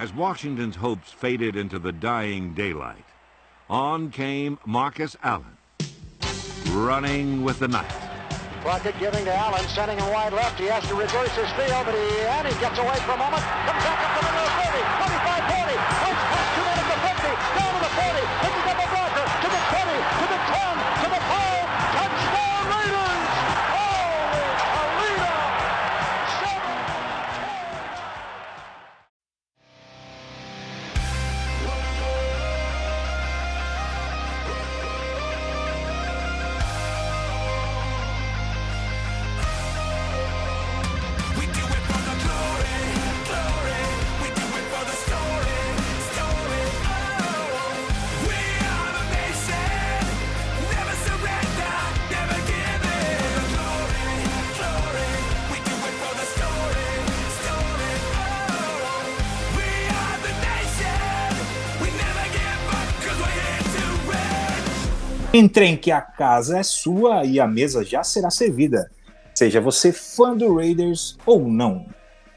As Washington's hopes faded into the dying daylight, on came Marcus Allen, running with the night. Plunkett giving to Allen, sending him wide left. He has to reverse his field, but he, and he gets away for a moment. Comes back up Entrem que a casa é sua e a mesa já será servida. Seja você fã do Raiders ou não.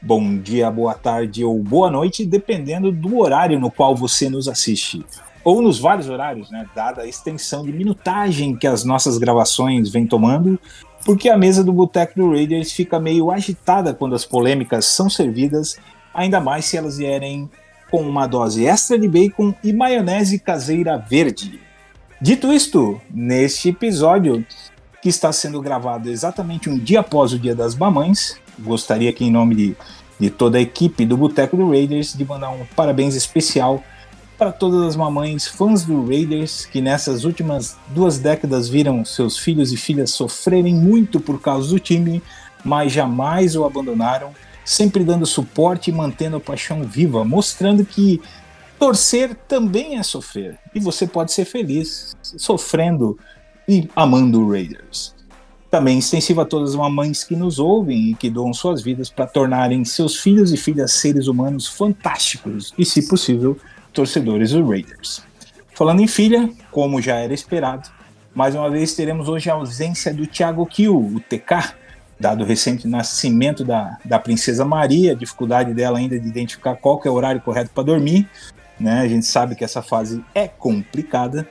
Bom dia, boa tarde ou boa noite, dependendo do horário no qual você nos assiste. Ou nos vários horários, né? Dada a extensão de minutagem que as nossas gravações vêm tomando, porque a mesa do Boteco do Raiders fica meio agitada quando as polêmicas são servidas, ainda mais se elas vierem com uma dose extra de bacon e maionese caseira verde. Dito isto, neste episódio, que está sendo gravado exatamente um dia após o Dia das Mamães, gostaria aqui, em nome de, de toda a equipe do Boteco do Raiders, de mandar um parabéns especial para todas as mamães fãs do Raiders que nessas últimas duas décadas viram seus filhos e filhas sofrerem muito por causa do time, mas jamais o abandonaram, sempre dando suporte e mantendo a paixão viva, mostrando que torcer também é sofrer. E você pode ser feliz sofrendo e amando o Raiders. Também extensivo a todas as mamães que nos ouvem e que doam suas vidas para tornarem seus filhos e filhas seres humanos fantásticos e, se possível, torcedores do Raiders. Falando em filha, como já era esperado, mais uma vez teremos hoje a ausência do Thiago Kiel, o TK, dado o recente nascimento da, da princesa Maria, dificuldade dela ainda de identificar qual é o horário correto para dormir. Né? A gente sabe que essa fase é complicada.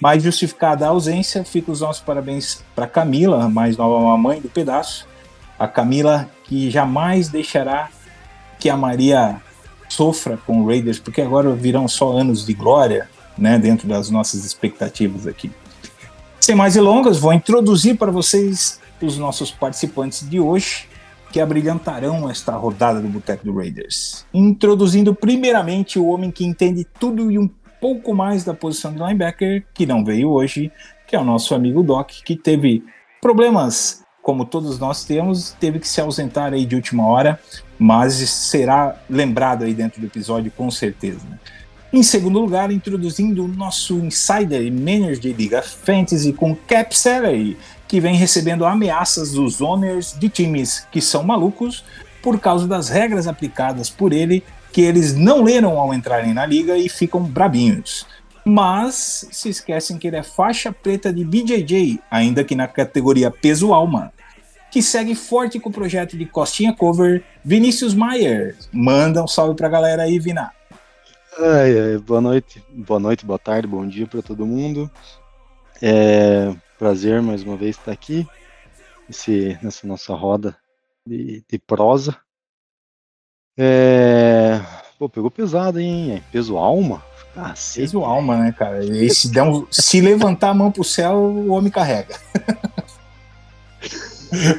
Mas justificada a ausência, fica os nossos parabéns para Camila, mais nova mamãe do pedaço. A Camila que jamais deixará que a Maria sofra com o Raiders, porque agora virão só anos de glória, né, dentro das nossas expectativas aqui. Sem mais delongas, vou introduzir para vocês os nossos participantes de hoje, que abrilhantarão esta rodada do Boteco do Raiders. Introduzindo primeiramente o homem que entende tudo e um pouco mais da posição de linebacker, que não veio hoje, que é o nosso amigo Doc, que teve problemas, como todos nós temos, teve que se ausentar aí de última hora, mas será lembrado aí dentro do episódio com certeza. Em segundo lugar, introduzindo o nosso insider e manager de Liga Fantasy com Cap Salary, que vem recebendo ameaças dos owners de times que são malucos por causa das regras aplicadas por ele que eles não leram ao entrarem na liga e ficam brabinhos. Mas se esquecem que ele é faixa preta de BJJ, ainda que na categoria peso alma. Que segue forte com o projeto de Costinha Cover, Vinícius Maier. Manda um salve pra galera aí, Vina. Ai, ai, boa noite, boa noite, boa tarde, bom dia para todo mundo. É prazer mais uma vez estar aqui nesse, nessa nossa roda de, de prosa. É, pô, pegou pesado, hein? Peso alma? Ah, Peso alma, né, cara? E se, der um- se levantar a mão pro céu, o homem carrega.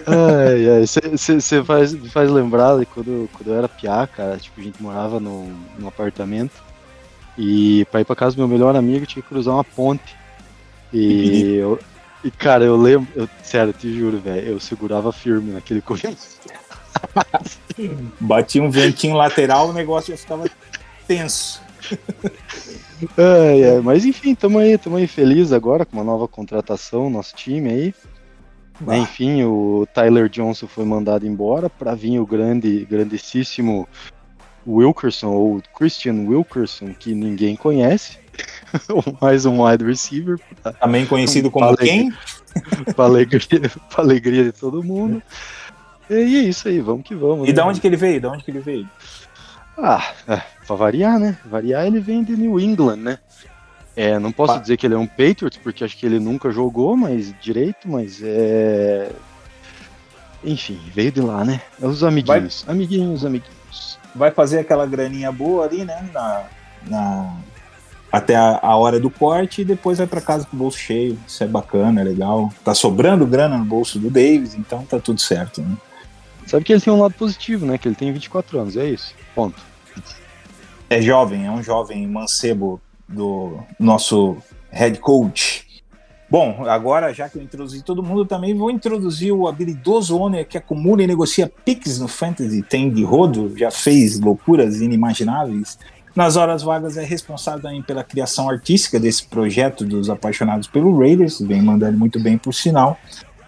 Ai, ai, você faz, faz lembrar de quando, quando eu era piá, cara, tipo, a gente morava num, num apartamento e pra ir pra casa do meu melhor amigo tinha que cruzar uma ponte. E, eu, e cara, eu lembro, eu, sério, te juro, velho, eu segurava firme naquele começo. Batia um ventinho lateral, o negócio já ficava tenso. Ai, ai, mas enfim, tamo aí, tamo aí feliz agora com uma nova contratação, nosso time aí. Né, Enfim, o Tyler Johnson foi mandado embora para vir o grande, grandíssimo Wilkerson, ou Christian Wilkerson, que ninguém conhece. Mais um wide receiver, Também conhecido como aí. quem? para alegria, pra alegria de todo mundo. E é isso aí, vamos que vamos. E né? da onde que ele veio? Da onde que ele veio? Ah, é, pra variar, né? Variar ele vem de New England, né? É, não posso Pa- dizer que ele é um Patriot, porque acho que ele nunca jogou mais direito, mas é. Enfim, veio de lá, né? É os amiguinhos. Amiguinhos, amiguinhos. Vai fazer aquela graninha boa ali, né? Na, na- até a, a hora do corte e depois vai pra casa com o bolso cheio. Isso é bacana, é legal. Tá sobrando grana no bolso do Davis, então tá tudo certo, né? Sabe que ele tem um lado positivo, né? Que ele tem 24 anos, é isso. Ponto. É jovem, é um jovem mancebo do nosso head coach. Bom, agora já que eu introduzi todo mundo, também vou introduzir o habilidoso owner que acumula e negocia picks no Fantasy, tem de rodo, já fez loucuras inimagináveis. Nas horas vagas é responsável também pela criação artística desse projeto dos apaixonados pelo Raiders, vem mandando muito bem por sinal.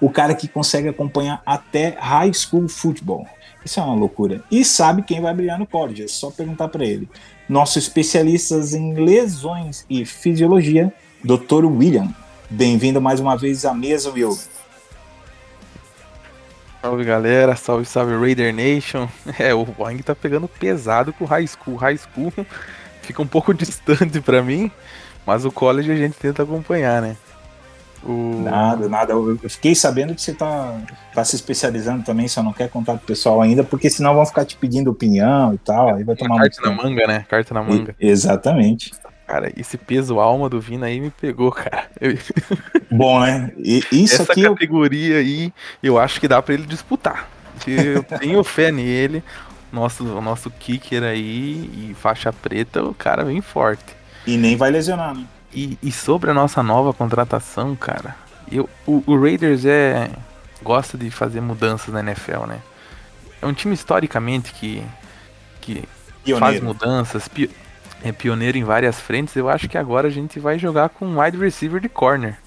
O cara que consegue acompanhar até high school football. Isso é uma loucura. E sabe quem vai brilhar no college, é só perguntar para ele. Nossos especialistas em lesões e fisiologia, Dr. William. Bem-vindo mais uma vez à mesa, Will. Salve galera, salve salve Raider Nation. É, o Boeing tá pegando pesado com o High School. High School fica um pouco distante pra mim, mas o college a gente tenta acompanhar, né? O... Nada, nada. Eu fiquei sabendo que você tá, tá se especializando também, só não quer contar pro pessoal ainda, porque senão vão ficar te pedindo opinião e tal, aí vai tomar Uma muito carta na tempo. manga, né? Carta na manga. E- Exatamente. Cara, esse peso alma do Vina aí me pegou, cara. Eu- Bom, né? E isso essa aqui eu categoria aí, eu acho que dá pra ele disputar. Eu tenho fé nele. Nosso, o nosso kicker aí e faixa preta, o cara vem forte. e nem vai lesionar, né? E, e sobre a nossa nova contratação, cara, eu, o, o Raiders é gosta de fazer mudanças na NFL, né? É um time historicamente que, que faz Pioneiro. mudanças, pi- é pioneiro em várias frentes. Eu acho que agora a gente vai jogar com um wide receiver de corner.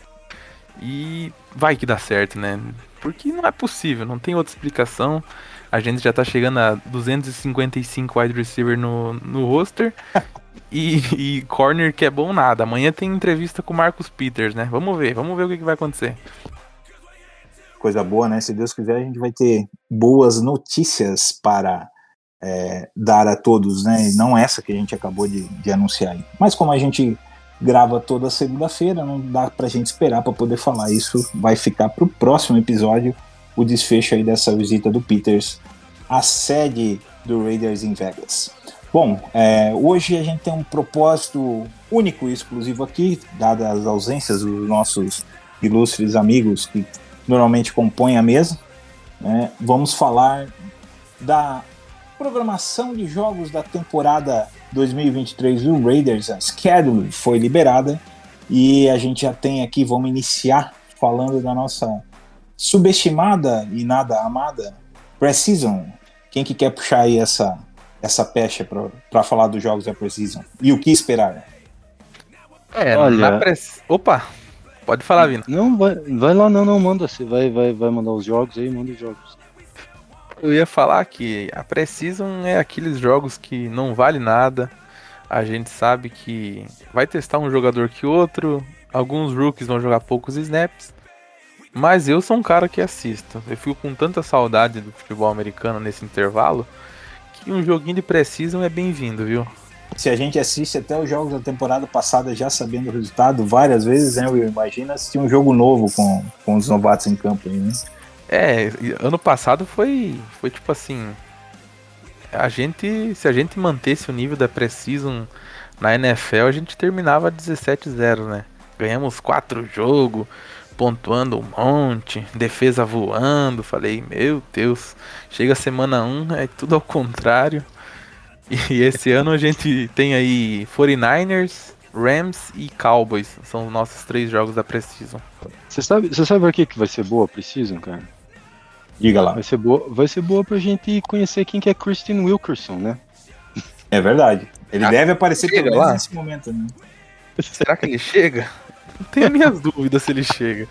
E vai que dá certo, né? Porque não é possível, não tem outra explicação. A gente já tá chegando a 255 wide receiver no, no roster. E, e corner que é bom nada. Amanhã tem entrevista com o Marcus Peters, né? Vamos ver, vamos ver o que, que vai acontecer. Coisa boa, né? Se Deus quiser, a gente vai ter boas notícias para é, dar a todos, né? E não essa que a gente acabou de, de anunciar aí. Mas como a gente grava toda segunda-feira, não dá pra gente esperar para poder falar isso. Vai ficar pro próximo episódio o desfecho aí dessa visita do Peters à sede do Raiders em Vegas. Bom, é, hoje a gente tem um propósito único e exclusivo aqui, dadas as ausências dos nossos ilustres amigos que normalmente compõem a mesa. né? Vamos falar da programação de jogos da temporada 2023 do Raiders. A schedule foi liberada e a gente já tem aqui, vamos iniciar falando da nossa subestimada e nada amada Precision. Quem que quer puxar aí essa, essa pecha para falar dos jogos da Precision? E o que esperar? É, Olha- na press... Opa! Pode falar, Vina. Não, vai, vai lá, não, não, manda. Você vai, vai, vai mandar os jogos aí, manda os jogos. Eu ia falar que a Precision é aqueles jogos que não vale nada. A gente sabe que vai testar um jogador que outro. Alguns rookies vão jogar poucos snaps. Mas eu sou um cara que assisto. Eu fico com tanta saudade do futebol americano nesse intervalo que um joguinho de Precision é bem-vindo, viu? Se a gente assiste até os jogos da temporada passada já sabendo o resultado várias vezes, né? Will? Imagina assistir um jogo novo com, com os novatos em campo aí, né? É, ano passado foi, foi tipo assim. A gente, se a gente mantesse o nível da Precision na NFL, a gente terminava 17-0, né? Ganhamos quatro jogos, pontuando um monte, defesa voando. Falei, meu Deus, chega semana 1, é tudo ao contrário. E esse ano a gente tem aí 49ers, Rams e Cowboys. São os nossos três jogos da Precision. Você sabe, você sabe por que, que vai ser boa a Precision, cara? Diga lá. Vai ser boa, vai ser boa pra gente conhecer quem que é Christian Wilkerson, né? É verdade. Ele Ah, deve aparecer pelo menos lá. nesse momento, né? Será que ele chega? Tenho minhas dúvidas se ele chega.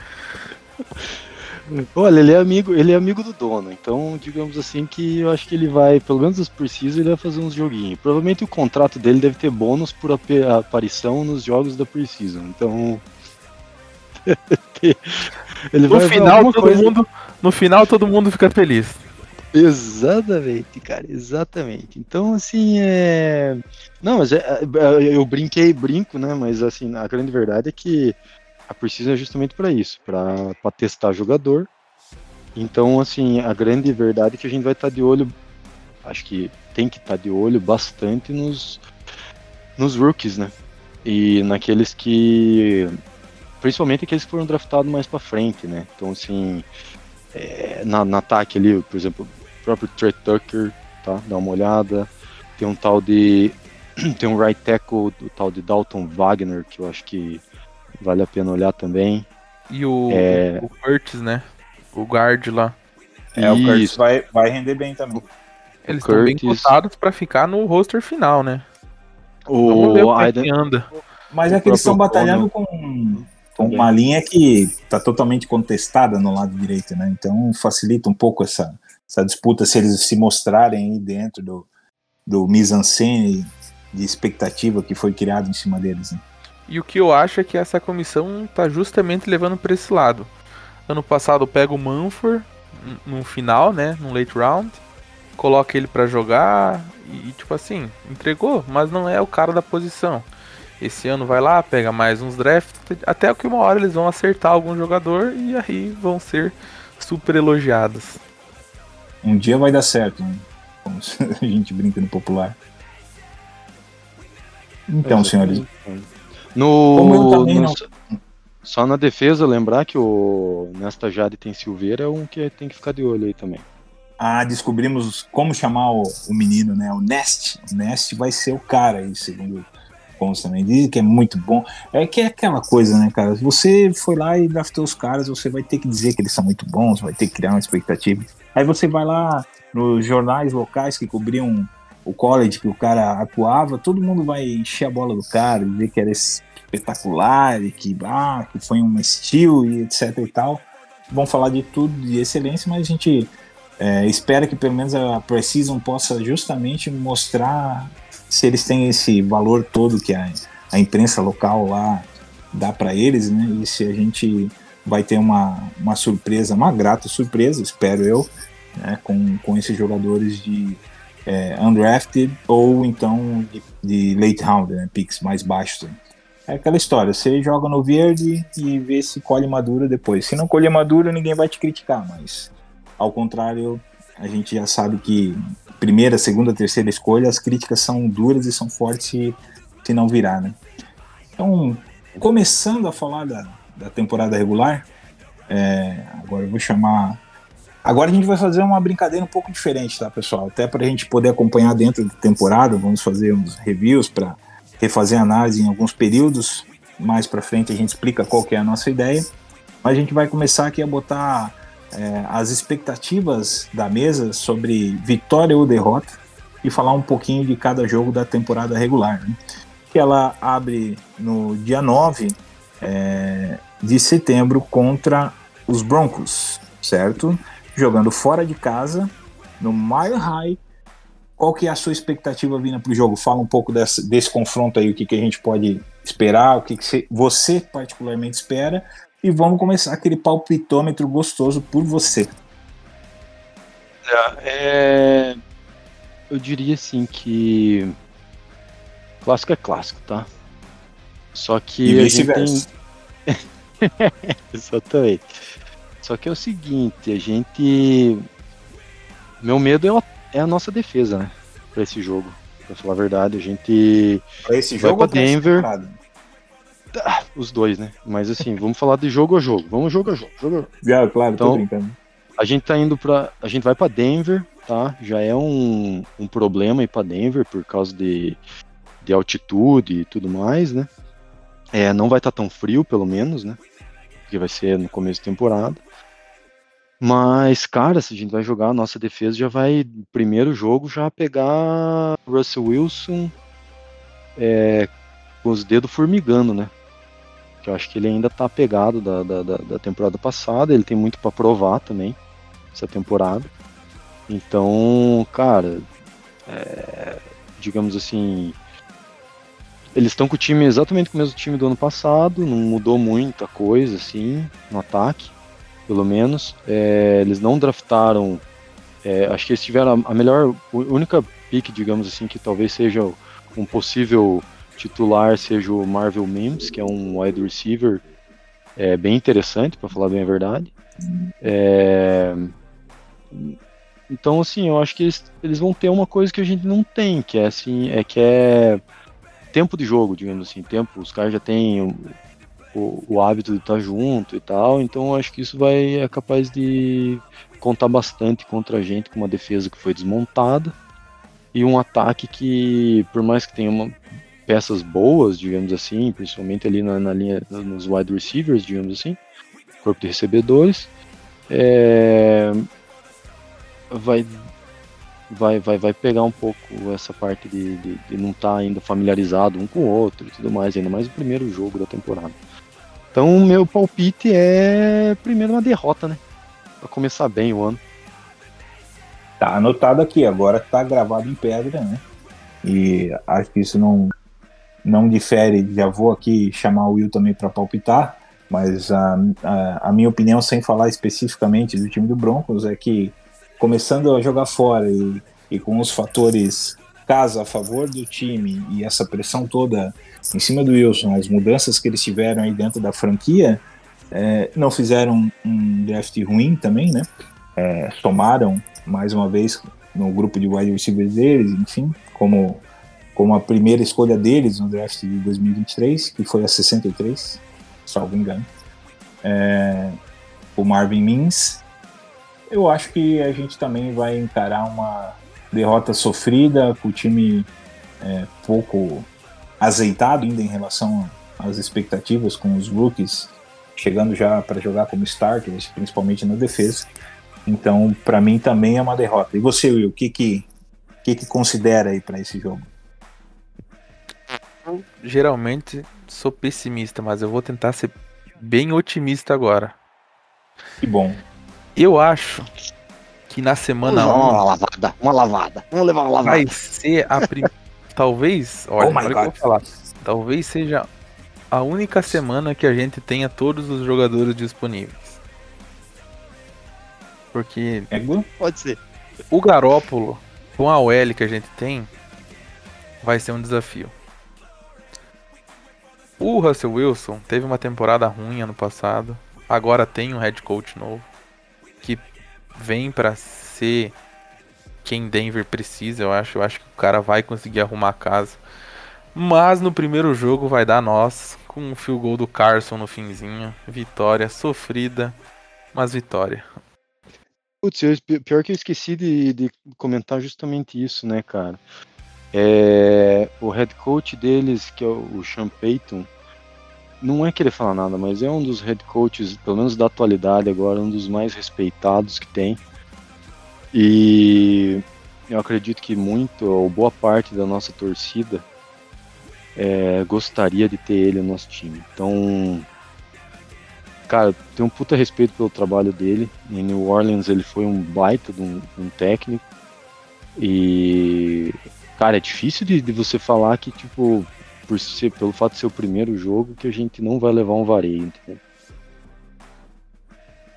Olha, ele é amigo, ele é amigo do dono, então digamos assim que eu acho que ele vai, pelo menos os Precision, ele vai fazer uns joguinhos. Provavelmente o contrato dele deve ter bônus por ap- aparição nos jogos da Precision. Então ele No vai final, todo coisa- mundo, no final todo mundo fica feliz. Exatamente, cara, exatamente. Então, assim, é. Não, mas é, é, eu brinquei, brinco, né? Mas, assim, a grande verdade é que a Precision é justamente para isso para testar jogador. Então, assim, a grande verdade é que a gente vai estar de olho, acho que tem que estar de olho bastante nos, nos rookies, né? E naqueles que. Principalmente aqueles que foram draftados mais para frente, né? Então, assim, é, na, na ataque ali, por exemplo, o próprio Trey Tucker, tá? Dá uma olhada. Tem um tal de. Tem um right tackle, o tal de Dalton Wagner, que eu acho que vale a pena olhar também. E o, É. o Curtis, né? O guard lá. É, o Curtis Isso. vai, vai render bem também. Eles estão bem cotados pra ficar no roster final, né? O o que anda. Mas O é que eles estão batalhando com, com uma linha que está totalmente contestada no lado direito, né? Então facilita um pouco essa, essa disputa se eles se mostrarem aí dentro do, do mise-en-scène de expectativa que foi criado em cima deles. Né? E o que eu acho é que essa comissão tá justamente levando pra esse lado. Ano passado pega o Manford n- no final, né? No late round. Coloca ele pra jogar e, tipo assim, entregou, mas não é o cara da posição. Esse ano vai lá, pega mais uns drafts, até que uma hora eles vão acertar algum jogador e aí vão ser super elogiados. Um dia vai dar certo, né? como a gente brinca no popular. Então, senhores, Como eu No, também no- não- Só na defesa, lembrar que o Nesta Jade tem Silveira é um que tem que ficar de olho aí também. ah, descobrimos como chamar o, o menino, né? O Nest. O Nest vai ser o cara aí, segundo Pontos também. Dizem que é muito bom. É que é aquela coisa, né, cara? Se você foi lá e draftou os caras, você vai ter que dizer que eles são muito bons, vai ter que criar uma expectativa. Aí você vai lá nos jornais locais que cobriam o college que o cara atuava, todo mundo vai encher a bola do cara, dizer que era espetacular e que, ah, que foi um estilo e etc e tal. Vão falar de tudo de excelência, mas a gente é, espera que pelo menos a Precision possa justamente mostrar se eles têm esse valor todo que a, a imprensa local lá dá para eles, né? E se a gente vai ter uma, uma surpresa, uma grata surpresa, espero eu, né? com, com esses jogadores de é, undrafted ou então de, de late round, né? Picks mais baixos. né? É aquela história, você joga no verde e vê se colhe madura depois. Se não colher madura, ninguém vai te criticar, mas ao contrário, a gente já sabe que primeira, segunda, terceira escolha, as críticas são duras e são fortes se, se não virar, né? Então, começando a falar da, da temporada regular, é, agora eu vou chamar. Agora a gente vai fazer uma brincadeira um pouco diferente, tá, pessoal? Até para a gente poder acompanhar dentro da temporada, vamos fazer uns reviews para refazer análise em alguns períodos. Mais para frente a gente explica qual que é a nossa ideia. Mas a gente vai começar aqui a botar é, as expectativas da mesa sobre vitória ou derrota e falar um pouquinho de cada jogo da temporada regular. Né? Que ela abre no dia 9 é, de setembro contra os Broncos, certo? Jogando fora de casa, no Mile High. Qual que é a sua expectativa vindo para o jogo? Fala um pouco desse, desse confronto aí, o que, que a gente pode esperar, o que, que você particularmente espera e vamos começar aquele palpitômetro gostoso por você. É, eu diria assim que clássico é clássico, tá? Só que E a gente tem exatamente. Só que é o seguinte, a gente meu medo é, é a nossa defesa, né? Pra esse jogo. Pra falar a verdade, a gente Para esse Vai jogo pra pra essa Denver. temporada? Os dois, né? Mas assim, vamos falar de jogo a jogo. Vamos jogo a jogo. jogo, claro, tô Então, brincando. A gente tá indo pra. A gente vai pra Denver, tá? Já é um, um problema ir pra Denver por causa de, de altitude e tudo mais, né? É, não vai estar tão frio, pelo menos, né? Porque vai ser no começo da temporada. Mas, cara, se a gente vai jogar, a nossa defesa já vai, primeiro jogo, já pegar Russell Wilson é, com os dedos formigando, né? Que eu acho que ele ainda tá pegado da, da, da- da temporada passada, ele tem muito pra provar também essa temporada. Então, cara, é, digamos assim, eles estão com o time exatamente com o mesmo time do ano passado, não mudou muita coisa assim no ataque, pelo menos. É, eles não draftaram É, acho que eles tiveram a, a melhor, a única pick, digamos assim, que talvez seja um possível titular, seja o Marvel Mims, que é um wide receiver é, bem interessante, para falar bem a verdade. É, então, assim, eu acho que eles, eles vão ter uma coisa que a gente não tem, que é assim, é que é tempo de jogo, digamos assim, tempo, os caras já têm o, o, o hábito de estar junto e tal, então acho que isso vai é capaz de contar bastante contra a gente com uma defesa que foi desmontada e um ataque que, por mais que tenha uma, peças boas, digamos assim, principalmente ali na, na linha nos wide receivers, digamos assim, corpo de recebedores, é, vai, vai, vai, vai pegar um pouco essa parte de, de, de não estar ainda familiarizado um com o outro e tudo mais, ainda mais o primeiro jogo da temporada. Então, meu palpite é primeiro uma derrota, né? Pra começar bem o ano. Tá anotado aqui, agora tá gravado em pedra, né? E acho que isso não, não difere. Já vou aqui chamar o Will também para palpitar, mas a, a, a, minha opinião, sem falar especificamente do time do Broncos, é que começando a jogar fora e, e com os fatores casa a favor do time e essa pressão toda em cima do Wilson, as mudanças que eles tiveram aí dentro da franquia, é, não fizeram um draft ruim também, né? É, tomaram mais uma vez no grupo de wide receivers deles, enfim, como, como a primeira escolha deles no draft de 2023, que foi a 63, salvo engano. É, o Marvin Mims. Eu acho que a gente também vai encarar uma derrota sofrida, com o time é, pouco azeitado ainda em relação às expectativas, com os rookies chegando já para jogar como starters, principalmente na defesa. Então, para mim também é uma derrota. E você, Will, o que que, que, que considera aí para esse jogo? Eu, geralmente sou pessimista, mas eu vou tentar ser bem otimista agora. Que bom. Eu acho que na semana Vamos 1 levar uma lavada, uma lavada. Vamos levar uma lavada. vai ser a primeira. Talvez, olha, Oh olha que eu vou falar. Talvez seja a única semana que a gente tenha todos os jogadores disponíveis. Porque Égua? Pode ser. o Garópolo, com a OL que a gente tem, vai ser um desafio. O Russell Wilson teve uma temporada ruim ano passado. Agora tem um head coach novo que vem pra ser quem Denver precisa, eu acho. Eu acho que o cara vai conseguir arrumar a casa. Mas no primeiro jogo vai dar nós com um field goal do Carson no finzinho. Vitória sofrida, mas vitória. Putz, pior que eu esqueci de, de comentar justamente isso, né, cara? É, o head coach deles, que é o Sean Payton, não é que ele fala nada, mas é um dos head coaches, pelo menos da atualidade agora, um dos mais respeitados que tem. E eu acredito que muito, ou boa parte da nossa torcida é, gostaria de ter ele no nosso time. Então, cara, tenho um puta respeito pelo trabalho dele. Em New Orleans ele foi um baita de um, um técnico. E, cara, é difícil de, de você falar que, tipo, por ser, pelo fato de ser o primeiro jogo, que a gente não vai levar um vareio, entendeu?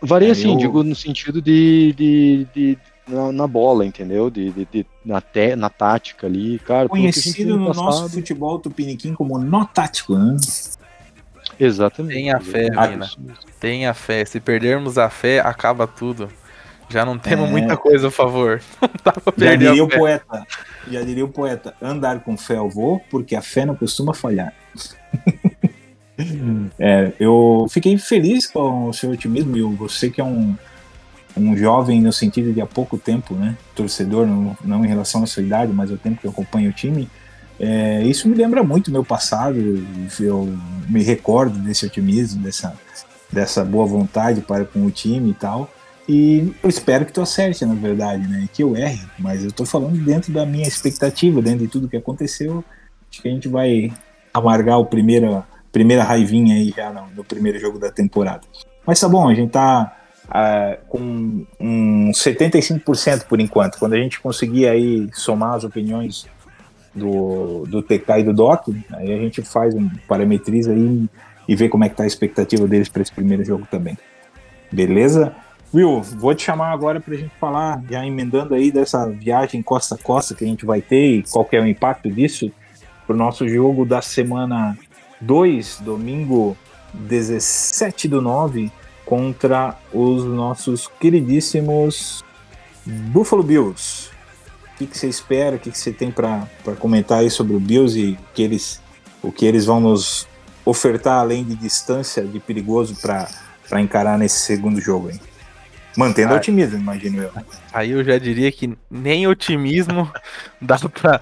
Vareio, É, assim, eu- digo no sentido de, de, de- na, na bola, entendeu? De, de, de- na, te, na tática ali, cara. Conhecido no nosso passado. futebol tupiniquim como nó tático, né? Exatamente. Tenha fé, exatamente. mina. Tenha fé. Se perdermos a fé, acaba tudo. Já não temos É. muita coisa a favor. Não dá pra Já diria o poeta, já diria o poeta, andar com fé eu vou, porque a fé não costuma falhar. É, eu fiquei feliz com o seu otimismo, e você que é um, um jovem no sentido de há pouco tempo, né? Torcedor, não, não em relação à sua idade, mas ao tempo que eu acompanho o time. É, isso me lembra muito meu passado, eu me recordo desse otimismo, dessa, dessa boa vontade para com o time e tal. E eu espero que tu acerte, na verdade, né? Que eu erre, mas eu tô falando dentro da minha expectativa, dentro de tudo que aconteceu. Acho que a gente vai amargar o primeiro, primeira raivinha aí já no, no primeiro jogo da temporada. Mas tá bom, a gente tá ah, com um 75% por enquanto. Quando a gente conseguir aí somar as opiniões do, do TK e do Doc, aí a gente faz um parametriza aí e vê como é que tá a expectativa deles para esse primeiro jogo também. Beleza? Will, vou te chamar agora para a gente falar, já emendando aí dessa viagem costa a costa que a gente vai ter e qual é o impacto disso para o nosso jogo da semana 2, domingo 17 do 9, contra os nossos queridíssimos Buffalo Bills. O que, você espera? O que, que você tem para comentar aí sobre o Bills e o que eles, o que eles vão nos ofertar além de distância de perigoso para encarar nesse segundo jogo aí? Mantendo Ah. otimismo, imagino eu. Aí eu já diria que nem otimismo dá pra.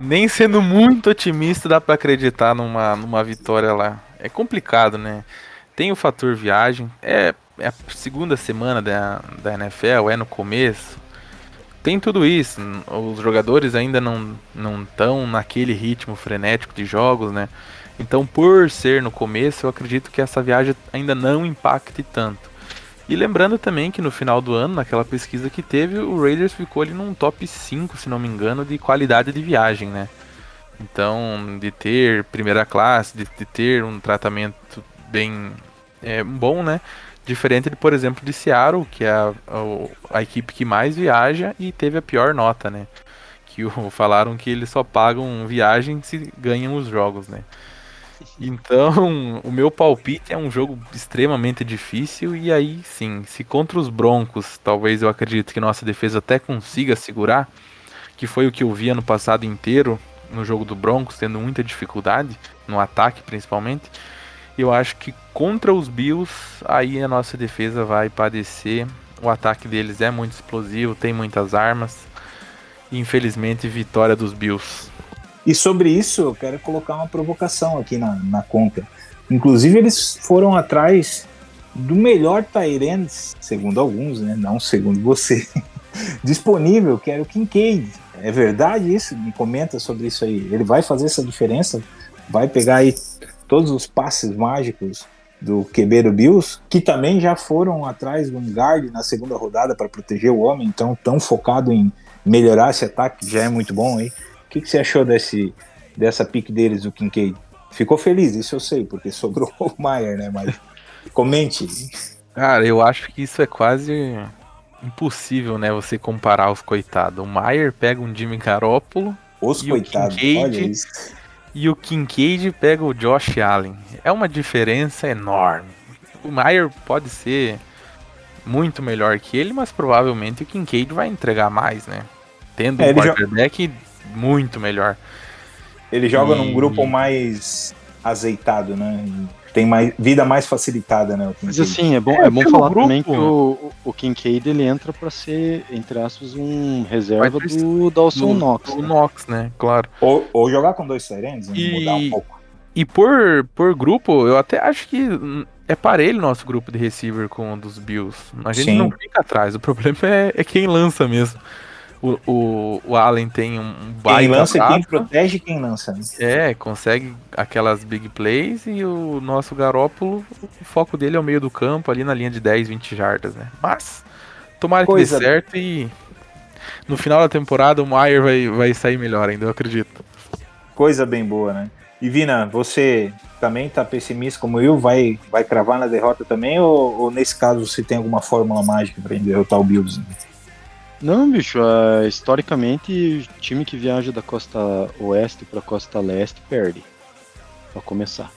Nem sendo muito otimista dá pra acreditar numa, numa vitória lá. É complicado, né? Tem o fator viagem. É, é a segunda semana da, da NFL, é no começo. Tem tudo isso. Os jogadores ainda não não estão naquele ritmo frenético de jogos, né? Então, por ser no começo, eu acredito que essa viagem ainda não impacte tanto. E lembrando também que no final do ano, naquela pesquisa que teve, o Raiders ficou ali num top 5, se não me engano, de qualidade de viagem, né? Então, de ter primeira classe, de, de ter um tratamento bem é, bom, né? Diferente de, por exemplo, de Seattle, que é a, a, a equipe que mais viaja e teve a pior nota, né? Que o, falaram que eles só pagam viagem se ganham os jogos, né? Então, o meu palpite é um jogo extremamente difícil e aí sim, se contra os Broncos, talvez eu acredito que nossa defesa até consiga segurar, que foi o que eu vi ano passado inteiro no jogo do Broncos, tendo muita dificuldade no ataque principalmente. Eu acho que contra os Bills, aí a nossa defesa vai padecer. O ataque deles é muito explosivo, tem muitas armas. Infelizmente, vitória dos Bills. E sobre isso, eu quero colocar uma provocação aqui na, na conta. Inclusive, eles foram atrás do melhor Tyrant, segundo alguns, né? Não segundo você, disponível, que era o Kincaid. É verdade isso? Me comenta sobre isso aí. Ele vai fazer essa diferença? Vai pegar aí todos os passes mágicos do QB do Bills, que também já foram atrás de um guard na segunda rodada para proteger o homem, então tão focado em melhorar esse ataque, que já é muito bom aí. O que, que você achou desse, dessa pique deles, o Kincaid? Ficou feliz, isso eu sei, porque sobrou o Maier, né? Mas comente. Cara, eu acho que isso é quase impossível, né? Você comparar os coitados. O Maier pega um Jimmy Garoppolo Os coitados, olha isso. e o Kincaid pega o Josh Allen. É uma diferença enorme. O Maier pode ser muito melhor que ele, mas provavelmente o Kincaid vai entregar mais, né? Tendo É, um já- quarterback muito melhor. Ele joga E- num grupo mais azeitado, né? Tem mais, vida mais facilitada, né? O Mas assim, é bom, É, é, bom falar grupo. também que o, o Kincaid ele entra pra ser, entre aspas, um reserva Vai do Dawson Do- Knox. O né? Knox, né? Claro. ou, ou jogar com dois né? E- mudar um pouco. E por, por grupo, eu até acho que é parelho nosso grupo de receiver com o dos Bills. A gente Sim. não fica atrás. O problema é, é quem lança mesmo. O, o, o Allen tem um Quem baita lança e quem protege quem lança. né? É, consegue aquelas big plays e o nosso Garópolo, o foco dele é o meio do campo, ali na linha de 10, 20 jardas, né? Mas, tomara que Coisa- dê certo e no final da temporada o Maier vai, vai sair melhor ainda, eu acredito. Coisa bem boa, né? E Vina, você também tá pessimista como eu? Vai, vai cravar na derrota também? Ou, ou nesse caso você tem alguma fórmula mágica para derrotar o Bills? né? Não, bicho, ah, historicamente, time que viaja da costa oeste pra costa leste perde. Pra começar.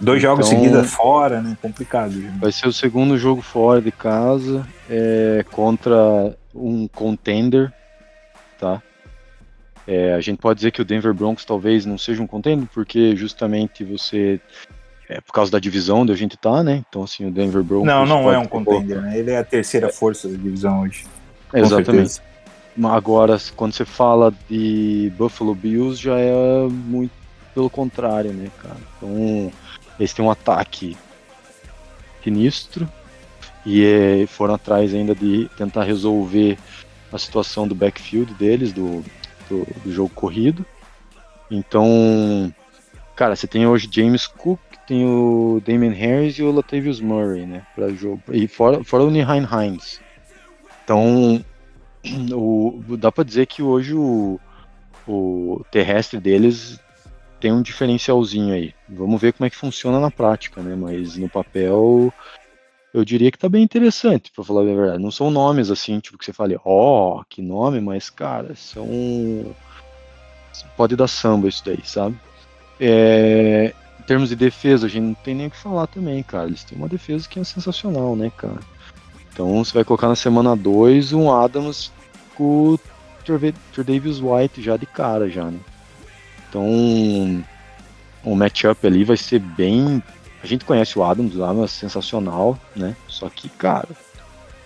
Dois jogos Então- seguidos fora, né? Complicado. né? Vai ser o segundo jogo fora de casa é, contra um contender, tá? É, a gente pode dizer que o Denver Broncos talvez não seja um contender, porque justamente você. É por causa da divisão onde a gente tá, né? Então, assim, o Denver Broncos. Não, não é um contender, né? Ele é a terceira força da divisão hoje. Exatamente. Agora, quando você fala de Buffalo Bills, já é muito pelo contrário, né, cara? Então, eles têm um ataque sinistro e é, foram atrás ainda de tentar resolver a situação do backfield deles, do, do, do jogo corrido. Então, cara, você tem hoje James Cook, tem o Damon Harris e o Latavius Murray, né, para jogo. E fora, fora o Nihain Hines. Então, o, dá pra dizer que hoje o, o terrestre deles tem um diferencialzinho aí. Vamos ver como é que funciona na prática, né? Mas no papel eu diria que tá bem interessante, pra falar a verdade. Não são nomes assim, tipo, que você fale, ó, que nome, mas, cara, são. Pode dar samba isso daí, sabe? É, Em termos de defesa, a gente não tem nem o que falar também, cara. Eles têm uma defesa que é sensacional, né, cara? Então você vai colocar na semana 2 um Adams com o Tre'Davious White já de cara, já, né? Então o matchup ali vai ser bem. A gente conhece o Adams lá, mas sensacional, né? Só que, cara,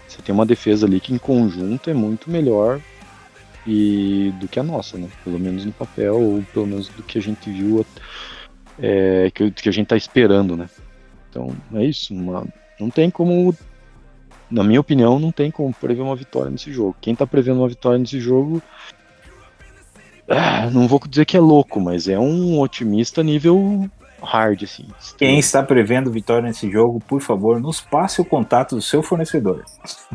você tem uma defesa ali que em conjunto é muito melhor e do que a nossa, né? Pelo menos no papel, ou pelo menos do que a gente viu, é, que, que a gente tá esperando, né? Então é isso. uma- não tem como. Na minha opinião, não tem como prever uma vitória nesse jogo. Quem tá prevendo uma vitória nesse jogo. ah, não vou dizer que é louco, mas é um otimista nível hard, assim. Quem está prevendo vitória nesse jogo, por favor, nos passe o contato do seu fornecedor.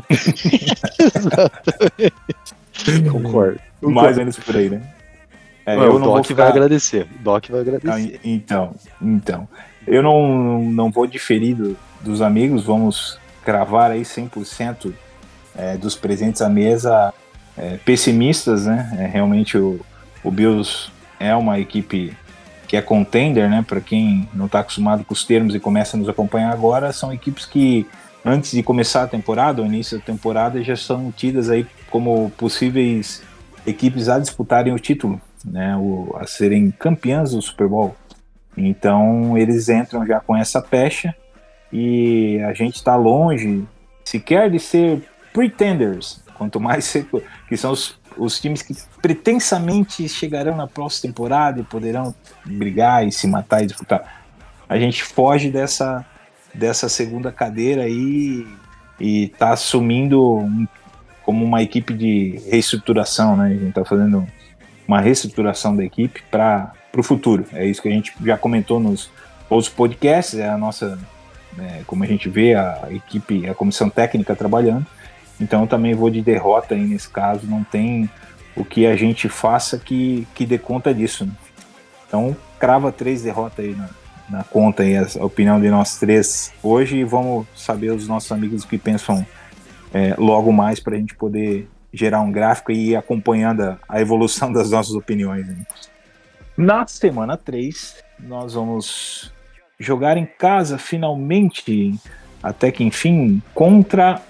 Concordo. Mais ou menos por aí, né? É, Ué, o não vou Doc ficar- vai agradecer. O Doc vai Ah, agradecer. en- Então, então. Eu não, não vou diferir do- dos amigos, vamos cravar aí 100% é, dos presentes à mesa é, pessimistas, né? É, realmente o, o Bills é uma equipe que é contender, né? Para quem não está acostumado com os termos e começa a nos acompanhar agora, são equipes que antes de começar a temporada, o início da temporada, já são tidas aí como possíveis equipes a disputarem o título, né? O, a serem campeãs do Super Bowl. Então eles entram já com essa pecha e a gente está longe sequer de ser pretenders, quanto mais ser, que são os, os times que pretensamente chegarão na próxima temporada e poderão brigar e se matar e disputar. A gente foge dessa, dessa segunda cadeira aí e está assumindo um- como uma equipe de reestruturação, né? A gente está fazendo uma reestruturação da equipe para o futuro. É isso que a gente já comentou nos outros podcasts, é a nossa, né, como a gente vê a equipe, a comissão técnica trabalhando. Então eu também vou de derrota aí nesse caso, não tem o que a gente faça que, que dê conta disso. né? Então crava três derrotas aí na, na conta aí, a opinião de nós três hoje e vamos saber os nossos amigos que pensam é, logo mais para a gente poder gerar um gráfico e ir acompanhando a, a evolução das nossas opiniões. né? Na semana 3, nós vamos jogar em casa finalmente, até que enfim, contra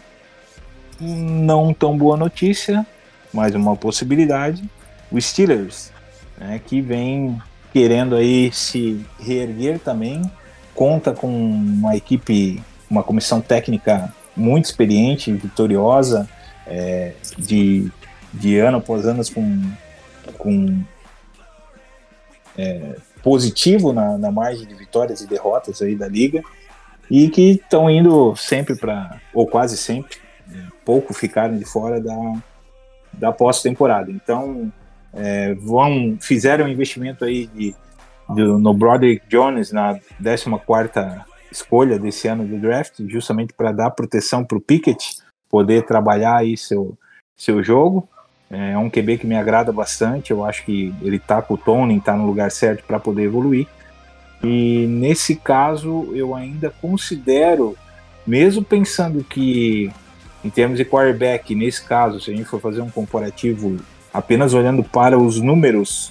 não tão boa notícia, mas uma possibilidade, o Steelers, né, que vem querendo aí se reerguer também, conta com uma equipe, uma comissão técnica muito experiente, vitoriosa, é, de, de ano após ano com, com é, positivo na, na margem de vitórias e derrotas aí da liga e que estão indo sempre para, ou quase sempre, né, pouco ficaram de fora da, da pós-temporada. Então, é, vão, fizeram um investimento aí de, do- no Broderick Jones na 14ª escolha desse ano do draft, justamente para dar proteção para o Pickett poder trabalhar aí seu, seu jogo. É um QB que me agrada bastante, eu acho que ele tá com o Tony, tá no lugar certo para poder evoluir. E nesse caso, eu ainda considero, mesmo pensando que, em termos de quarterback, nesse caso, se a gente for fazer um comparativo apenas olhando para os números,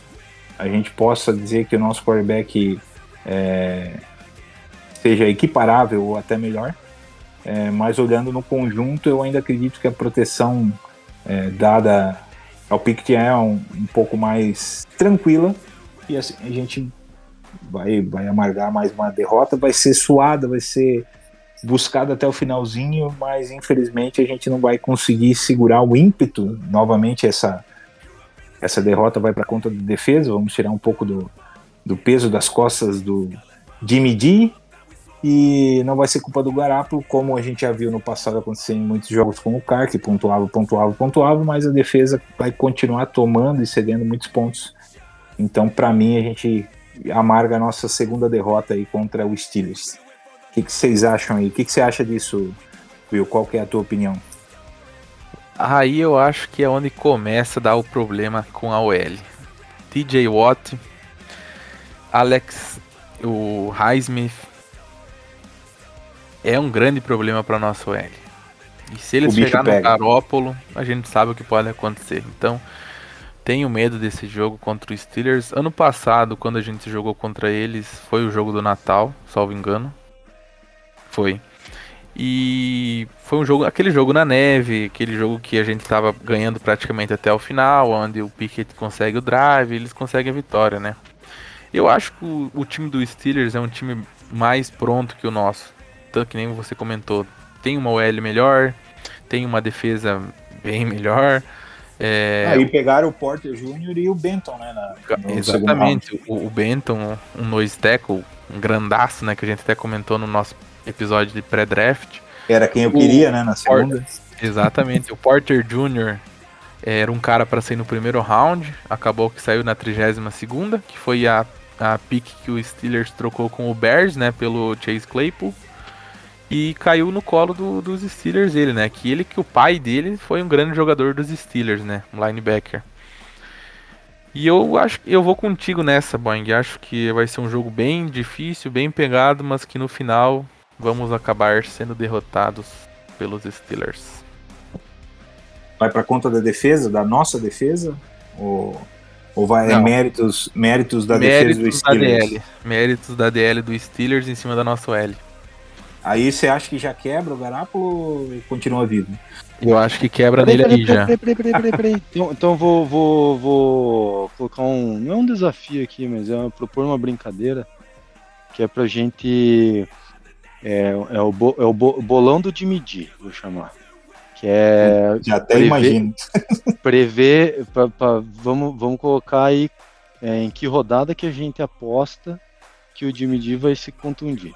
a gente possa dizer que o nosso quarterback é, seja equiparável ou até melhor. É, mas olhando no conjunto, eu ainda acredito que a proteção é, dada ao Pickett é um, um pouco mais tranquila. E assim, a gente vai, vai amargar mais uma derrota, vai ser suada, vai ser buscada até o finalzinho, mas infelizmente a gente não vai conseguir segurar o ímpeto. Novamente essa essa derrota vai para conta da defesa, vamos tirar um pouco do, do peso das costas do Jimmy G e não vai ser culpa do Garapo, como a gente já viu no passado acontecer em muitos jogos com o Carr, que pontuava, pontuava, pontuava, mas a defesa vai continuar tomando e cedendo muitos pontos. Então, para mim, a gente amarga a nossa segunda derrota aí contra o Steelers. O que, vocês acham aí? O que, você acha disso, Will? Qual é a tua opinião? Aí eu acho que é onde começa a dar o problema com a OL. TJ Watt, Alex, o Highsmith, é um grande problema para nosso L. E se eles O bicho chegar no. Garópolo, a gente sabe o que pode acontecer. Então, tenho medo desse jogo contra os Steelers. Ano passado, quando a gente jogou contra eles, foi o jogo do Natal, salvo engano. Foi. E foi um jogo, aquele jogo na neve, aquele jogo que a gente tava ganhando praticamente até o final, onde o Pickett consegue o drive, eles conseguem a vitória, né? Eu acho que o, o time do Steelers é um time mais pronto que o nosso. Tanto que nem você comentou, tem uma OL melhor, tem uma defesa bem melhor. É, Aí pegaram o Porter Jr. e o Benton, né? na-. Exatamente, o, o Benton, um nose tackle, um grandaço, né, que a gente até comentou no nosso episódio de pré-draft. Era quem eu O queria, né? Na segunda. Exatamente, o Porter Jr. era um cara para sair no primeiro round, acabou que saiu na 32 segunda, que foi a, a pick que o Steelers trocou com o Bears, né, pelo Chase Claypool. E caiu no colo do- dos Steelers ele, né? Que ele que o pai dele foi um grande jogador dos Steelers, né? Um linebacker. E eu acho que eu vou contigo nessa, Boeing. Acho que vai ser um jogo bem difícil, bem pegado, mas que no final vamos acabar sendo derrotados pelos Steelers. Vai pra conta da defesa, da nossa defesa? Ou, ou vai Não. méritos, méritos da defesa do Méritos da Steelers? DL. Méritos da DL do Steelers em cima da nossa L. Aí você acha que já quebra o Garápolo ou continua vivo? Eu acho que quebra Peraí, nele peraí, ali já. peraí, peraí, peraí, peraí, peraí. Então, então vou, vou, vou colocar um. Não é um desafio aqui, mas é propor uma brincadeira. Que é pra gente. É, é, o, bo- é o bo- bolão do Jimmy D, vou chamar. Que é Já até Prever- imagino. prever. pra- pra- vamos, vamos colocar aí é, em que rodada que a gente aposta que o Jimmy D vai se contundir.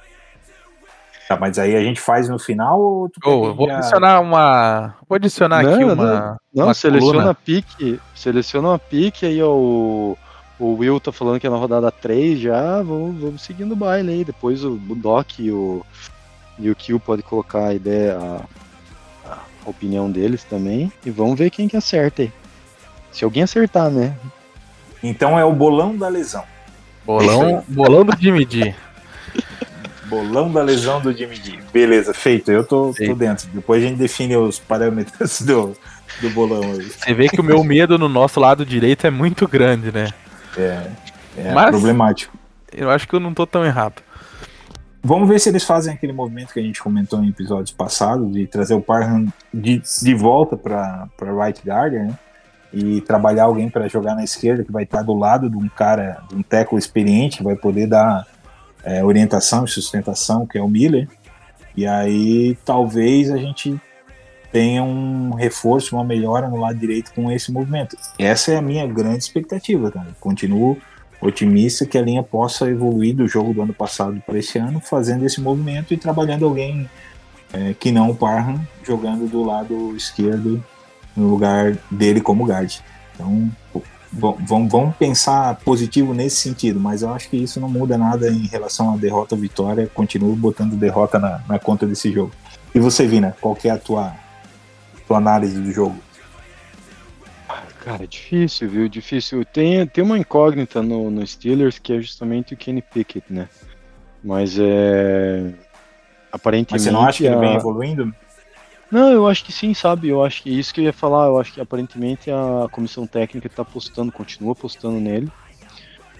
Tá, mas aí a gente faz no final ou tu eu vou já- adicionar uma. Vou adicionar Não, aqui não, uma. Não, uma seleciona coluna. a pique, seleciona uma pique, aí o, o Will tá falando que é na rodada 3 já, vamos, vamos seguindo o baile aí. Depois o Doc e o, e o Kill pode colocar a ideia, a, a opinião deles também, e vamos ver quem que acerta aí. Se alguém acertar, né? Então é o bolão da lesão. Bolão, bolão do Jimmy D. Bolão da lesão do Jimmy D. Beleza, feito. Eu tô, tô dentro. Depois a gente define os parâmetros do, do bolão aí. Você vê que o meu medo no nosso lado direito é muito grande, né? É, é Mas- problemático. Eu acho que eu não tô tão errado. Vamos ver se eles fazem aquele movimento que a gente comentou em episódios passados, de trazer o Parham de, de volta para right guard, né? E trabalhar alguém para jogar na esquerda, que vai estar do lado de um cara, de um tackle experiente, que vai poder dar é, orientação e sustentação, que é o Miller. E aí talvez a gente tenha um reforço, uma melhora no lado direito com esse movimento. Essa é a minha grande expectativa, cara. Continuo otimista que a linha possa evoluir do jogo do ano passado para esse ano, fazendo esse movimento e trabalhando alguém é, que não o Parham jogando do lado esquerdo no lugar dele como guard. Então, vamos, vamos pensar positivo nesse sentido, mas eu acho que isso não muda nada em relação à derrota ou vitória. Continuo botando derrota na, na conta desse jogo. E você, Vina, qual que é a tua, tua análise do jogo? Cara, difícil, viu? Difícil. Tem, tem uma incógnita no, no Steelers que é justamente o Kenny Pickett, né? Mas é. Aparentemente. Mas você não acha que ele a- vem evoluindo? Não, eu acho que sim, sabe? Eu acho que isso que eu ia falar, eu acho que aparentemente a comissão técnica tá apostando, continua apostando nele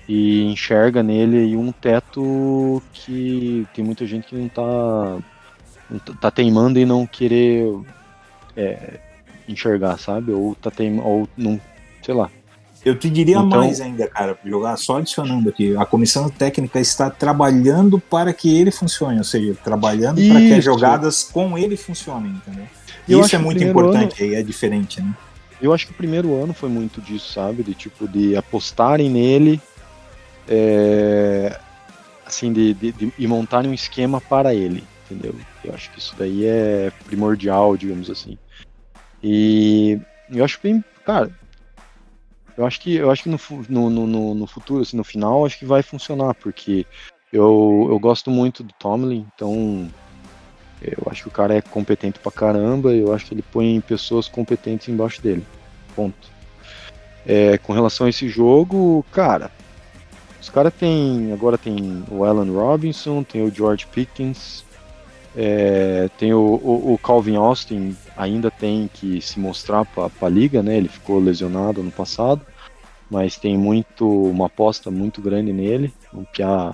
e enxerga nele um teto que tem muita gente que não tá não tá- tá teimando em não querer é, enxergar, sabe? Ou tá teimando, ou não, sei lá. Eu te diria Então- mais ainda, cara, jogar só adicionando aqui. A comissão técnica está trabalhando para que ele funcione, ou seja, trabalhando para que as jogadas com ele funcionem, entendeu? Eu Isso é muito importante, aí é diferente, né? Eu acho que o primeiro ano foi muito disso, sabe? De tipo, de apostarem nele, é, assim, de, de, de- e montarem um esquema para ele, entendeu? Eu acho que isso daí é primordial, digamos assim. E eu acho bem, cara, eu acho que eu acho que no, no, no- no futuro, assim, no final, acho que vai funcionar, porque eu, eu gosto muito do Tomlin, então eu acho que o cara é competente pra caramba, eu acho que ele põe pessoas competentes embaixo dele. Ponto. É, com relação a esse jogo, cara, os caras tem. Agora tem o Alan Robinson, tem o George Pickens, É, tem o, o, o Calvin Austin, ainda tem que se mostrar para a liga, né? Ele ficou lesionado ano passado, mas tem muito uma aposta muito grande nele, um piá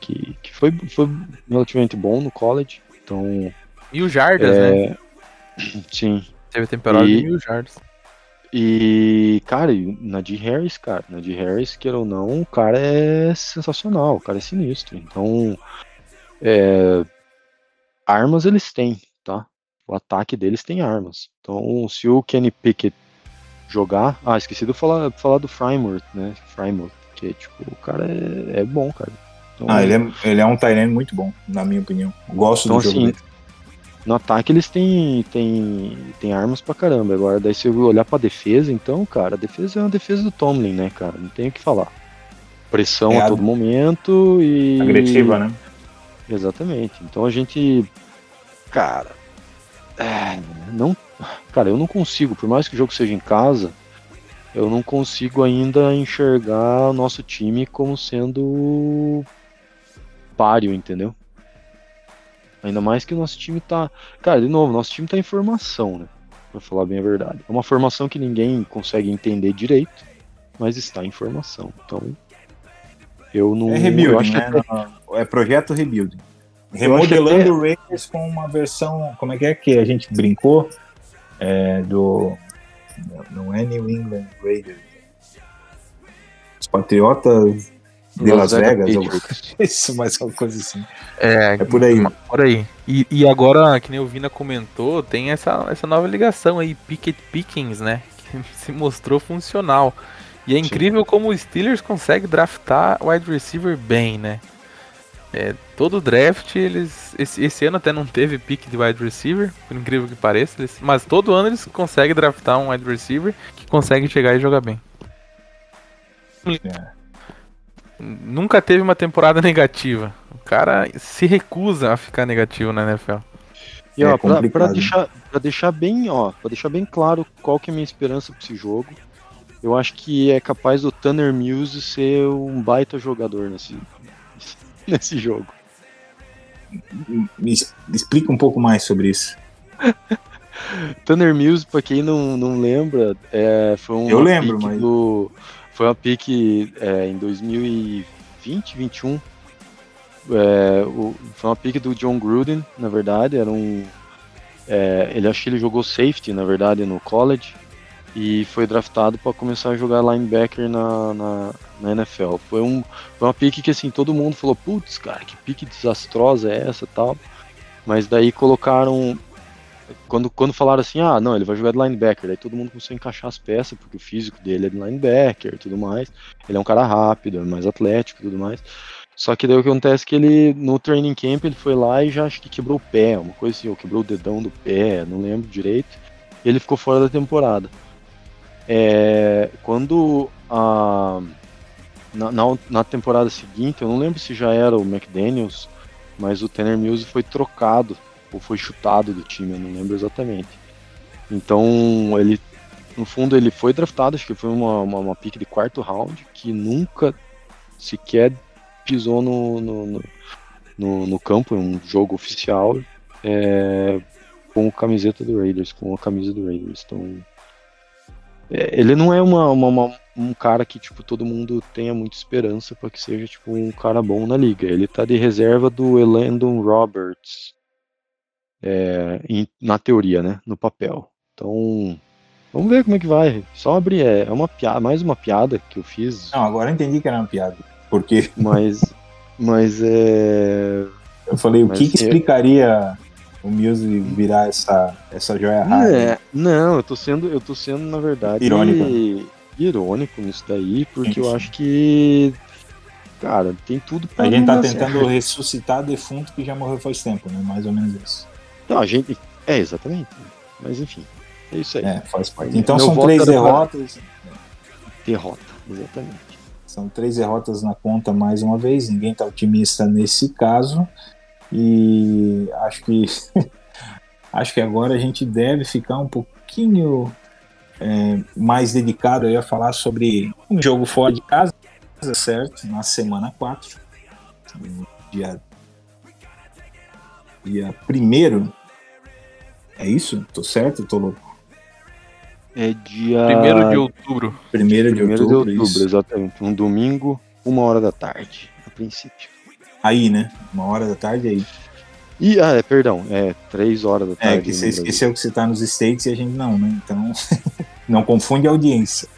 que, que foi, foi relativamente bom no college. Então, Mil jardas, né? é, sim. Teve temporada e- de mil jardas. E, cara, e Nadir Harris, cara, Nadir Harris, queira ou não, o cara é sensacional, o cara é sinistro. Então, é, armas eles têm, tá? O ataque deles tem armas. Então, se o Kenny Pickett jogar. Ah, esqueci de falar, falar do Frymouth, né? Frymouth, que, tipo, o cara é, é bom, cara. Então, Ah, ele é, ele é um Tyrene muito bom, na minha opinião. Gosto Então, do jogo assim, dele. No ataque eles têm, têm, têm armas pra caramba. Agora, daí se eu olhar pra defesa, então, cara, a defesa é uma defesa do Tomlin, né, cara? Não tem o que falar. Pressão É a a- todo momento e. Agressiva, né? Exatamente. Então a gente. Cara. é, não. Cara, eu não consigo, por mais que o jogo seja em casa, eu não consigo ainda enxergar o nosso time como sendo páreo, entendeu? Ainda mais que o nosso time tá. Cara, de novo, nosso time tá em formação, né? Pra falar bem a verdade. É uma formação que ninguém consegue entender direito, mas está em formação. Então. Eu não. É eu rebuilding, acho que né? É projeto rebuilding. Remodelando o Raiders com uma versão. Como é que é que a gente brincou? É, do. Não é New England Raiders. Os Patriotas de Las, Vegas. ou- Patriots. Isso, mais uma coisa assim. É, É por aí. Por aí. E, e agora, que nem o Vina comentou, tem essa, essa nova ligação aí, Pickett Pickens, né? Que se mostrou funcional. E é incrível como o Steelers consegue draftar wide receiver bem, né? É, todo draft, eles. Esse, esse ano até não teve pick de wide receiver, por incrível que pareça. eles- mas todo ano eles conseguem draftar um wide receiver que consegue chegar e jogar bem. É. Nunca teve uma temporada negativa. O cara se recusa a ficar negativo na NFL. E ó, É pra, pra deixar, pra deixar bem, ó, pra deixar bem claro qual que é a minha esperança pra esse jogo, eu acho que é capaz do Tanner Muse ser um baita jogador nesse, nesse jogo. Me explica um pouco mais sobre isso. Tanner Muse, pra quem não, não lembra, é, foi um Eu lembro, mas- do, foi uma pick é, em 2020, 21. É, o- foi uma pick do John Gruden, na verdade, era um é, ele acho que ele jogou safety, na verdade, no college e foi draftado para começar a jogar linebacker na, na, na NFL. Foi, um, foi uma pick que assim todo mundo falou, putz, cara, que pick desastrosa é essa, tal. Mas daí colocaram quando, quando falaram assim, ah, não, ele vai jogar de linebacker, daí todo mundo começou a encaixar as peças, porque o físico dele é de linebacker e tudo mais. Ele é um cara rápido, é mais atlético e tudo mais. Só que daí o que acontece é que ele, no training camp, ele foi lá e já acho que quebrou o pé, uma coisa assim, ou quebrou o dedão do pé, não lembro direito. E ele ficou fora da temporada. É, quando a. Na, na, na temporada seguinte, eu não lembro se já era o McDaniels, mas o Tanner Muse foi trocado ou foi chutado do time, eu não lembro exatamente. Então ele, no fundo, ele foi draftado, acho que foi uma, uma, uma pick de quarto round, que nunca sequer pisou no, no, no, no, campo, em um jogo oficial, é, com a camiseta do Raiders, com a camisa do Raiders. Então ele não é uma, uma- uma- um cara que tipo todo mundo tenha muita esperança para que seja tipo um cara bom na liga. Ele tá de reserva do Elandon Roberts, é, em- na teoria, né, no papel. Então vamos ver como é que vai. Só abrir é, é uma piada, mais uma piada que eu fiz, Não, agora eu entendi que era uma piada. Porque mas mas é eu falei, o que, que explicaria o Muse virar essa, essa joia rara? É, não, eu tô sendo, eu tô sendo, na verdade, Irônico. irônico nisso daí, porque Sim, eu acho que, cara, tem tudo pra A gente tá tentando certo. ressuscitar defunto que já morreu faz tempo, né? Mais ou menos isso. Não, a gente, é, exatamente, mas enfim, é isso aí, É, faz parte. Então Meu são três derrotas. derrota, exatamente. São três derrotas na conta mais uma vez. Ninguém tá otimista nesse caso. E acho que acho que agora a gente deve ficar um pouquinho é, mais dedicado aí a falar sobre um jogo fora de casa, certo? Na semana 4. Dia dia primeiro. É isso? Tô certo? Tô louco. É dia. Primeiro de outubro. Primeiro de Primeiro outubro, de outubro, exatamente. Um domingo, uma hora da tarde, a princípio. Aí, né? Uma hora da tarde aí. E, ah, é, perdão, é três horas da tarde. É, que no você esqueceu que você tá nos States e a gente não, né? Então, não confunde a audiência.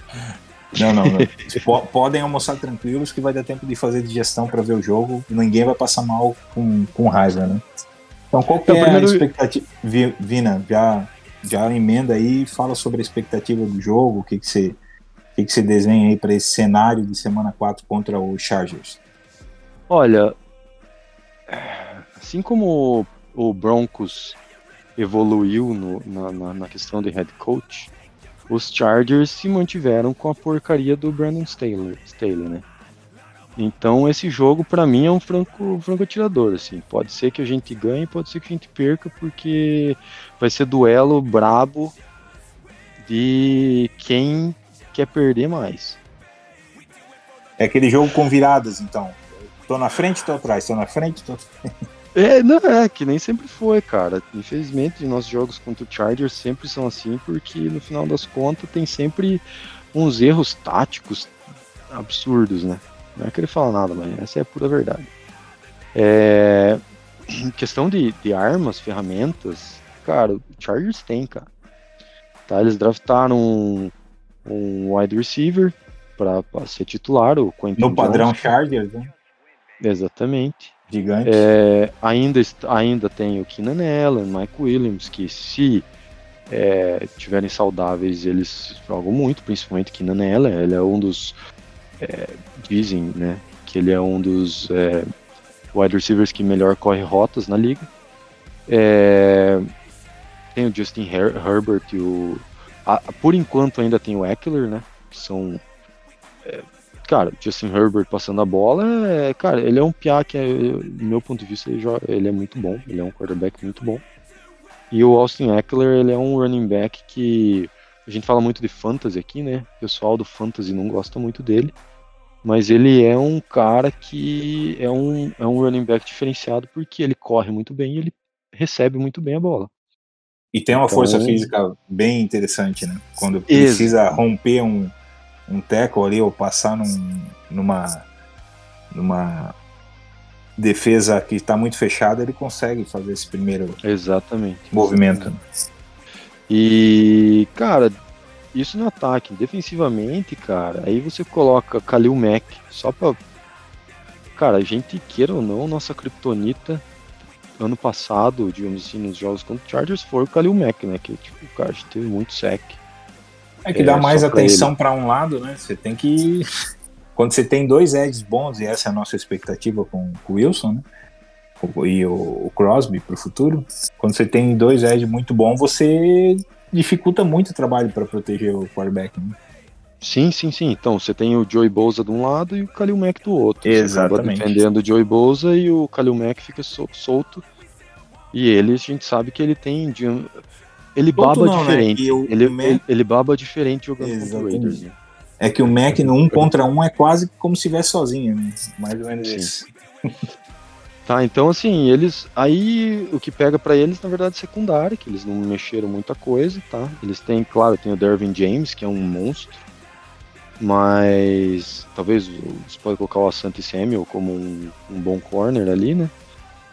Não, não, não. Po- Podem almoçar tranquilos que vai dar tempo de fazer digestão para ver o jogo e ninguém vai passar mal com, com raiva, né? Então, qual que Então, é primeiro- a expectativa? Vi- Vina, já, já emenda aí e fala sobre a expectativa do jogo, o que, que você. O que, que você desenha aí para esse cenário de semana 4 contra o Chargers? Olha, assim como o Broncos evoluiu no- na, na- na questão de head coach, os Chargers se mantiveram com a porcaria do Brandon Staley, Staley né? Então esse jogo pra mim é um franco, franco atirador, assim. Pode ser que a gente ganhe, pode ser que a gente perca, porque vai ser duelo brabo de quem quer perder mais. É aquele jogo com viradas, então. Tô na frente, tô atrás, tô na frente, tô É, não, é, que nem sempre foi, cara. Infelizmente, nossos jogos contra o Chargers sempre são assim, porque no final das contas tem sempre uns erros táticos absurdos, né? Não é querer falar nada, mas essa é a pura verdade. É, questão de, de armas, ferramentas, cara, o Chargers tem, cara. Tá, eles draftaram um, um wide receiver pra, pra ser titular, o Quentin no padrão Johnson. Chargers, né? Exatamente. Gigante. É, ainda, ainda tem o Keenan Allen, Mike Williams, que se é, tiverem saudáveis, eles jogam muito, principalmente Keenan Allen. Ele é um dos. é, dizem, né? Que ele é um dos é, wide receivers que melhor corre rotas na liga. É, tem o Justin Her- Herbert e o. a- por enquanto ainda tem o Eckler, né? Que são. Cara, Justin Herbert passando a bola, é, cara, ele é um piá que, é, do meu ponto de vista, ele, joga- ele é muito bom. Ele é um quarterback muito bom. E o Austin Eckler, ele é um running back que a gente fala muito de fantasy aqui, né? O pessoal do fantasy não gosta muito dele. Mas ele é um cara que é um, é um running back diferenciado porque ele corre muito bem e ele recebe muito bem a bola. E tem uma Então- força física bem interessante, né? Quando precisa romper um, um tackle ali ou passar num, numa, numa defesa que está muito fechada, ele consegue fazer esse primeiro Exatamente. movimento. E, cara, isso no ataque. Defensivamente, cara, aí você coloca Kalil Mack só pra. Cara, a gente queira ou não, nossa Kryptonita ano passado, digamos assim, nos jogos contra o Chargers foi o Kalil Mack, né? Que, tipo, cara, a gente teve muito sec. É que É, dá mais só pra atenção para um lado, né? Você tem que. Quando você tem dois edges bons, e essa é a nossa expectativa com, com o Wilson, né? E o, o Crosby para o futuro. Quando você tem dois edges muito bons, você dificulta muito o trabalho para proteger o quarterback. Né? Sim, sim, sim. Então, você tem o Joey Bosa de um lado e o Kalil Mack do outro. Você acaba Exatamente. defendendo o Joey Bosa e o Kalil Mack fica sol- solto. E ele, a gente sabe que ele tem. Ele baba não, né? diferente. E o- ele, o Mac- ele, baba diferente jogando contra o Exatamente. Raiders. Né? É que o Mac no um contra um é quase como se estivesse sozinho, né? Mais ou menos Sim. isso. Tá, então assim, eles. Aí o que pega pra eles, na verdade, é secundária, que eles não mexeram muita coisa, tá? Eles têm, claro, tem o Dervin James, que é um monstro. Mas talvez você pode colocar o Asante Samuel como um, um bom corner ali, né?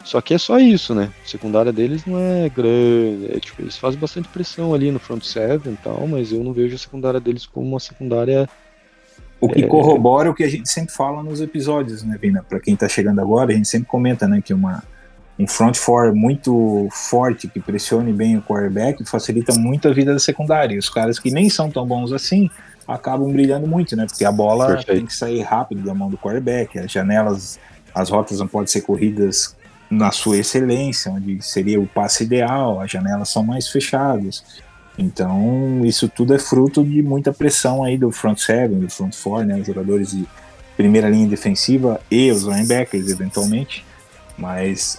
Só que é só isso, né? A secundária deles não é grande. É, tipo, eles fazem bastante pressão ali no front seven e tal, mas eu não vejo a secundária deles como uma secundária. O que É. corrobora o que a gente sempre fala nos episódios, né, Vina? Para quem tá chegando agora, a gente sempre comenta, né, que uma um front four muito forte que pressione bem o quarterback facilita muito a vida da secundária. E os caras que nem são tão bons assim acabam brilhando muito, né? Porque a bola Perfeito. tem que sair rápido da mão do quarterback, as janelas, as rotas não podem ser corridas na sua excelência, onde seria o passe ideal, as janelas são mais fechadas. Então, isso tudo é fruto de muita pressão aí do front seven, do front four, né? Os jogadores de primeira linha defensiva e os linebackers, eventualmente. Mas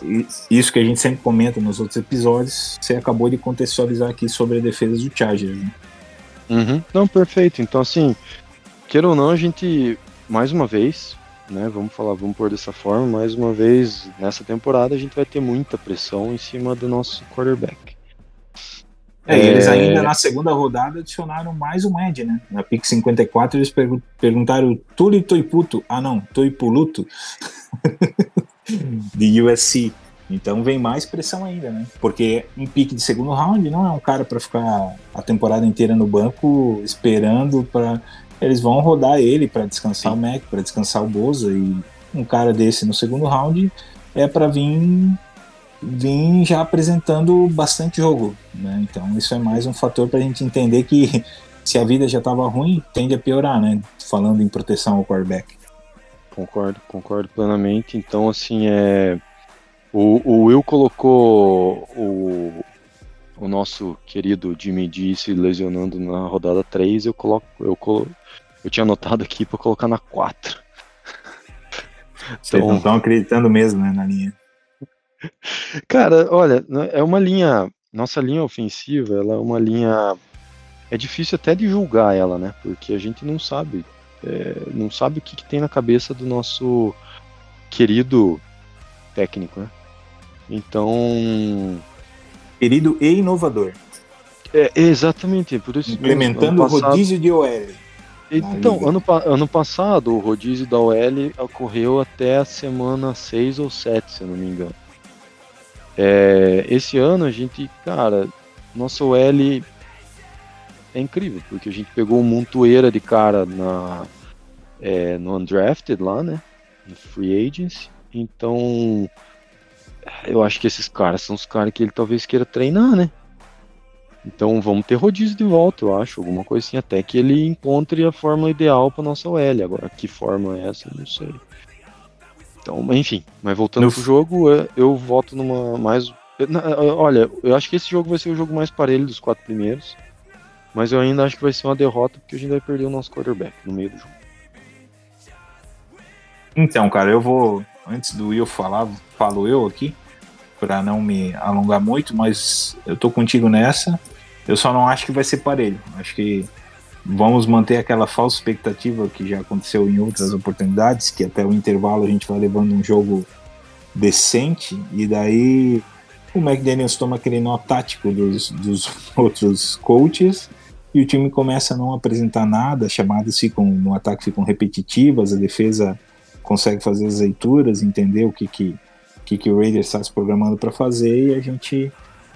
isso que a gente sempre comenta nos outros episódios, você acabou de contextualizar aqui sobre a defesa do Chargers. Né? Uhum. Não, perfeito. Então, assim, queira ou não, a gente, mais uma vez, né? Vamos falar, vamos pôr dessa forma. Mais uma vez, nessa temporada a gente vai ter muita pressão em cima do nosso quarterback. É, e eles É. ainda na segunda rodada adicionaram mais um Ed, né? Na pick 54 eles pergu- perguntaram Tuli Toiputo. Ah, não, Toipuluto. de USC. Então vem mais pressão ainda, né? Porque um pique de segundo round não é um cara para ficar a temporada inteira no banco esperando para eles vão rodar ele para descansar o Mac, para descansar o Boza e um cara desse no segundo round é para vir vir já apresentando bastante jogo, né? Então isso é mais um fator para a gente entender que se a vida já estava ruim, tende a piorar, né? Falando em proteção ao quarterback. Concordo, concordo plenamente. Então, assim, é. O, o Will colocou o, o nosso querido Jimmy G se lesionando na rodada 3. Eu coloco. Eu, colo, eu tinha anotado aqui para colocar na 4. Vocês não estão acreditando mesmo, né, na linha. cara, olha, é uma linha. Nossa linha ofensiva, ela é uma linha. É difícil até de julgar ela, né? Porque a gente não sabe. é, não sabe o que, que tem na cabeça do nosso querido técnico, né? Então. Querido e inovador, É, exatamente, por isso implementando o rodízio de OL. Então, ano, ano passado, o rodízio da OL ocorreu até a semana 6 ou 7, se eu não me engano. É, esse ano a gente, cara, nossa OL é incrível, porque a gente pegou um montoeira de cara na, é, no Undrafted lá, né? No Free Agency. Então, eu acho que esses caras são os caras que ele talvez queira treinar, né? Então vamos ter rodízio de volta, eu acho, alguma coisa assim, até que ele encontre a forma ideal para nossa OL. Agora, que forma é essa, eu não sei. Então, enfim, mas voltando No pro jogo, eu voto numa mais. na- Olha, eu acho que esse jogo vai ser o jogo mais parelho dos quatro primeiros, mas eu ainda acho que vai ser uma derrota porque a gente vai perder o nosso quarterback no meio do jogo. Então, cara, eu vou. Antes do Will falar, falo eu aqui, para não me alongar muito, mas eu tô contigo nessa. Eu só não acho que vai ser parelho. Acho que vamos manter aquela falsa expectativa que já aconteceu em outras oportunidades, que até o intervalo a gente vai levando um jogo decente, e daí o McDaniels toma aquele nó tático dos, dos outros coaches e o time começa a não apresentar nada, as chamadas ficam no ataque ficam repetitivas, a defesa consegue fazer as leituras, entender o que que, que, que o Raiders está se programando para fazer e a gente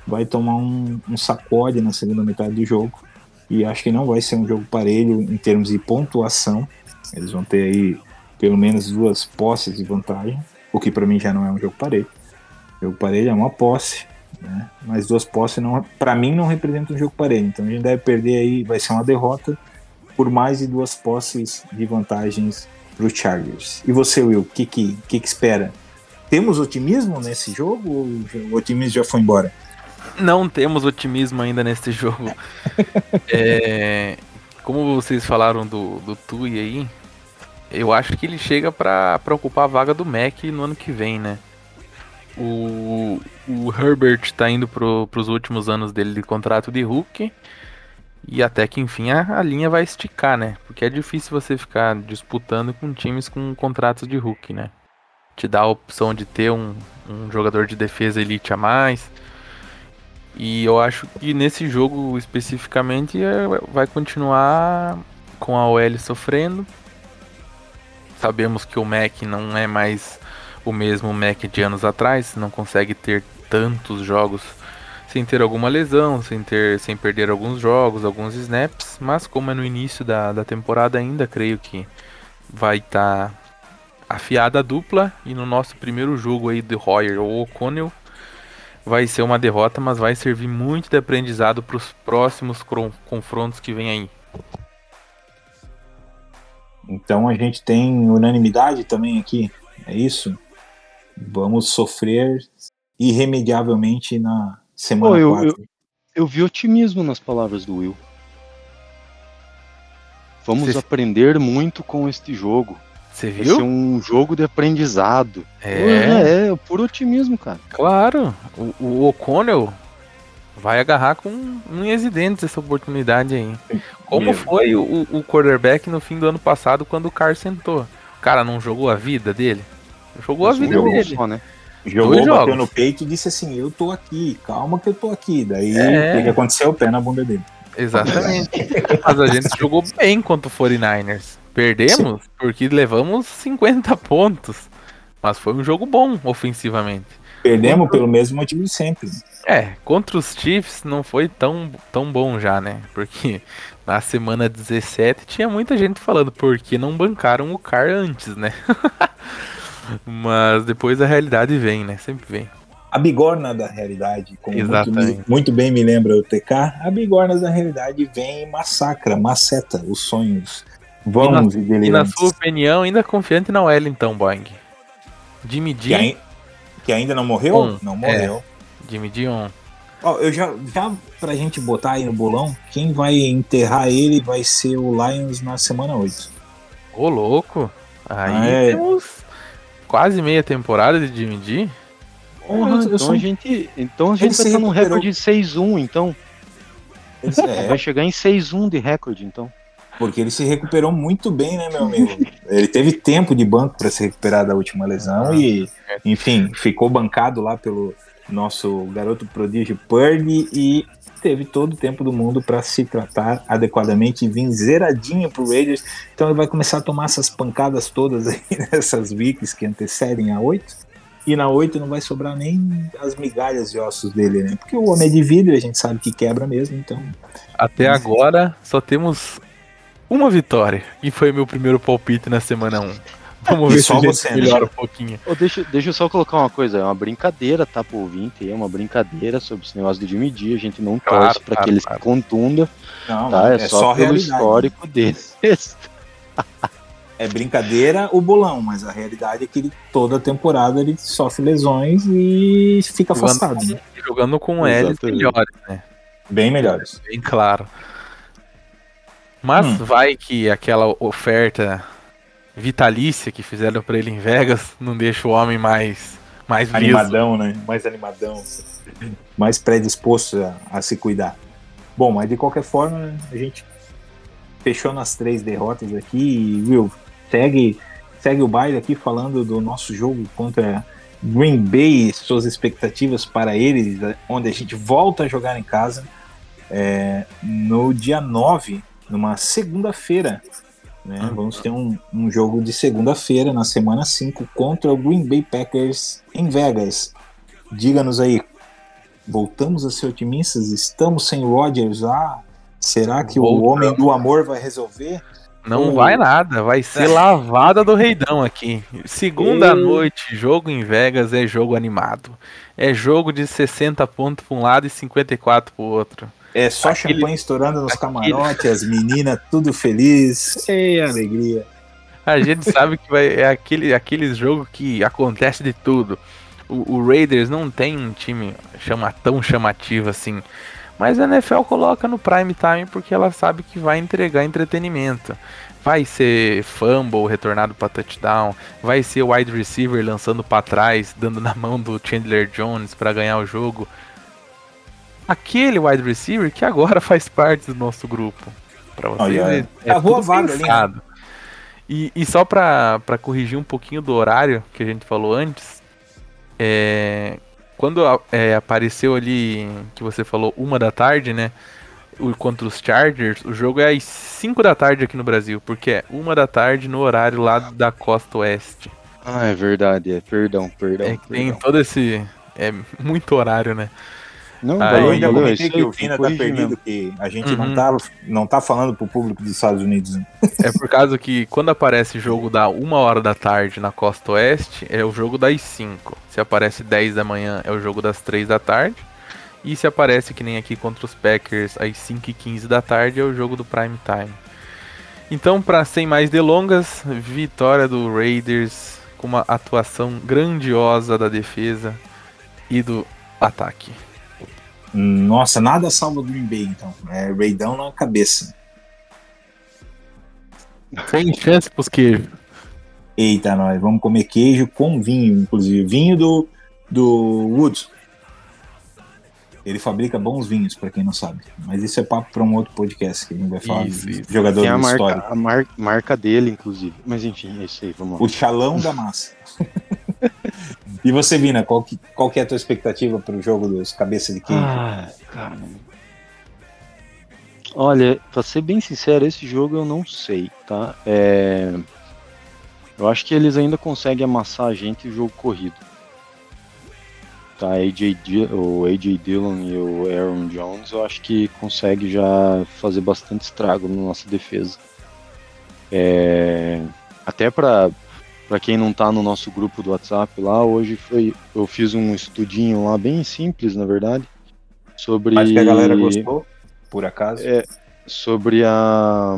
vai tomar um, um sacode na segunda metade do jogo e acho que não vai ser um jogo parelho em termos de pontuação, eles vão ter aí pelo menos duas posses de vantagem, o que para mim já não é um jogo parelho. Jogo parelho é uma posse, né? Mas duas posses não, para mim não representa um jogo parelho. Então a gente deve perder aí, vai ser uma derrota por mais de duas posses de vantagens para os Chargers. E você, Will, o que que, que que espera? Temos otimismo nesse jogo ou o otimismo já foi embora? Não temos otimismo ainda nesse jogo. É, como vocês falaram do, do Tui aí, eu acho que ele chega pra ocupar a vaga do Mac no ano que vem, né? O, o Herbert tá indo pro, pros últimos anos dele de contrato de Hulk. E até que enfim a, a linha vai esticar, né? Porque é difícil você ficar disputando com times com contratos de Hulk, né? Te dá a opção de ter um, um jogador de defesa elite a mais. E eu acho que nesse jogo especificamente é, vai continuar com a OL sofrendo. Sabemos que o Mac não é mais o mesmo Mac de anos atrás, não consegue ter tantos jogos sem ter alguma lesão, sem ter sem perder alguns jogos, alguns snaps, mas como é no início da, da temporada ainda, creio que vai estar afiada a dupla e no nosso primeiro jogo aí de Royer ou O'Connell vai ser uma derrota, mas vai servir muito de aprendizado para os próximos confrontos que vem aí. Então a gente tem unanimidade também aqui, é isso? Vamos sofrer irremediavelmente na semana Pô, eu- 4. Eu vi otimismo nas palavras do Will. Vamos aprender muito com este jogo. Você Vai ser viu? um jogo de aprendizado. É, é, é puro otimismo, cara. claro. O, o O'Connell vai agarrar com unhas e dentes essa oportunidade aí. Como Mesmo. foi o, o quarterback no fim do ano passado quando o Carr sentou? cara não jogou a vida dele? Jogou a Um vida dele. só, né? Jogou, Dois bateu jogos. no peito e disse assim: Eu tô aqui, calma que eu tô aqui. Daí É. o que, que aconteceu? O pé na bunda dele. Exatamente. Mas a gente jogou bem contra o 49ers. Perdemos porque levamos 50 pontos. Mas foi um jogo bom ofensivamente. Perdemos pelo mesmo motivo de sempre. É, contra os Chiefs não foi tão, tão bom já, né? Porque na semana 17 tinha muita gente falando por que não bancaram o Car antes, né? Mas depois a realidade vem, né? Sempre vem. A bigorna da realidade, como muito, muito bem me lembra o TK, a bigorna da realidade vem e massacra, maceta os sonhos vãos e, E na sua opinião, ainda confiante na então, Boeing? Jimmy que, D, ai- que ainda não morreu? Bom, não morreu. Jimmy D on. Ó, eu já, já pra gente botar aí no bolão, quem vai enterrar ele vai ser o Lions na semana 8. Ô, louco. Aí Ah, é. temos quase meia temporada de Jimmy D. Porra, eu então sou- a gente, então a Ele gente vai estar num recorde de 6-1, então. Eles- é, Vai chegar em 6-1 de recorde, então. Porque ele se recuperou muito bem, né, meu amigo? Ele teve tempo de banco para se recuperar da última lesão e, enfim, ficou bancado lá pelo nosso garoto prodígio Purdy e teve todo o tempo do mundo para se tratar adequadamente e vir zeradinho pro Raiders. Então ele vai começar a tomar essas pancadas todas aí nessas weeks que antecedem a 8. E na 8 não vai sobrar nem as migalhas de ossos dele, né? Porque o homem é de vidro e a gente sabe que quebra mesmo, então Até agora só temos uma vitória. E foi meu primeiro palpite na semana 1. Vamos E ver se só a gente melhora um pouquinho. Ô, deixa, deixa eu só colocar uma coisa, é uma brincadeira, tá, pro ouvinte, é uma brincadeira sobre esse negócio do Jimmy D, a gente não Claro, torce pra claro, que ele claro. se contunda, não, tá? É, só, pelo realidade. histórico dele. É brincadeira o bolão, mas a realidade é que ele, toda temporada ele sofre lesões e fica afastado. né? Jogando com Exatamente. melhores, né? Bem melhores. Bem claro. Mas Hum. vai que aquela oferta vitalícia que fizeram pra ele em Vegas não deixa o homem mais, mais. Animadão, né? Mais animadão. Mais predisposto a, a se cuidar. Bom, mas de qualquer forma, a gente fechou nas três derrotas aqui e, Will, segue, segue o baile aqui falando do nosso jogo contra Green Bay, suas expectativas para eles, onde a gente volta a jogar em casa é, no dia 9, numa segunda-feira. Né? Vamos ter um, um jogo de segunda-feira, na semana 5, contra o Green Bay Packers em Vegas. Diga-nos aí, voltamos a ser otimistas? Estamos sem Rodgers? Ah, será que o homem do amor vai resolver? Não Oh. vai nada, vai ser lavada do Reidão aqui. Segunda Ei. noite, jogo em Vegas é jogo animado. É jogo de 60 pontos pra um lado e 54 pro outro. É só Aquele- champanhe estourando nos aquele- camarotes, as meninas tudo feliz. Ei, alegria. A gente sabe que vai, é aquele, aquele jogo que acontece de tudo. O, o Raiders não tem um time chama, tão chamativo assim. Mas a NFL coloca no prime time porque ela sabe que vai entregar entretenimento. Vai ser fumble retornado para touchdown, vai ser wide receiver lançando para trás, dando na mão do Chandler Jones para ganhar o jogo. Aquele wide receiver que agora faz parte do nosso grupo. Para vocês Olha, verem, é cavou a tudo vaga ali, né? pensado. E, e só pra, pra corrigir um pouquinho do horário que a gente falou antes, é, quando é, apareceu ali, que você falou, uma da tarde, né? O, contra os Chargers, o jogo é às 5 da tarde aqui no Brasil, porque é uma da tarde no horário lá da costa oeste. Ah, é verdade, é. Perdão, perdão. É que tem perdão. todo esse. É muito horário, né? Não, Ah, eu ainda comentei que o Fina tá perdido, que a gente não, Uhum. tá, não tá falando pro público dos Estados Unidos. né? É por causa que quando aparece jogo da 1 hora da tarde na costa oeste, é o jogo das 5. Se aparece 10 da manhã, é o jogo das 3 da tarde. E se aparece que nem aqui contra os Packers às 5 e 15 da tarde, é o jogo do prime time. Então, para sem mais delongas, vitória do Raiders com uma atuação grandiosa da defesa e do ataque. Nossa, nada salva o Green Bay, então. É Raidão na cabeça. Sem chance pros queijos. Eita, nós vamos comer queijo com vinho, inclusive. Vinho do, do Woods. Ele fabrica bons vinhos, pra quem não sabe. Mas isso é papo pra um outro podcast que a gente vai falar Isso, de isso. jogador Tem a marca, histórico. a mar- marca dele, inclusive. Mas enfim, é isso aí, vamos lá. O chalão da massa. e você, Vina, qual que, qual que é a tua expectativa pro jogo dos cabeça de queijo? Ah, cara. Olha, pra ser bem sincero, esse jogo eu não sei, tá? É... Eu acho que eles ainda conseguem amassar a gente em jogo corrido. Tá, AJ o AJ Dillon e o Aaron Jones, eu acho que consegue já fazer bastante estrago na nossa defesa. É... Até pra, pra quem não tá no nosso grupo do WhatsApp lá, hoje foi eu fiz um estudinho lá bem simples, na verdade, sobre Acho que a galera gostou, por acaso. É, sobre a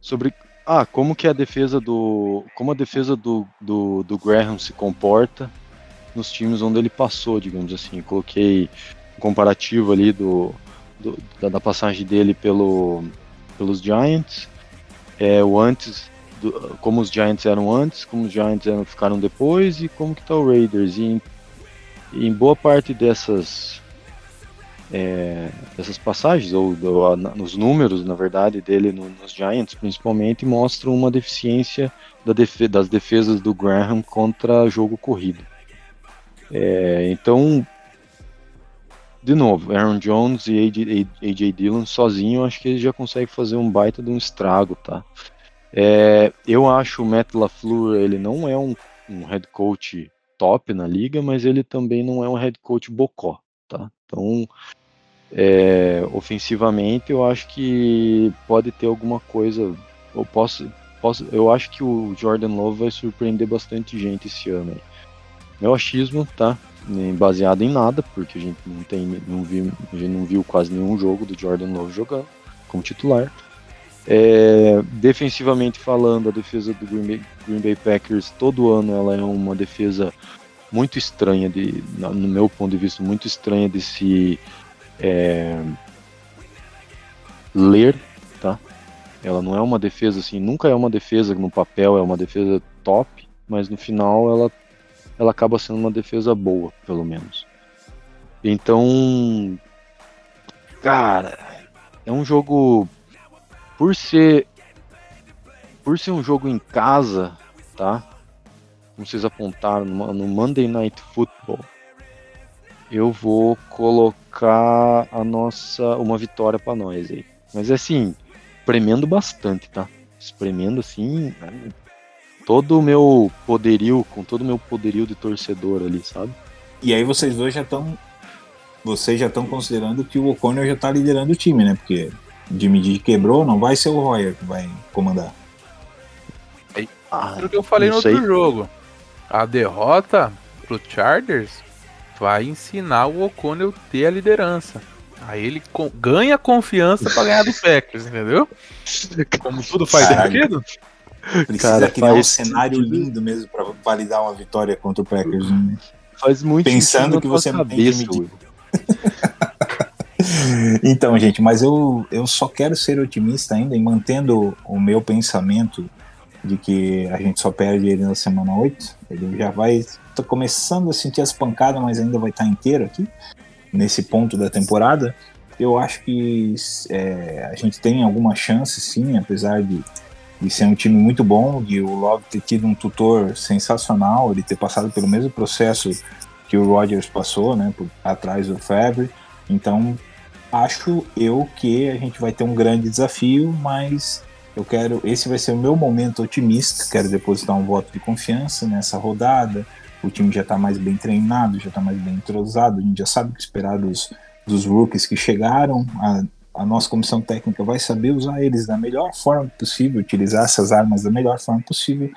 sobre ah como que a defesa do como a defesa do, do, do Graham se comporta nos times onde ele passou digamos assim Eu coloquei um comparativo ali do, do- da, da passagem dele pelo pelos Giants é o antes do- como os Giants eram antes como os Giants eram, ficaram depois e como que tá o Raiders e em, em boa parte dessas é, dessas passagens, ou nos números, na verdade, dele no- nos Giants, principalmente, mostram uma deficiência da das defesas do Graham contra jogo corrido. É, então, de novo, Aaron Jones e AJ, AJ Dillon sozinho, acho que ele já consegue fazer um baita de um estrago, tá? É, eu acho o Matt LaFleur, ele não é um, um head coach top na liga, mas ele também não é um head coach bocó, tá? Então, é, ofensivamente, eu acho que pode ter alguma coisa. Eu posso, posso, eu acho que o Jordan Love vai surpreender bastante gente esse ano. Aí. Meu achismo, tá? Baseado em nada, porque a gente não tem, não viu, a gente não viu quase nenhum jogo do Jordan Love jogando como titular. É, defensivamente falando, a defesa do Green Bay, Green Bay Packers todo ano ela é uma defesa muito estranha de, no meu ponto de vista, muito estranha de se é, ler, tá? Ela não é uma defesa assim, nunca é uma defesa no papel, é uma defesa top, mas no final ela, ela acaba sendo uma defesa boa, pelo menos. Então, cara, é um jogo por ser por ser um jogo em casa, tá? Como vocês apontaram no, Monday Night Football, eu vou colocar a nossa uma vitória para nós aí. Mas assim, premendo bastante, tá? Espremendo assim, todo o meu poderio, com todo o meu poderio de torcedor ali, sabe? E aí vocês dois já estão. Vocês já estão considerando que o O'Connor já tá liderando o time, né? Porque Jimmy G quebrou, não vai ser o Royer que vai comandar. Ah, Aquilo que eu falei no sei. outro jogo. A derrota pro Chargers vai ensinar o O'Connell ter a liderança. Aí ele co- ganha confiança pra ganhar do Packers, entendeu? Como tudo faz Caralho. sentido. Precisa Cara, criar um cenário sentido. lindo mesmo pra validar uma vitória contra o Packers. né? Faz muito Pensando que você não tem cabeça. Então, gente, mas eu, eu só quero ser otimista ainda e mantendo o meu pensamento de que a gente só perde ele na semana 8. Ele já vai. Tô começando a sentir as pancadas, mas ainda vai estar inteiro aqui, nesse ponto da temporada. Eu acho que é, a gente tem alguma chance, sim, apesar de, de ser um time muito bom, de o Love ter tido um tutor sensacional, ele ter passado pelo mesmo processo que o Rodgers passou, né, por, atrás do Favre. Então, acho eu que a gente vai ter um grande desafio, mas eu quero, esse vai ser o meu momento otimista, quero depositar um voto de confiança nessa rodada. O time já está mais bem treinado, já está mais bem entrosado, a gente já sabe o que esperar dos, dos rookies que chegaram. A, a nossa comissão técnica vai saber usar eles da melhor forma possível, utilizar essas armas da melhor forma possível.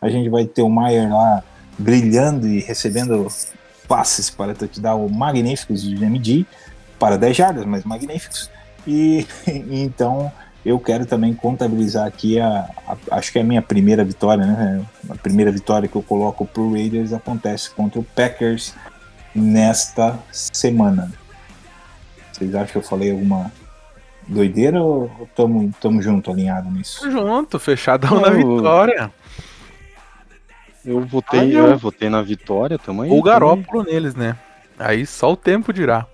A gente vai ter o Maier lá brilhando e recebendo passes para touchdown magníficos do GMD para 10 jardas, mas magníficos. E então eu quero também contabilizar aqui a, a- acho que é a minha primeira vitória, né? A primeira vitória que eu coloco pro Raiders acontece contra o Packers nesta semana. Vocês acham que eu falei alguma doideira ou ou tamo, tamo junto, alinhado nisso? Tamo junto, fechadão na Eu- vitória. Eu votei, Ah, eu- é, votei na vitória também. Ou o Garópolo neles, né? Aí só o tempo dirá.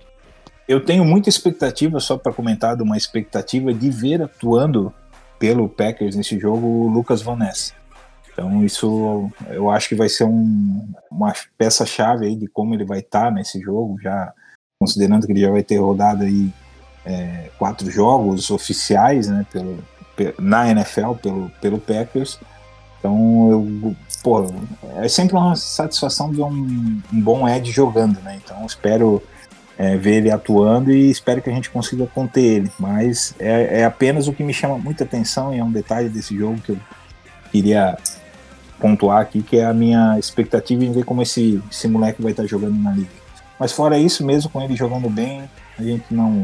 Eu tenho muita expectativa, só para comentar de uma expectativa de ver atuando pelo Packers nesse jogo o Lucas Van Ness. Então isso eu acho que vai ser um, uma peça-chave aí de como ele vai estar nesse jogo, já considerando que ele já vai ter rodado aí é, quatro jogos oficiais né, pelo, pe- na NFL pelo, pelo Packers. Então eu, pô, é sempre uma satisfação ver um, um bom Ed jogando, né? Então espero é, ver ele atuando e espero que a gente consiga conter ele. Mas é, é apenas o que me chama muita atenção e é um detalhe desse jogo que eu queria pontuar aqui, que é a minha expectativa em ver como esse, esse moleque vai estar jogando na liga. Mas fora isso, mesmo com ele jogando bem, a gente não,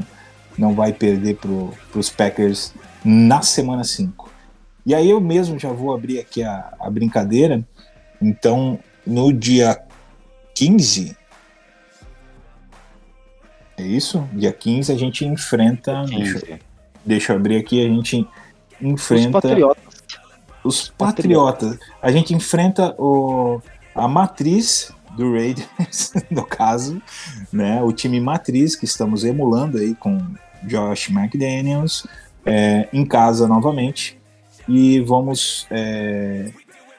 não vai perder para os Packers na semana 5. E aí eu mesmo já vou abrir aqui a, a brincadeira. Então, no dia 15, é isso? Dia 15 a gente enfrenta. Deixa, 15. deixa eu abrir aqui, a gente Os enfrenta Patriotas. os Patriotas. A gente enfrenta o, a matriz do Raiders, no caso, né? O time matriz que estamos emulando aí com Josh McDaniels é, em casa novamente. E vamos é,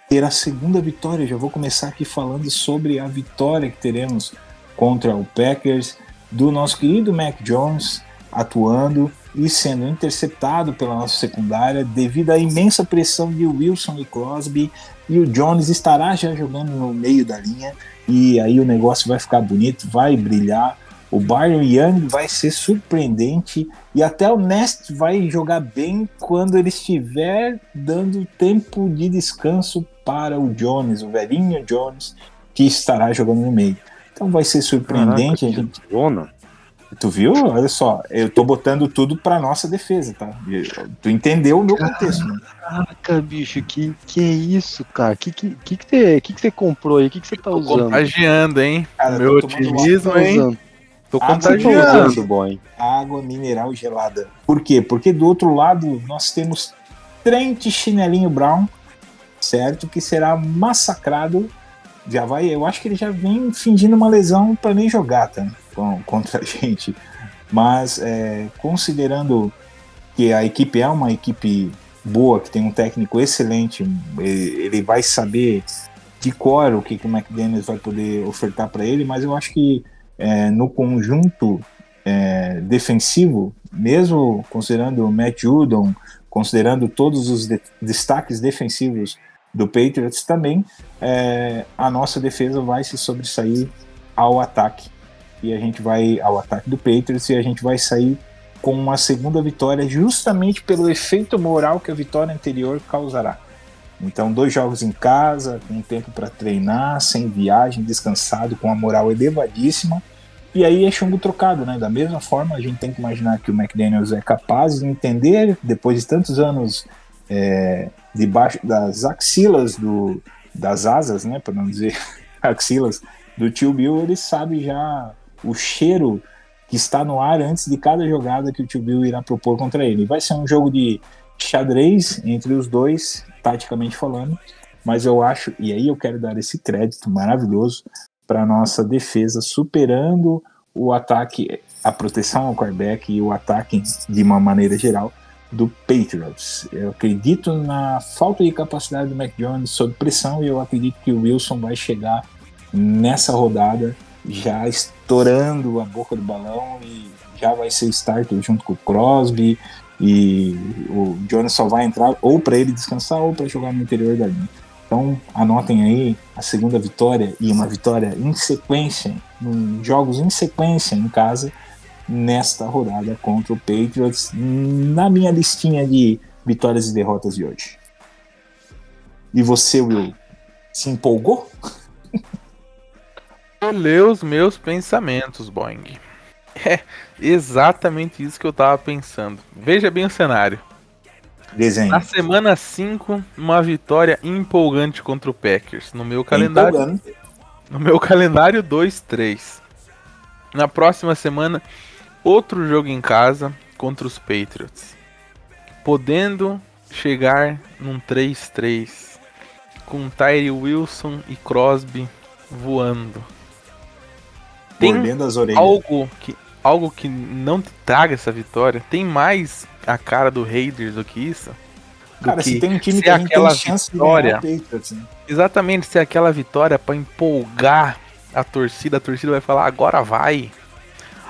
ter a segunda vitória. Já vou começar aqui falando sobre a vitória que teremos contra o Packers, do nosso querido Mac Jones atuando e sendo interceptado pela nossa secundária devido à imensa pressão de Wilson e Crosby. E o Jones estará já jogando no meio da linha. E aí o negócio vai ficar bonito, vai brilhar. O Byron Young vai ser surpreendente e até o Nest vai jogar bem quando ele estiver dando tempo de descanso para o Jones, o velhinho Jones, que estará jogando no meio. Então vai ser surpreendente. a gente. Tu viu? Olha só, eu tô botando tudo pra nossa defesa, tá? Tu entendeu o meu contexto, né? Caraca, bicho, que, que é isso, cara? Que que, que, que, você, que, que você comprou aí? O que, que você tá Tô usando? contagiando, hein? Cara, Meu otimismo, Tá hein? Tô que contagiando. boy? Água mineral gelada. Por quê? Porque do outro lado nós temos Trent Chinelinho Brown, certo? Que será massacrado. Vai, eu acho que ele já vem fingindo uma lesão para nem jogar, tá? Com- contra a gente. Mas é, considerando que a equipe é uma equipe boa, que tem um técnico excelente, ele ele vai saber de cor o que, que o McDaniels vai poder ofertar para ele, mas eu acho que é, no conjunto é, defensivo, mesmo considerando o Matt Judon, considerando todos os de- destaques defensivos do Patriots também, é, a nossa defesa vai se sobressair ao ataque e a gente vai ao ataque do Patriots e a gente vai sair com uma segunda vitória justamente pelo efeito moral que a vitória anterior causará. Então, dois jogos em casa, com tempo para treinar, sem viagem, descansado, com a moral elevadíssima. E aí é chumbo trocado, né? Da mesma forma, a gente tem que imaginar que o McDaniels é capaz de entender, depois de tantos anos é, debaixo das axilas do, das asas, né? Para não dizer axilas do tio Bill, ele sabe já o cheiro que está no ar antes de cada jogada que o tio Bill irá propor contra ele. Vai ser um jogo de xadrez entre os dois, taticamente falando, mas eu acho, e aí eu quero dar esse crédito maravilhoso para nossa defesa, superando o ataque, a proteção ao quarterback e o ataque de uma maneira geral do Patriots. Eu acredito na falta de capacidade do Mac Jones sob pressão e eu acredito que o Wilson vai chegar nessa rodada já estourando a boca do balão e já vai ser starter junto com o Crosby e o Jones só vai entrar ou para ele descansar ou para jogar no interior da linha. Então anotem aí a segunda vitória e uma vitória em sequência, em jogos em sequência em casa nesta rodada contra o Patriots na minha listinha de vitórias e derrotas de hoje. E você, Will, se empolgou? Vou ler os meus pensamentos, Boeing. É exatamente isso que eu tava pensando. Veja bem o cenário. Desenho. Na semana 5, uma vitória empolgante contra o Packers. No meu calendário, no meu calendário 2-3. Na próxima semana, outro jogo em casa contra os Patriots. Podendo chegar num 3-3 com Tyree Wilson e Crosby voando. Tem algo que algo que não te traga essa vitória, tem mais a cara do Raiders do que isso? Cara, se tem um time que tem aquela chance vitória. de o Patriots, né? Exatamente, ser aquela vitória pra empolgar a torcida, a torcida vai falar, agora vai.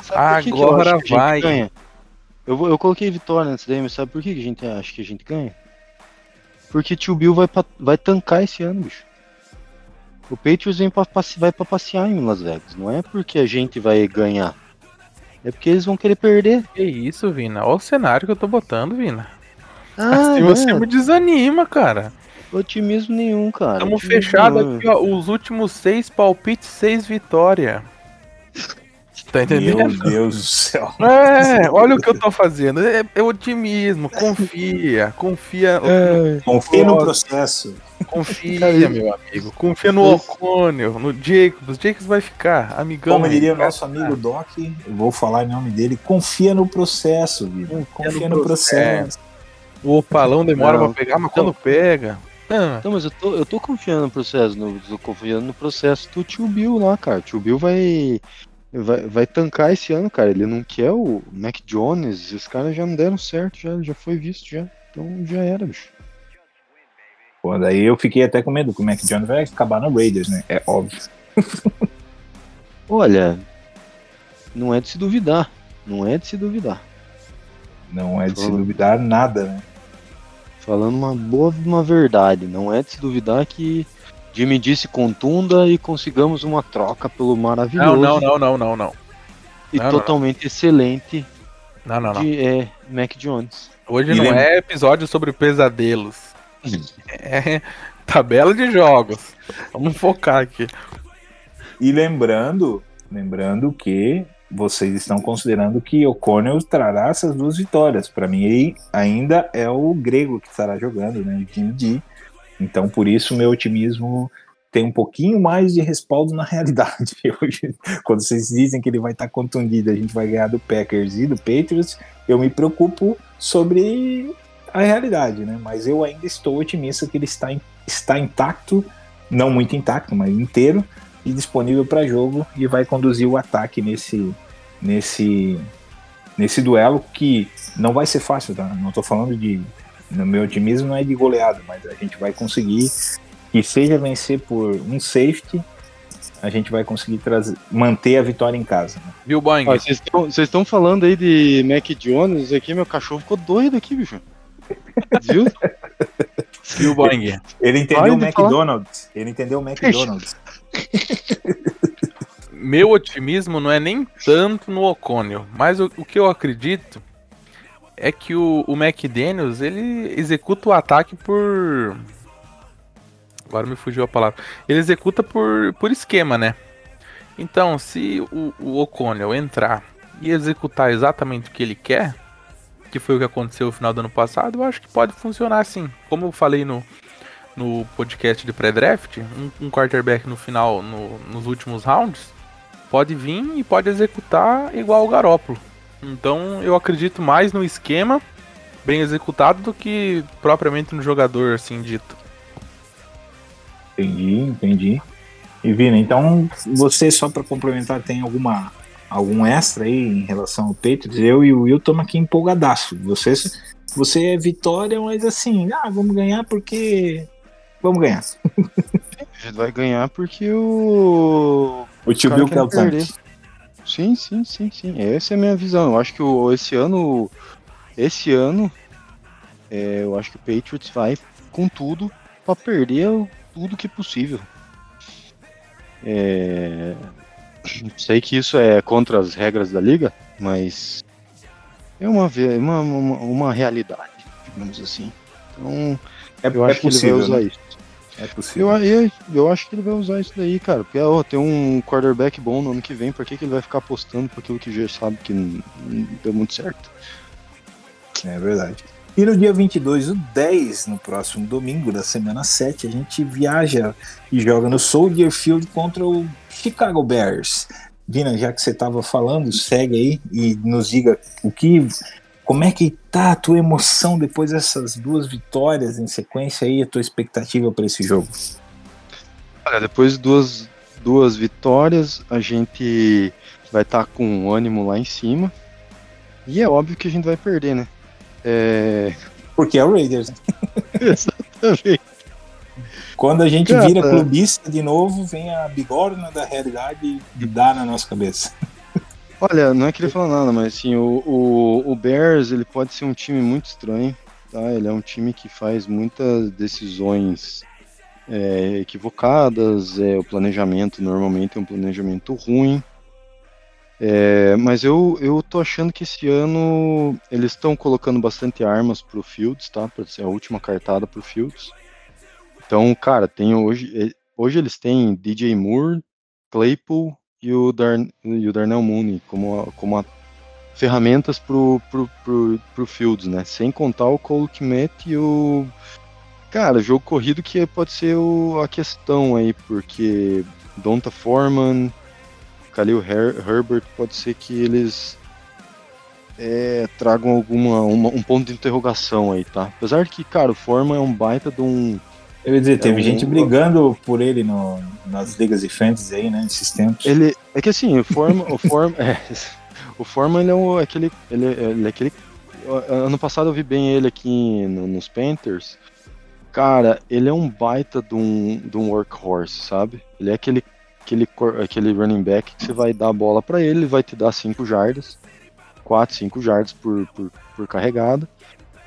Sabe por que que eu Agora acho que a gente vai. ganha? Eu, eu coloquei vitória nessa daí, mas sabe por que que a gente acha que a gente ganha? Porque tio Bill vai, pa- vai tancar esse ano, bicho. O Patriots vem pra, vai pra passear em Las Vegas. Não é porque a gente vai ganhar. É porque eles vão querer perder. Que isso, Vina? Olha o cenário que eu tô botando, Vina. Ah, assim não você é me desanima, cara. otimismo nenhum, cara. Estamos fechados aqui, ó. Os últimos seis palpites, seis vitórias. Tá entendendo? Meu Deus do céu. É, olha o que eu tô fazendo. É, é otimismo, confia. Confia, É, Confia no processo. confia, meu amigo. Confia no Ocônio, no Jacobs. Jacobs vai ficar, amigão. Como diria o nosso amigo Doc, eu vou falar em nome dele, confia no processo, vida. Confia no processo. O opalão demora Não. pra pegar, mas quando pega. Ah, Não, mas eu tô, eu tô confiando no processo, no, tô confiando no processo do tio Bill lá, cara. Tio Bill vai, vai, vai tancar esse ano, cara. Ele não quer o Mac Jones, os caras já não deram certo, já, já foi visto já. Então já era, bicho. Pô, daí eu fiquei até com medo que o Mac Jones vai acabar no Raiders, né? É óbvio. Olha, não é de se duvidar. Não é de se duvidar. Não é de se Falando. duvidar nada, né? Falando uma boa uma verdade, não é de se duvidar que Jimmy disse contunda e consigamos uma troca pelo maravilhoso não, não, não, não, não, não. e não, não, totalmente excelente Não, não, não. de é, Mac Jones. Hoje E não lembra- é episódio sobre pesadelos. É tabela de jogos. Vamos focar aqui. E lembrando, lembrando que vocês estão considerando que o Cornell trará essas duas vitórias. Para mim, ainda é o grego que estará jogando, né? O time D. Então, por isso, meu otimismo tem um pouquinho mais de respaldo na realidade. Quando vocês dizem que ele vai estar contundido, a gente vai ganhar do Packers e do Patriots, eu me preocupo sobre a realidade, né? Mas eu ainda estou otimista que ele está, in- está intacto, não muito intacto, mas inteiro e disponível para jogo e vai conduzir o ataque nesse nesse nesse duelo que não vai ser fácil, tá? Não tô falando de no meu otimismo não é de goleada, mas a gente vai conseguir que seja vencer por um safety, a gente vai conseguir trazer manter a vitória em casa. né? Viu, Boeing? Vocês estão- falando aí de Mac Jones aqui, meu cachorro ficou doido aqui, bicho. Viu? Viu, Boeing? Ele entendeu Pode o falar. McDonald's, ele entendeu o McDonald's. Meu otimismo não é nem tanto no Ocônio, mas o, o que eu acredito é que o, o McDaniels ele executa o ataque por. Agora me fugiu a palavra. Ele executa por, por esquema, né? Então, se o, o O'Connell entrar e executar exatamente o que ele quer, que foi o que aconteceu no final do ano passado, eu acho que pode funcionar assim. Como eu falei no, no podcast de pré-draft, um, um quarterback no final, no- nos últimos rounds, pode vir e pode executar igual o Garópolo. Então eu acredito mais no esquema bem executado do que propriamente no jogador assim dito. Entendi, entendi. E Vina, então você só para complementar tem alguma algum extra aí em relação ao Patriots? Eu e o Will estamos aqui empolgadaço. Você você é vitória, mas assim, ah, vamos ganhar porque vamos ganhar. A gente vai ganhar porque o. O tio Bill quer Sim, sim, sim, sim. Essa é a minha visão. Eu acho que o, esse ano. Esse ano. é, eu acho que o Patriots vai com tudo pra perder tudo que possível. É, sei que isso é contra as regras da liga, mas é uma, ve- uma, uma, uma realidade, digamos assim. Então, É, eu é acho que ele possível, vai usar né? isso. É possível. Eu, eu, eu acho que ele vai usar isso daí, cara. Porque ó, tem um quarterback bom no ano que vem, por que, que ele vai ficar apostando por aquilo que já sabe que não, não deu muito certo? É verdade. E no dia 22 do 10, no próximo domingo da semana 7, a gente viaja e joga no Soldier Field contra o Chicago Bears. Vina, já que você estava falando, segue aí e nos diga o que, como é que tá a tua emoção depois dessas duas vitórias em sequência aí, a tua expectativa para esse jogo. Olha, depois de duas, duas vitórias, a gente vai estar com o ânimo lá em cima. E é óbvio que a gente vai perder, né? É... Porque é o Raiders. né? Exatamente. Quando a gente Cara. vira clubista de novo, vem a bigorna da realidade e dá na nossa cabeça. Olha, não é querer falar nada, mas assim, o, o, o Bears ele pode ser um time muito estranho, tá? Ele é um time que faz muitas decisões é, equivocadas, é, o planejamento normalmente é um planejamento ruim. É, mas eu, eu tô achando que esse ano eles estão colocando bastante armas pro Fields, tá? Pra ser a última cartada pro Fields. Então, cara, tem hoje, eh, hoje eles têm DJ Moore, Claypool e o, e o Darnell Mooney como, como a- ferramentas pro, pro, pro, pro Fields, né? Sem contar o Cole Kmet e o. Cara, jogo corrido que pode ser o- a questão aí, porque Donta Foreman, Khalil Her- Herbert, pode ser que eles é, tragam alguma uma- um ponto de interrogação aí, tá? Apesar que, cara, o Foreman é um baita de um. Eu ia dizer, teve um- gente brigando por ele no- nas ligas de fantasy aí, né? Nesses tempos. Ele é que assim, o Foreman, o Foreman, é, o Foreman ele é um, aquele, ele, ele é aquele. Ano passado eu vi bem ele aqui no- nos Panthers. Cara, ele é um baita de um, de um workhorse, sabe? Ele é aquele, aquele, aquele running back que você vai dar a bola pra ele, ele vai te dar 5 jardas, 4, 5 jardas por, por, por carregada.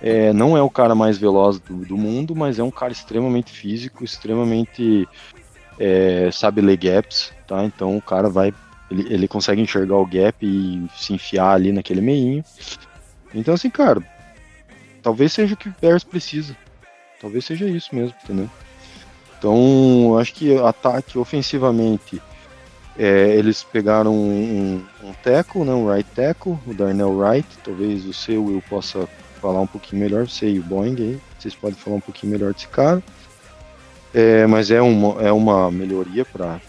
É, não é o cara mais veloz do, do mundo, mas é um cara extremamente físico, extremamente é, sabe ler gaps, tá? Então o cara vai, ele, ele consegue enxergar o gap e se enfiar ali naquele meinho. Então assim, cara, talvez seja o que o Bears precisa. Talvez seja isso mesmo, entendeu? Então, eu acho que ataque ofensivamente, é, eles pegaram um, um, um tackle, né, um right tackle, o Darnell Wright. Talvez o seu Will possa falar um pouquinho melhor, e o Boeing aí. Vocês podem falar um pouquinho melhor desse cara. É, mas é uma, é uma melhoria para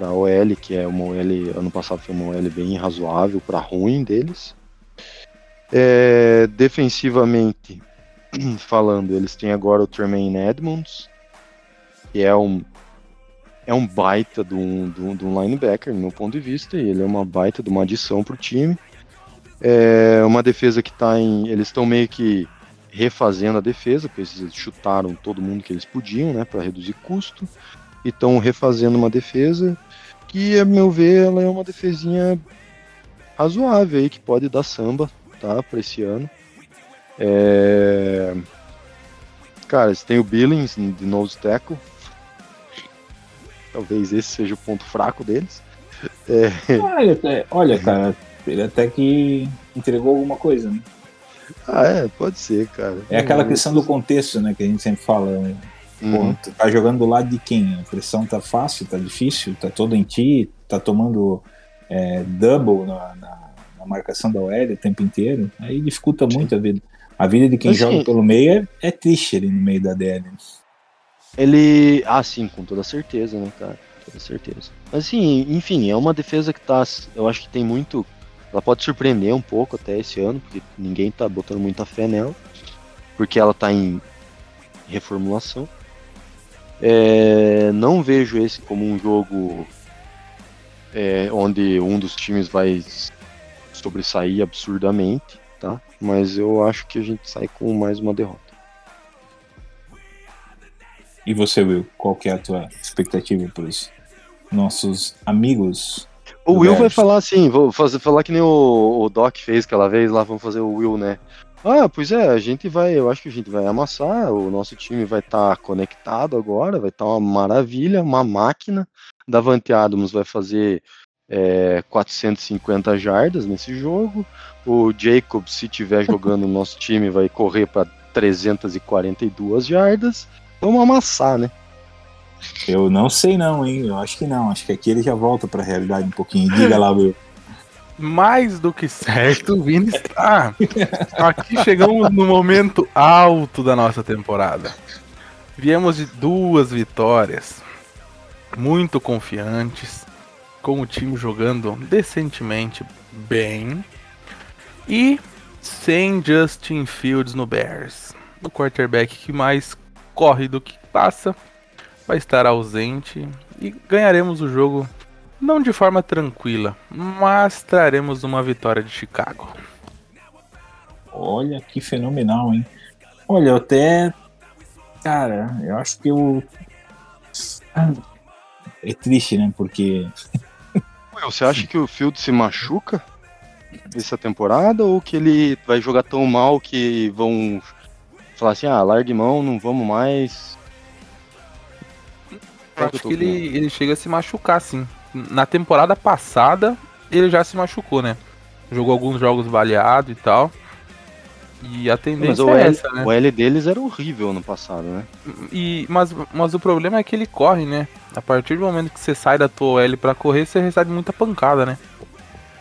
a OL, que é uma OL, ano passado foi uma OL bem razoável para ruim deles. É, defensivamente falando, eles têm agora o Tremaine Edmonds, que é um é um baita de um linebacker, no meu ponto de vista, e ele é uma baita de uma adição para o time. É uma defesa que está em. Eles estão meio que refazendo a defesa, porque eles chutaram todo mundo que eles podiam, né, para reduzir custo, e estão refazendo uma defesa que, a meu ver, ela é uma defesinha razoável aí, que pode dar samba, tá, para esse ano. É... Cara, você tem o Billings de nose tackle. Talvez esse seja o ponto fraco deles. É, Olha, até- olha, cara, ele até que entregou alguma coisa, né? Ah, é, pode ser, cara. É aquela questão do contexto, né? Que a gente sempre fala. né? Pô, Uhum. tu tá jogando do lado de quem? A pressão tá fácil, tá difícil, tá toda em ti, tá tomando é, double na, na- na marcação da OL o tempo inteiro. Aí dificulta muito a vida. A vida de quem joga pelo meio é, é triste ali no meio da DL. Ele. Ah, sim, com toda certeza, né, cara? Com toda certeza. Mas assim, enfim, é uma defesa que tá. Eu acho que tem muito. Ela pode surpreender um pouco até esse ano, porque ninguém tá botando muita fé nela. Porque ela tá em reformulação. É, não vejo esse como um jogo é, onde um dos times vai sobressair absurdamente, tá? Mas eu acho que a gente sai com mais uma derrota. E você, Will, qual que é a tua expectativa para os nossos amigos? O Will vai falar assim, vou fazer, falar que nem o, o Doc fez aquela vez lá, vamos fazer o Will, né? Ah, pois é, a gente vai, eu acho que a gente vai amassar, o nosso time vai estar conectado agora, vai estar uma maravilha, uma máquina. Davante Adams vai fazer é, 450 jardas nesse jogo. O Jacob, se tiver jogando no nosso time, vai correr para 342 jardas. Vamos amassar, né? Eu não sei não, hein? Eu acho que não. Acho que aqui ele já volta para a realidade um pouquinho. Diga lá, Will. Mais do que certo, o Vini está. Aqui chegamos no momento alto da nossa temporada. Viemos de duas vitórias, muito confiantes, com o time jogando decentemente bem e sem Justin Fields no Bears. O quarterback que mais corre do que passa vai estar ausente e ganharemos o jogo Não de forma tranquila, mas traremos uma vitória de Chicago. Olha que fenomenal, hein? Olha, eu até. Cara, eu acho que eu. É triste, né? Porque. Will, Você acha que o Field se machuca essa temporada ou que ele vai jogar tão mal que vão falar assim, ah, largue mão, não vamos mais? Eu acho que ele, ele chega a se machucar, sim. Na temporada passada, ele já se machucou, né? Jogou alguns jogos baleado e tal. E a Mas tendência o é L, essa, né? o L deles era horrível no passado, né? E, mas, mas o problema é que ele corre, né? A partir do momento que você sai da tua L pra correr, você recebe muita pancada, né?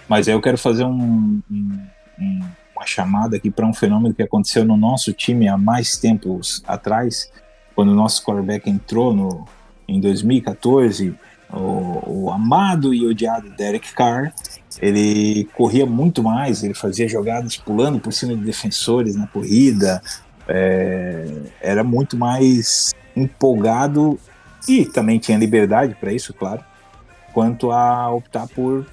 Mas aí eu quero fazer um- um- um- uma chamada aqui para um fenômeno que aconteceu no nosso time há mais tempos atrás, quando o nosso quarterback entrou no, em 2014, o, o amado e odiado Derek Carr, ele corria muito mais, ele fazia jogadas pulando por cima de defensores na corrida, é, era muito mais empolgado e também tinha liberdade para isso, claro, quanto a optar por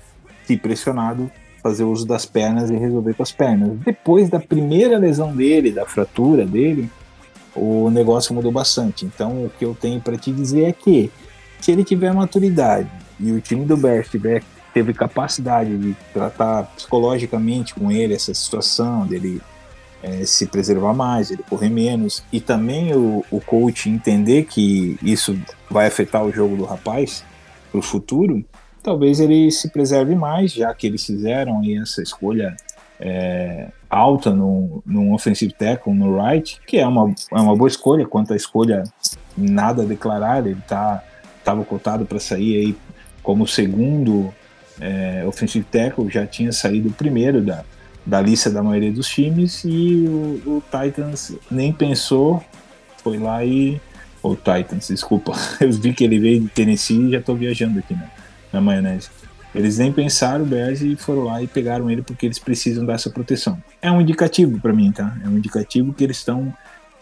se pressionado, fazer uso das pernas e resolver com as pernas. Depois da primeira lesão dele, da fratura dele, o negócio mudou bastante. Então, o que eu tenho para te dizer é que se ele tiver maturidade e o time do Bears tiver teve capacidade de tratar psicologicamente com ele essa situação dele eh, se preservar mais, ele correr menos e também o, o coach entender que isso vai afetar o jogo do rapaz para o futuro, talvez ele se preserve mais, já que eles fizeram essa escolha é, alta no, no offensive tackle, no right, que é uma, é uma boa escolha, quanto à escolha nada a declarar, ele tá estava cotado para sair aí como segundo é, offensive tackle, já tinha saído o primeiro da, da lista da maioria dos times e o, o Titans nem pensou, foi lá e o Titans, desculpa, eu vi que ele veio de Tennessee e já estou viajando aqui na maionese. Eles nem pensaram o Bears e foram lá e pegaram ele porque eles precisam dessa proteção. É um indicativo para mim, tá? É um indicativo que eles estão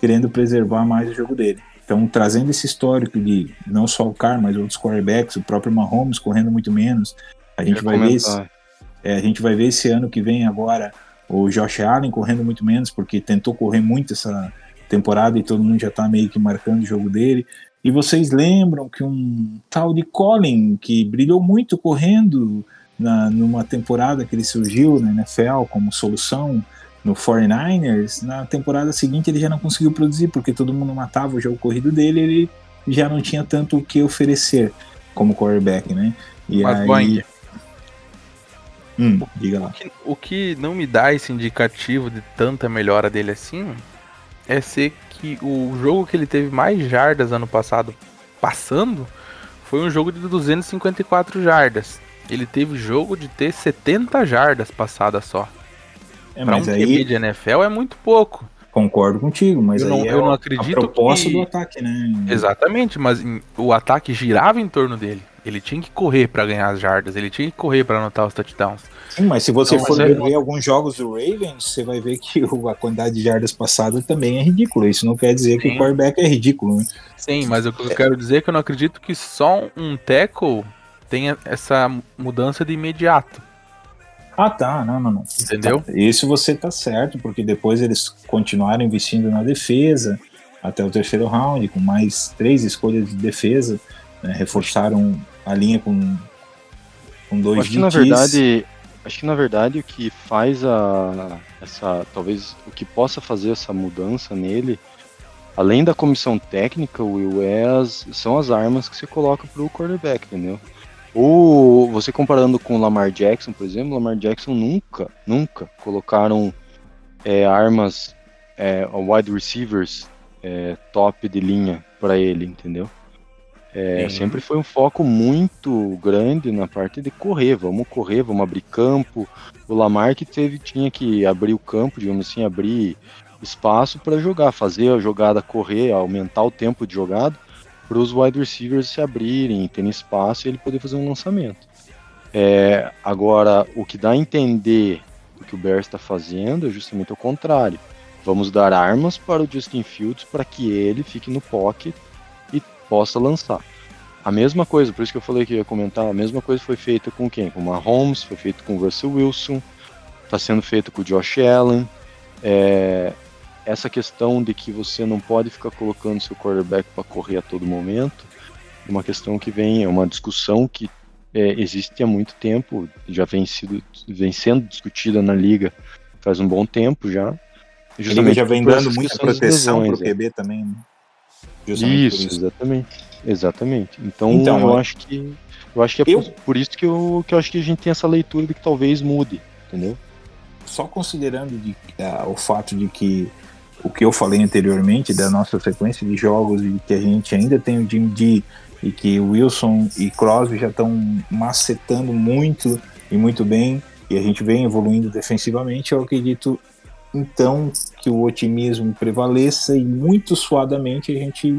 querendo preservar mais o jogo dele. Então, trazendo esse histórico de não só o Carr, mas outros quarterbacks, o próprio Mahomes correndo muito menos. A gente vai ver esse, é, a gente vai ver esse ano que vem agora o Josh Allen correndo muito menos, porque tentou correr muito essa temporada e todo mundo já tá meio que marcando o jogo dele. E vocês lembram que um tal de Colin, que brilhou muito correndo na, numa temporada que ele surgiu na NFL como solução no 49ers, na temporada seguinte ele já não conseguiu produzir, porque todo mundo matava o jogo corrido dele, ele já não tinha tanto o que oferecer como quarterback, né? E Mas, aí... Boing, Hum, diga lá. o que- o que não me dá esse indicativo de tanta melhora dele assim é ser que o jogo que ele teve mais jardas ano passado passando foi um jogo de 254 jardas. Ele teve jogo de ter 70 jardas passadas só. É, Pra um mas QB aí de NFL é muito pouco. concordo contigo, mas Eu não- é eu não a- acredito a proposta que- do ataque, né? Exatamente, mas o ataque girava em torno dele. Ele tinha que correr pra ganhar as jardas, ele tinha que correr pra anotar os touchdowns. Sim, mas se você Não, for é- ver alguns jogos do Ravens, você vai ver que a quantidade de jardas passadas também é ridícula. Isso não quer dizer que Sim. o quarterback é ridículo, né? Sim, mas o que eu quero dizer é que eu não acredito que só um tackle tenha essa mudança de imediato, Ah, tá, não, não, não. entendeu? Tá, Isso você tá certo, porque depois eles continuaram investindo na defesa até o terceiro round, com mais três escolhas de defesa, né? reforçaram a linha com, com dois Acho que na verdade, acho que na verdade o que faz a essa talvez o que possa fazer essa mudança nele, além da comissão técnica, Will, é as, são as armas que você coloca pro quarterback, entendeu? Ou você comparando com o Lamar Jackson, por exemplo, o Lamar Jackson nunca, nunca colocaram é, armas é, wide receivers é, top de linha para ele, entendeu? É, sempre foi um foco muito grande na parte de correr, vamos correr, vamos abrir campo. O Lamar que teve, tinha que abrir o campo, digamos assim, abrir espaço para jogar, fazer a jogada correr, aumentar o tempo de jogada para os wide receivers se abrirem, terem espaço e ele poder fazer um lançamento. É, agora, o que dá a entender do que o Bears está fazendo é justamente o contrário. Vamos dar armas para o Justin Fields para que ele fique no pocket possa lançar. A mesma coisa, por isso que eu falei que ia comentar, a mesma coisa foi feita com quem? Com o Mahomes, foi feito com o Russell Wilson, está sendo feito com o Josh Allen. É, essa questão de que você não pode ficar colocando seu quarterback para correr a todo momento, é uma questão que vem, é uma discussão que é, existe há muito tempo, já vem, sido, vem sendo discutida na liga faz um bom tempo já. Ele já vem dando muita proteção pro é. QB também, né? Justamente por Isso, exatamente. Exatamente. Então, Então, eu eu- acho que eu acho que é Eu- por, isso que eu, que eu acho que a gente tem essa leitura de que talvez mude, entendeu? só considerando de- ah, o fato de que o que eu falei anteriormente da nossa sequência de jogos e que a gente ainda tem o Jim D e que o Wilson e Crosby já estão macetando muito e muito bem e a gente vem evoluindo defensivamente, eu acredito então que o otimismo prevaleça e muito suadamente a gente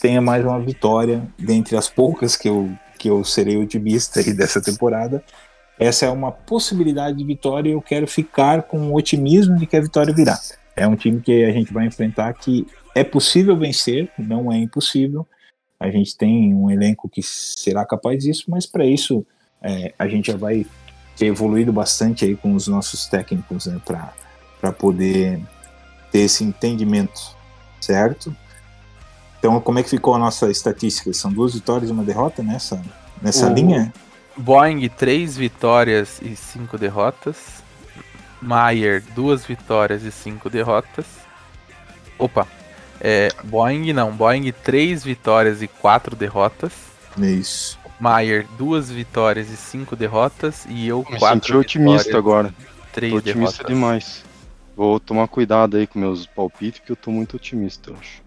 tenha mais uma vitória dentre as poucas que eu, que eu serei otimista aí dessa temporada essa é uma possibilidade de vitória e eu quero ficar com o otimismo de que a vitória virá. É um time que a gente vai enfrentar que é possível vencer, não é impossível. A gente tem um elenco que será capaz disso, mas para isso é, a gente já vai ter evoluído bastante aí com os nossos técnicos né, para poder ter esse entendimento, certo? Então, como é que ficou a nossa estatística? São duas vitórias e uma derrota nessa, nessa O- linha? Boeing, 3 vitórias e 5 derrotas. Maier, 2 vitórias e 5 derrotas. Opa, é, Boeing não, Boeing, 3 vitórias e 4 derrotas. Isso. Maier, 2 vitórias e 5 derrotas. E eu, Me 4 senti otimista agora. 3 Tô otimista derrotas. demais. Vou tomar cuidado aí com meus palpites, porque eu tô muito otimista, eu acho.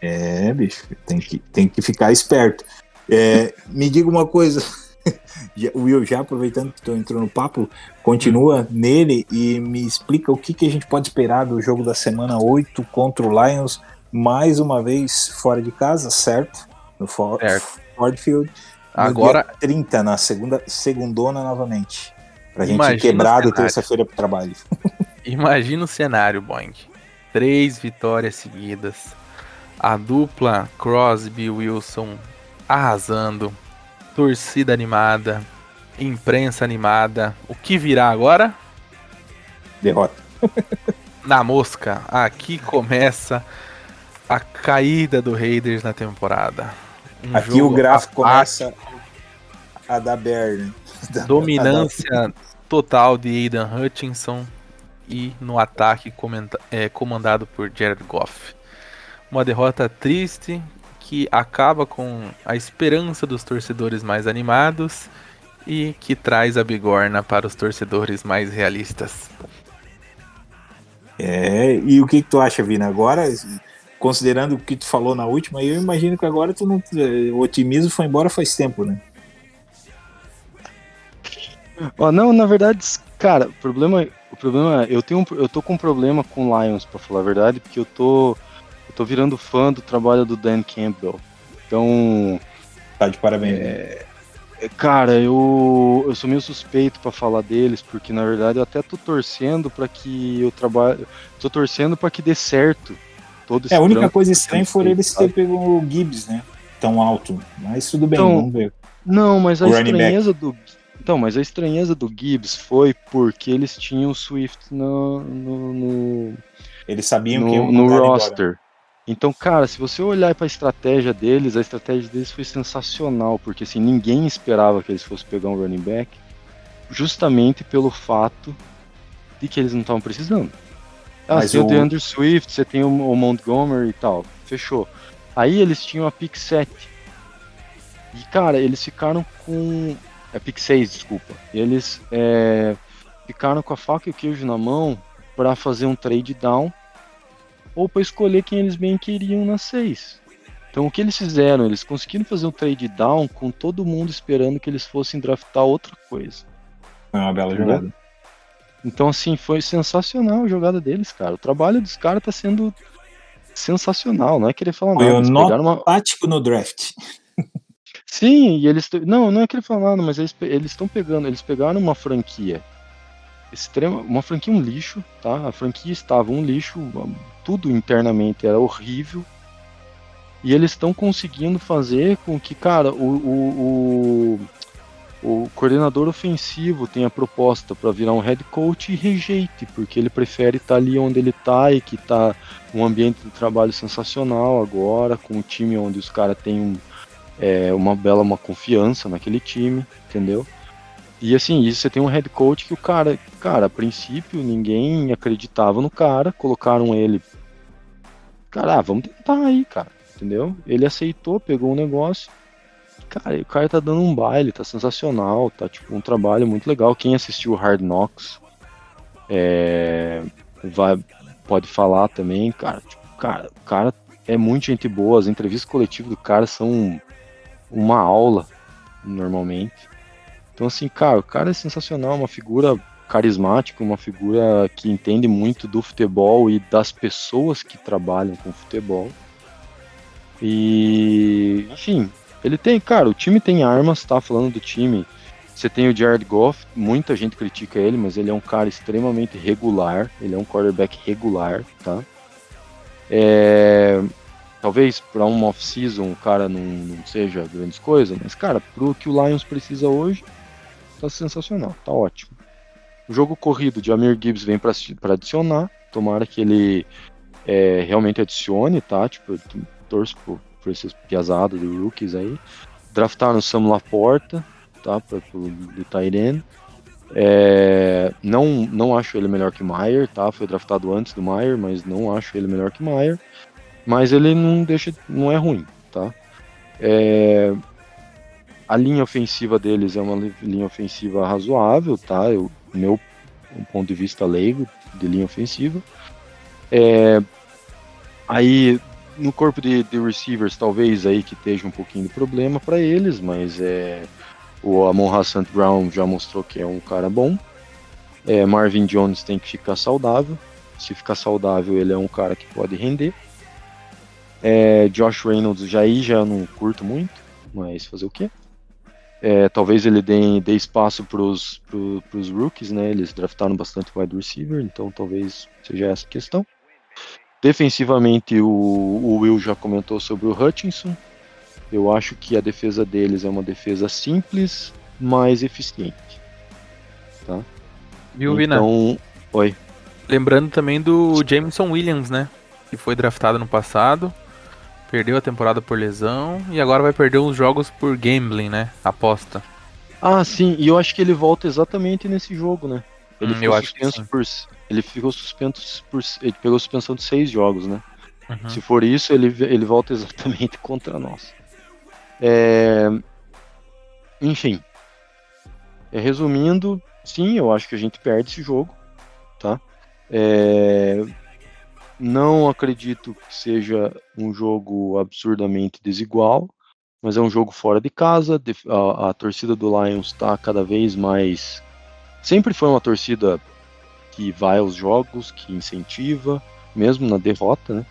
É, bicho, tem que, tem que ficar esperto. É, me diga uma coisa, Will, já aproveitando que tu entrou no papo, continua nele e me explica o que, que a gente pode esperar do jogo da semana 8 contra o Lions, mais uma vez fora de casa, certo? No For- Certo. Ford Field. no Agora, dia 30, na segunda, segundona novamente. Pra gente Imagina ir quebrado terça-feira pro trabalho. Imagina o cenário, Boeing. Três vitórias seguidas. A dupla Crosby Wilson arrasando. Torcida animada. Imprensa animada. O que virá agora? Derrota. Na mosca. Aqui começa a caída do Raiders na temporada. Um Aqui o gráfico apático, começa a dar bear, né? Dominância total de Aidan Hutchinson e no ataque comenta- é, comandado por Jared Goff. Uma derrota triste que acaba com a esperança dos torcedores mais animados e que traz a bigorna para os torcedores mais realistas. É, e o que, que tu acha, Vina? Agora, considerando o que tu falou na última, eu imagino que agora tu não, eh, o otimismo foi embora faz tempo, né? Ó, não, na verdade, cara, o problema, o problema, eu tenho, um- eu tô com um problema com o Lions, pra falar a verdade, porque eu tô, eu tô virando fã do trabalho do Dan Campbell. Então, Tá de parabéns. né? é, cara, eu, eu sou meio suspeito pra falar deles, porque na verdade eu até tô torcendo pra que eu trabalhe, tô torcendo pra que dê certo. Todo esse É, a única coisa estranha foi eles sabe? terem pego o Gibbs, né? Tão alto. Mas tudo bem, Então, vamos ver. Não, mas a running back. estranheza do. Então, mas a estranheza do Gibbs foi porque eles tinham o Swift no, no, no, Eles sabiam que no, iam no ele embora. roster. Então, cara, se você olhar para a estratégia deles, a estratégia deles foi sensacional, porque assim, ninguém esperava que eles fossem pegar um running back, justamente pelo fato de que eles não estavam precisando. Ah, Mas você tem o- o DeAndre Swift, você tem o, o Montgomery e tal, fechou. Aí eles tinham a pick 7. E, cara, eles ficaram com. É pick 6, desculpa. Eles é, ficaram com a faca e o queijo na mão para fazer um trade down ou para escolher quem eles bem queriam na 6. Então o que eles fizeram? Eles conseguiram fazer um trade down com todo mundo esperando que eles fossem draftar outra coisa. Foi uma bela Entendeu? jogada. Então assim, foi sensacional a jogada deles, cara. O trabalho dos caras tá sendo sensacional, não é querer falar Foi nada. o Eles nó uma... tático no draft. Sim, e eles não, não é querer falar nada, mas eles estão pegando, eles pegaram uma franquia extrema, uma franquia um lixo, tá? A franquia estava um lixo, tudo internamente era horrível. E eles estão conseguindo fazer com que, cara, o, o, o, o coordenador ofensivo tenha proposta para virar um head coach e rejeite, porque ele prefere estar ali onde ele está e que está um ambiente de trabalho sensacional agora, com um time onde os caras têm um, é, uma bela uma confiança naquele time, entendeu? E assim, isso você tem um head coach que o cara, cara, a princípio ninguém acreditava no cara, colocaram ele. Cara, ah, vamos tentar aí, cara, entendeu? Ele aceitou, pegou o negócio. Cara, o cara tá dando um baile, tá sensacional, tá tipo um trabalho muito legal. Quem assistiu Hard Knocks é, vai, pode falar também, cara. Tipo, cara, o cara é muito gente boa, as entrevistas coletivas do cara são uma aula, normalmente. Então, assim, cara, o cara é sensacional, uma figura carismática, uma figura que entende muito do futebol e das pessoas que trabalham com futebol. E, enfim, ele tem, cara, o time tem armas, tá? Falando do time, você tem o Jared Goff, muita gente critica ele, mas ele é um cara extremamente regular, ele é um quarterback regular, tá? É, talvez para um off-season o cara não, não seja grandes coisas, mas, cara, pro que o Lions precisa hoje, tá sensacional, tá ótimo. O jogo corrido de Amir Gibbs vem para adicionar, tomara que ele é, realmente adicione, tá? Tipo, eu torço por, por esses piazados de rookies aí. Draftaram o Sam Laporta, tá? Pra, pro, do Tyren. É, não, não acho ele melhor que Maier, tá? Foi draftado antes do Maier, mas não acho ele melhor que Maier. Mas ele não deixa, não é ruim, tá? É, a linha ofensiva deles é uma linha ofensiva razoável, tá? Eu, meu um ponto de vista leigo de linha ofensiva. É, aí no corpo de, de, receivers talvez aí que esteja um pouquinho de problema para eles, mas é o Amon Hassan Brown já mostrou que é um cara bom. É, Marvin Jones tem que ficar saudável. Se ficar saudável, ele é um cara que pode render. É, Josh Reynolds já aí já não curto muito, mas fazer o quê? É, talvez ele dê, dê espaço para os rookies, né? Eles draftaram bastante wide receiver, então talvez seja essa a questão. Defensivamente, o, o Will já comentou sobre o Hutchinson. Eu acho que a defesa deles é uma defesa simples, mas eficiente. Tá? Viu, Vina? Então, oi. Lembrando também do Jameson Williams, né? Que foi draftado no passado. Perdeu a temporada por lesão e agora vai perder uns jogos por gambling, né? Aposta. Ah, sim, e eu acho que ele volta exatamente nesse jogo, né? Ele Hum, ficou eu suspenso por. Ele ficou suspenso por. Ele pegou suspensão de seis jogos, né? Uhum. Se for isso, ele, ele volta exatamente contra nós. É, Enfim. É, resumindo, sim, eu acho que a gente perde esse jogo, tá? É, Não acredito que seja um jogo absurdamente desigual, mas é um jogo fora de casa. A, a torcida do Lions está cada vez mais. Sempre foi uma torcida que vai aos jogos, que incentiva, mesmo na derrota, né?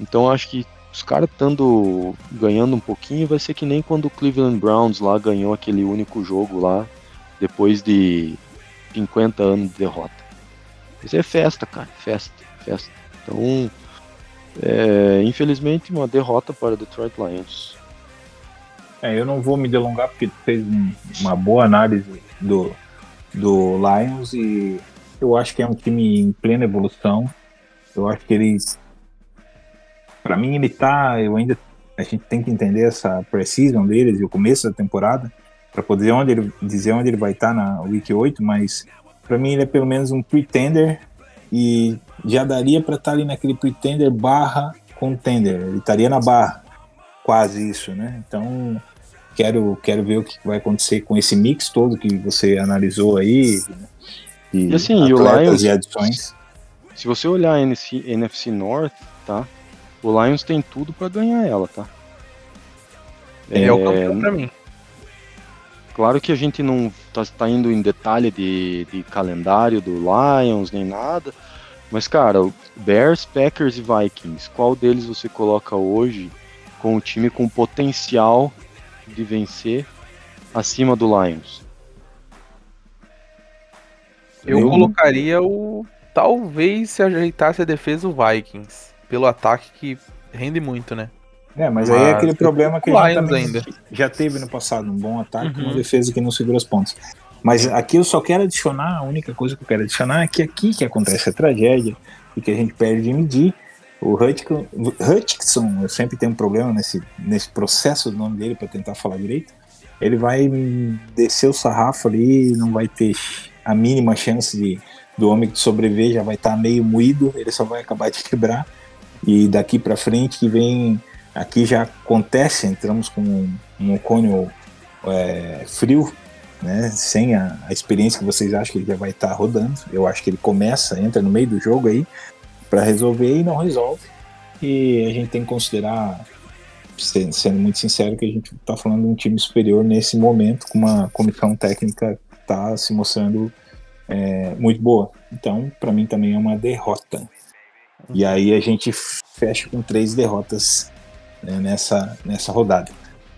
Então acho que os caras estando ganhando um pouquinho vai ser que nem quando o Cleveland Browns lá ganhou aquele único jogo lá depois de 50 anos de derrota. Isso é festa, cara, festa, festa. Então, é, infelizmente, uma derrota para Detroit Lions. É, eu não vou me delongar porque tu fez um- uma boa análise do, do Lions e eu acho que é um time em plena evolução. Eu acho que ele, para mim, ele tá. Eu ainda a gente tem que entender essa precisão deles e o começo da temporada para poder onde ele dizer onde ele vai estar na Week 8, mas para mim ele é pelo menos um pretender e já daria para estar ali naquele pretender barra contender. Ele estaria na barra, quase isso, né? Então quero quero ver o que vai acontecer com esse mix todo que você analisou aí. né? E assim, e o Lions- e adições. Se você olhar a NFC, NFC North, tá? O Lions tem tudo para ganhar ela, tá? É, o campeão pra mim. Claro que a gente não tá, tá indo em detalhe de, de calendário do Lions nem nada, mas cara, Bears, Packers e Vikings, qual deles você coloca hoje com o time com potencial de vencer acima do Lions? Eu Eu- colocaria o. Talvez se ajeitasse a defesa o Vikings. Pelo ataque que rende muito, né? É, mas, aí é Mas aquele problema que a gente ainda. já teve no passado, um bom ataque, Uhum. uma defesa que não segura os pontos. Mas aqui eu só quero adicionar, a única coisa que eu quero adicionar é que aqui que acontece a tragédia e que a gente perde de medir. O Hutchinson, eu sempre tenho um problema nesse, nesse processo do nome dele para tentar falar direito. Ele vai descer o sarrafo ali, não vai ter a mínima chance de, do homem sobreviver, já vai estar meio moído, ele só vai acabar de quebrar. E daqui para frente que vem Aqui já acontece, entramos com um, um Ocônio é, frio, né, sem a, a experiência que vocês acham que ele já vai estar rodando. Eu acho que ele começa, entra no meio do jogo aí para resolver e não resolve. E a gente tem que considerar, se- sendo muito sincero, que a gente está falando de um time superior nesse momento, com uma comissão técnica que está se mostrando é, muito boa. Então, para mim também é uma derrota. E aí a gente fecha com três derrotas né, nessa, nessa rodada.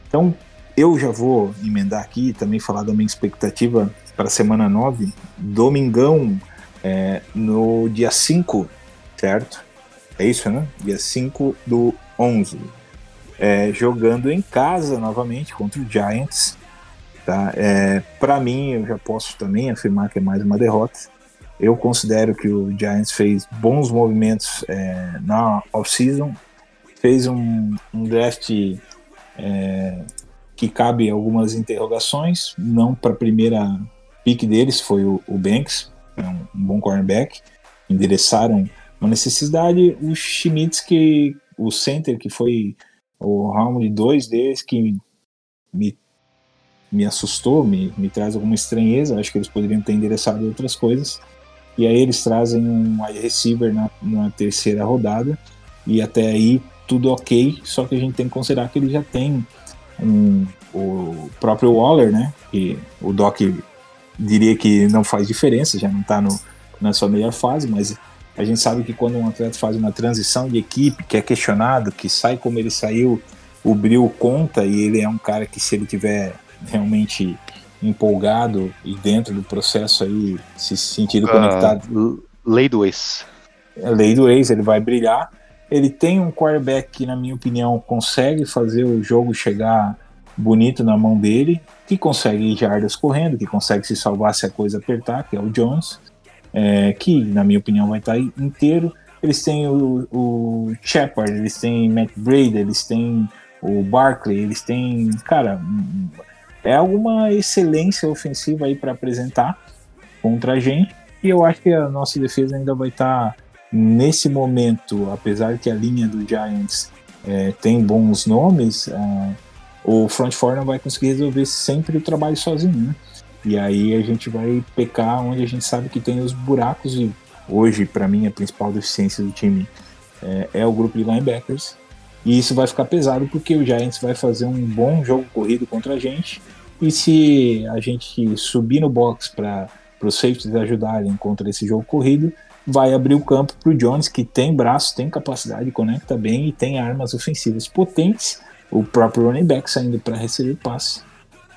Então, eu já vou emendar aqui e também falar da minha expectativa para a semana 9, domingão, é, no dia 5, certo? É isso, né? Dia 5 do 11. É, jogando em casa novamente contra o Giants. Tá? É, para mim, eu já posso também afirmar que é mais uma derrota. Eu considero que o Giants fez bons movimentos é, na off-season, fez um, um draft é, que cabe algumas interrogações, não para a primeira pick deles, foi o, o Banks, é um, um bom cornerback, endereçaram uma necessidade, o Schmitz, que o center, que foi o round 2 deles, que me, me assustou, me, me traz alguma estranheza, acho que eles poderiam ter endereçado outras coisas, e aí eles trazem um wide receiver na, na terceira rodada, e até aí tudo ok, só que a gente tem que considerar que ele já tem um, o próprio Waller, né? Que o Doc diria que não faz diferença, já não está na sua melhor fase, mas a gente sabe que quando um atleta faz uma transição de equipe, que é questionado, que sai como ele saiu, o Bril conta e ele é um cara que se ele tiver realmente empolgado e dentro do processo aí, se sentindo conectado Uh, lei do ex. a lei do ex, ele vai brilhar. Ele tem um quarterback que, na minha opinião, consegue fazer o jogo chegar bonito na mão dele, que consegue jardas correndo, que consegue se salvar se a coisa apertar, que é o Jones, é, que, na minha opinião, vai estar inteiro. Eles têm o, o Shepard, eles têm Matt Brady, eles têm o Barkley, eles têm, cara, é alguma excelência ofensiva aí para apresentar contra a gente. E eu acho que a nossa defesa ainda vai estar nesse momento, apesar que a linha do Giants é, tem bons nomes, é, o front four não vai conseguir resolver sempre o trabalho sozinho, né? E aí a gente vai pecar onde a gente sabe que tem os buracos e hoje, para mim, a principal deficiência do time é, é o grupo de linebackers. E isso vai ficar pesado porque o Giants vai fazer um bom jogo corrido contra a gente. E se a gente subir no box para os safeties ajudarem contra esse jogo corrido, vai abrir o campo para o Jones, que tem braço, tem capacidade, conecta bem e tem armas ofensivas potentes. O próprio running back saindo para receber passe.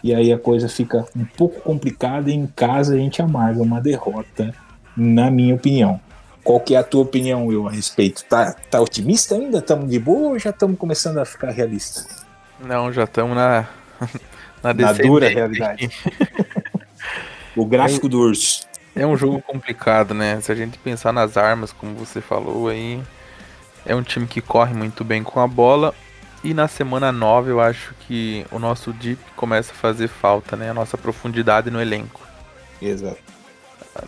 E aí a coisa fica um pouco complicada e em casa a gente amarga uma derrota, na minha opinião. Qual que é a tua opinião, Will, a respeito? Tá, tá otimista ainda? Estamos de boa ou já estamos começando a ficar realista? Não, já estamos na. Na, Na dura realidade. o gráfico do urso. É um jogo complicado, né? Se a gente pensar nas armas, como você falou aí, é um time que corre muito bem com a bola. E na semana 9 eu acho que o nosso deep começa a fazer falta, né? A nossa profundidade no elenco. Exato.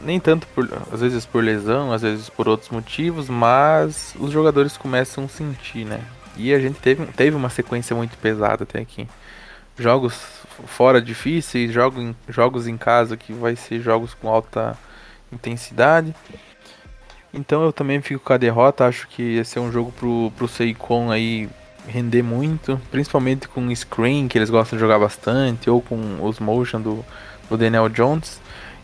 Nem tanto por, às vezes por lesão, às vezes por outros motivos, mas os jogadores começam a sentir, né? E a gente teve, teve uma sequência muito pesada até aqui. Jogos fora difíceis, jogo em- jogos em casa que vai ser jogos com alta intensidade. Então eu também fico com a derrota, acho que esse é um jogo pro, pro Seikon aí render muito, principalmente com screen, que eles gostam de jogar bastante, ou com os motion do, do Daniel Jones.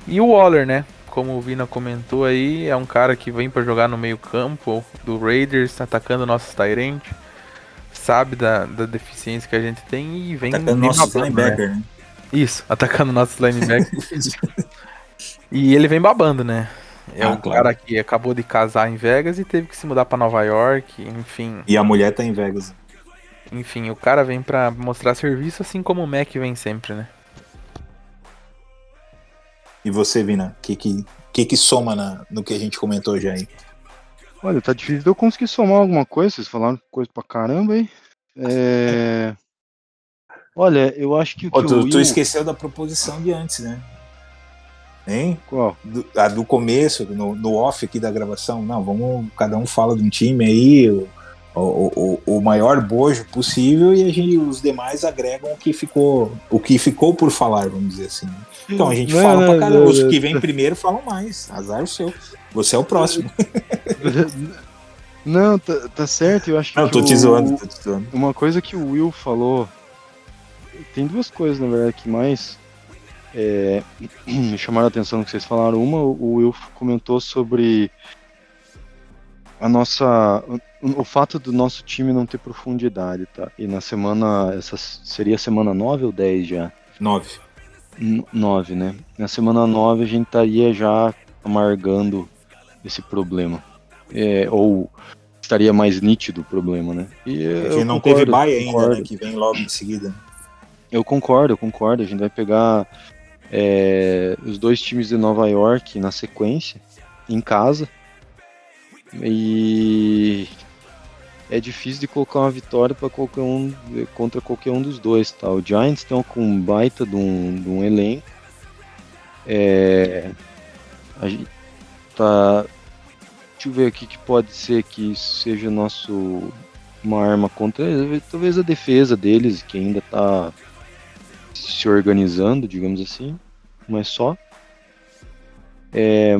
E o Waller, né? Como o Vina comentou aí, é um cara que vem para jogar no meio campo do Raiders, atacando nossos Tyrant. Sabe da, da deficiência que a gente tem e vem... Atacando nossos babando, né? linebacker, né? Isso, atacando nossos linebackers. e ele vem babando, né? É Ah, um claro. cara que acabou de casar em Vegas e teve que se mudar para Nova York, enfim. E a mulher tá em Vegas. Enfim, o cara vem pra mostrar serviço, assim como o Mac vem sempre, né? E você, Vina, o que que, que que soma na- no que a gente comentou já aí? Olha, tá difícil de eu conseguir somar alguma coisa, vocês falaram coisa pra caramba aí. É... Olha, eu acho que o que tu, o tu Will... esqueceu da proposição de antes, né? Hein? Qual? Do, a do começo, no, no off aqui da gravação. Não, vamos. Cada um fala de um time aí, o, o, o, o maior bojo possível, e a gente, os demais agregam o que ficou. O que ficou por falar, vamos dizer assim. Então a gente Não, fala não, pra caramba. não, Os não. que vêm primeiro falam mais. Azar o seu. Você é o próximo. Não, tá, tá certo, eu acho que Não, tô te zoando, tô te zoando. Uma coisa que o Will falou. Tem duas coisas, na verdade, que mais é, me chamaram a atenção no que vocês falaram. Uma, o Will comentou sobre a nossa. O, o fato do nosso time não ter profundidade, tá? E na semana. Essa seria a semana 9 ou 10 já? Nove. 9, né? Na semana 9 a gente estaria já amargando esse problema. É, ou estaria mais nítido o problema, né? E eu gente não concordo, teve baia ainda, né? Que vem logo em seguida. Eu concordo, eu concordo. A gente vai pegar é, os dois times de Nova York na sequência, em casa. E é difícil de colocar uma vitória para qualquer um contra qualquer um dos dois, tá? O Giants estão com um baita de um, de um elenco. É, a gente tá Deixa eu ver aqui que pode ser que seja nosso uma arma contra talvez a defesa deles que ainda tá se organizando, digamos assim, mas só. É,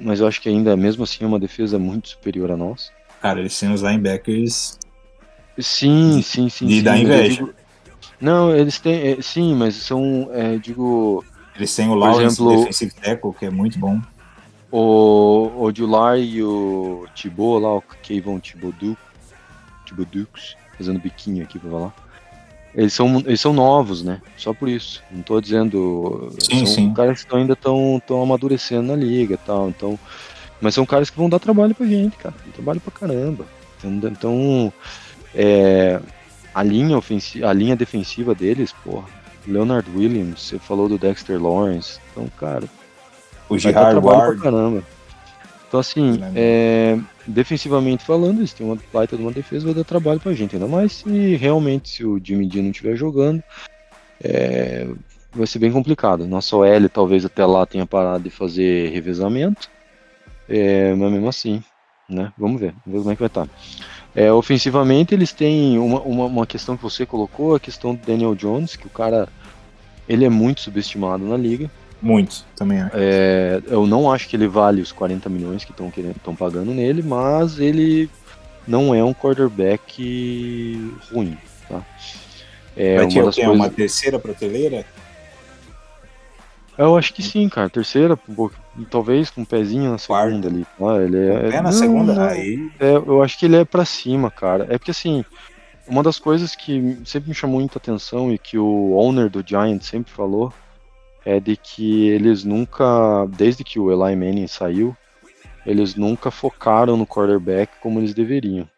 mas eu acho que ainda mesmo assim é uma defesa muito superior a nossa. Cara, eles têm os linebackers Sim, sim, sim. mas eu inveja. digo- não, eles têm, é, sim, mas são, é, digo, Eles têm o Lawrence, exemplo- defensive tackle, que é muito bom. O, o Jular e o Thibaut lá, o Kevon Thibodeau, Thibaudeaux, fazendo biquinho aqui pra falar. Eles são, eles são novos, né? Só por isso. Não tô dizendo. Sim, são sim. caras que ainda estão tão amadurecendo na liga e tal. Então, mas são caras que vão dar trabalho pra gente, cara. Trabalho pra caramba. Então, então é, a, linha ofensi a linha defensiva deles, porra. Leonard Williams, você falou do Dexter Lawrence. Então, cara, O vai dar Gerard trabalho Ward. pra caramba. Então, assim, Lembra. é, defensivamente falando, eles têm uma baita de uma defesa, vai dar trabalho pra gente. Ainda mais se realmente se o Jimmy D não estiver jogando, é, vai ser bem complicado. Nossa OL talvez até lá tenha parado de fazer revezamento, é, mas mesmo assim, né? Vamos ver, vamos ver como é que vai estar. É, ofensivamente, eles têm uma, uma, uma questão que você colocou, a questão do Daniel Jones, que o cara ele é muito subestimado na liga. Muito, também acho. É, eu não acho que ele vale os 40 milhões que estão querendo, estão pagando nele, mas ele não é um quarterback ruim, tá? É Vai ter uma coisas. Uma terceira prateleira? Eu acho que sim, cara. Terceira, um pouco- talvez com um pezinho na segunda ali. Ah, ele é, É na não, segunda? Aí. É, eu acho que ele é pra cima, cara. É porque assim, uma das coisas que sempre me chamou muita atenção e que o owner do Giants sempre falou é de que eles nunca, desde que o Eli Manning saiu, eles nunca focaram no quarterback como eles deveriam.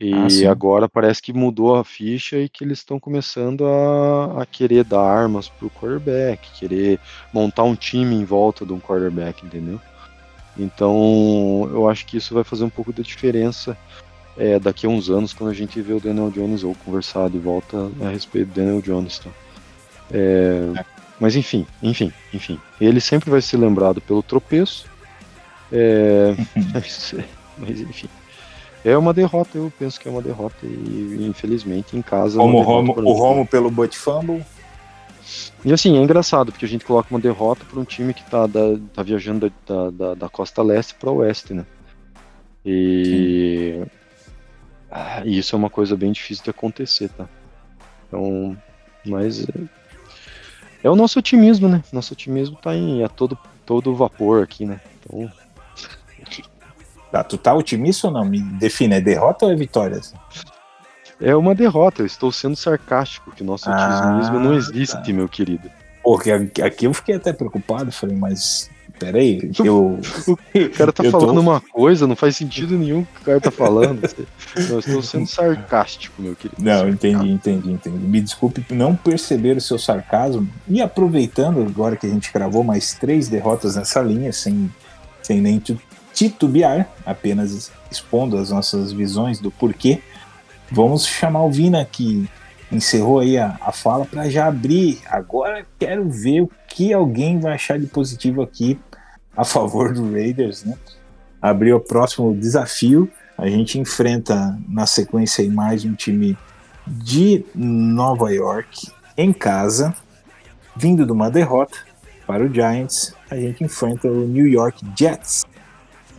E Ah, agora parece que mudou a ficha e que eles estão começando a, a querer dar armas pro quarterback, querer montar um time em volta de um quarterback, entendeu? Então, eu acho que isso vai fazer um pouco da diferença é, daqui a uns anos, quando a gente vê o Daniel Jones ou conversar de volta a respeito do Daniel Jones. Tá? É, mas enfim, enfim, enfim. Ele sempre vai ser lembrado pelo tropeço. É, mas, enfim. É uma derrota, eu penso que é uma derrota e infelizmente em casa. é Como o Romo, o. Romo pelo Butt Fumble. E assim, é engraçado, porque a gente coloca uma derrota para um time que tá, da- tá viajando da, da, da costa leste para oeste, né? E... Ah, e isso é uma coisa bem difícil de acontecer, tá? Então, mas é, é o nosso otimismo, né? Nosso otimismo tá em a todo, todo vapor aqui, né? Então, Tá, tu tá otimista ou não? Me define, é derrota ou é vitória? assim? é uma derrota, eu estou sendo sarcástico, que nosso Ah, otimismo não existe, tá. meu querido. Porque aqui eu fiquei até preocupado, falei, mas Pera aí, eu, O cara tá Eu tô- falando uma coisa, não faz sentido nenhum que o cara tá falando. Eu estou sendo sarcástico, meu querido. Não, entendi, entendi, entendi. Me desculpe por não perceber o seu sarcasmo. E aproveitando agora que a gente gravou mais três derrotas nessa linha, sem, sem nem titubear, apenas expondo as nossas visões do porquê, vamos chamar o Vina, que encerrou aí a, a fala, para já abrir. Agora quero ver o que alguém vai achar de positivo aqui a favor do Raiders, né? Abrir o próximo desafio. A gente enfrenta na sequência mais um time de Nova York em casa, vindo de uma derrota para o Giants. A gente enfrenta o New York Jets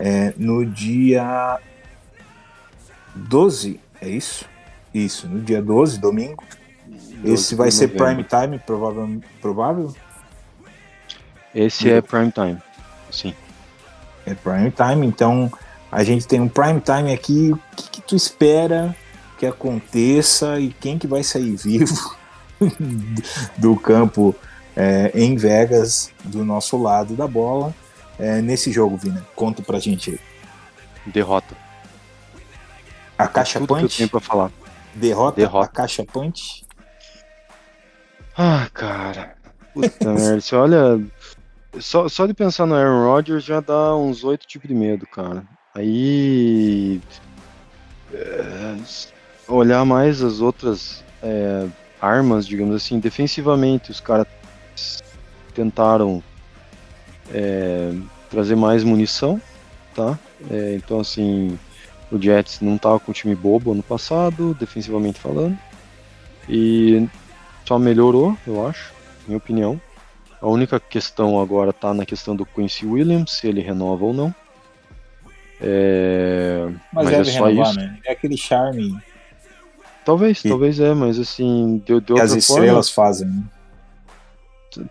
é, no dia 12, é isso? Isso, no dia 12, domingo. Esse vai ser prime time, provável. provável? Esse é prime time. Sim. É prime time, então a gente tem um prime time aqui. O que, que tu espera que aconteça e quem que vai sair vivo do campo é, em Vegas, do nosso lado da bola, é, nesse jogo, Vina? Conta pra gente aí. Derrota. A caixa Tudo que eu punch, tenho pra falar. derrota, Derrota. a caixa punch. Ah, cara. Puta merda. Você olha. Só, só de pensar no Aaron Rodgers já dá uns oito tipos de medo, cara. Aí. é, olhar mais as outras é, armas, digamos assim, defensivamente, os caras tentaram é, trazer mais munição, tá? É, então, assim, o Jets não tava com um time bobo ano passado, defensivamente falando. E só melhorou, eu acho, minha opinião. A única questão agora tá na questão do Quincy Williams, se ele renova ou não. É, Mas, Mas é deve só renovar, isso. né? É aquele charme Talvez, Que- talvez é, mas assim, de, de que outra as estrelas fazem. né?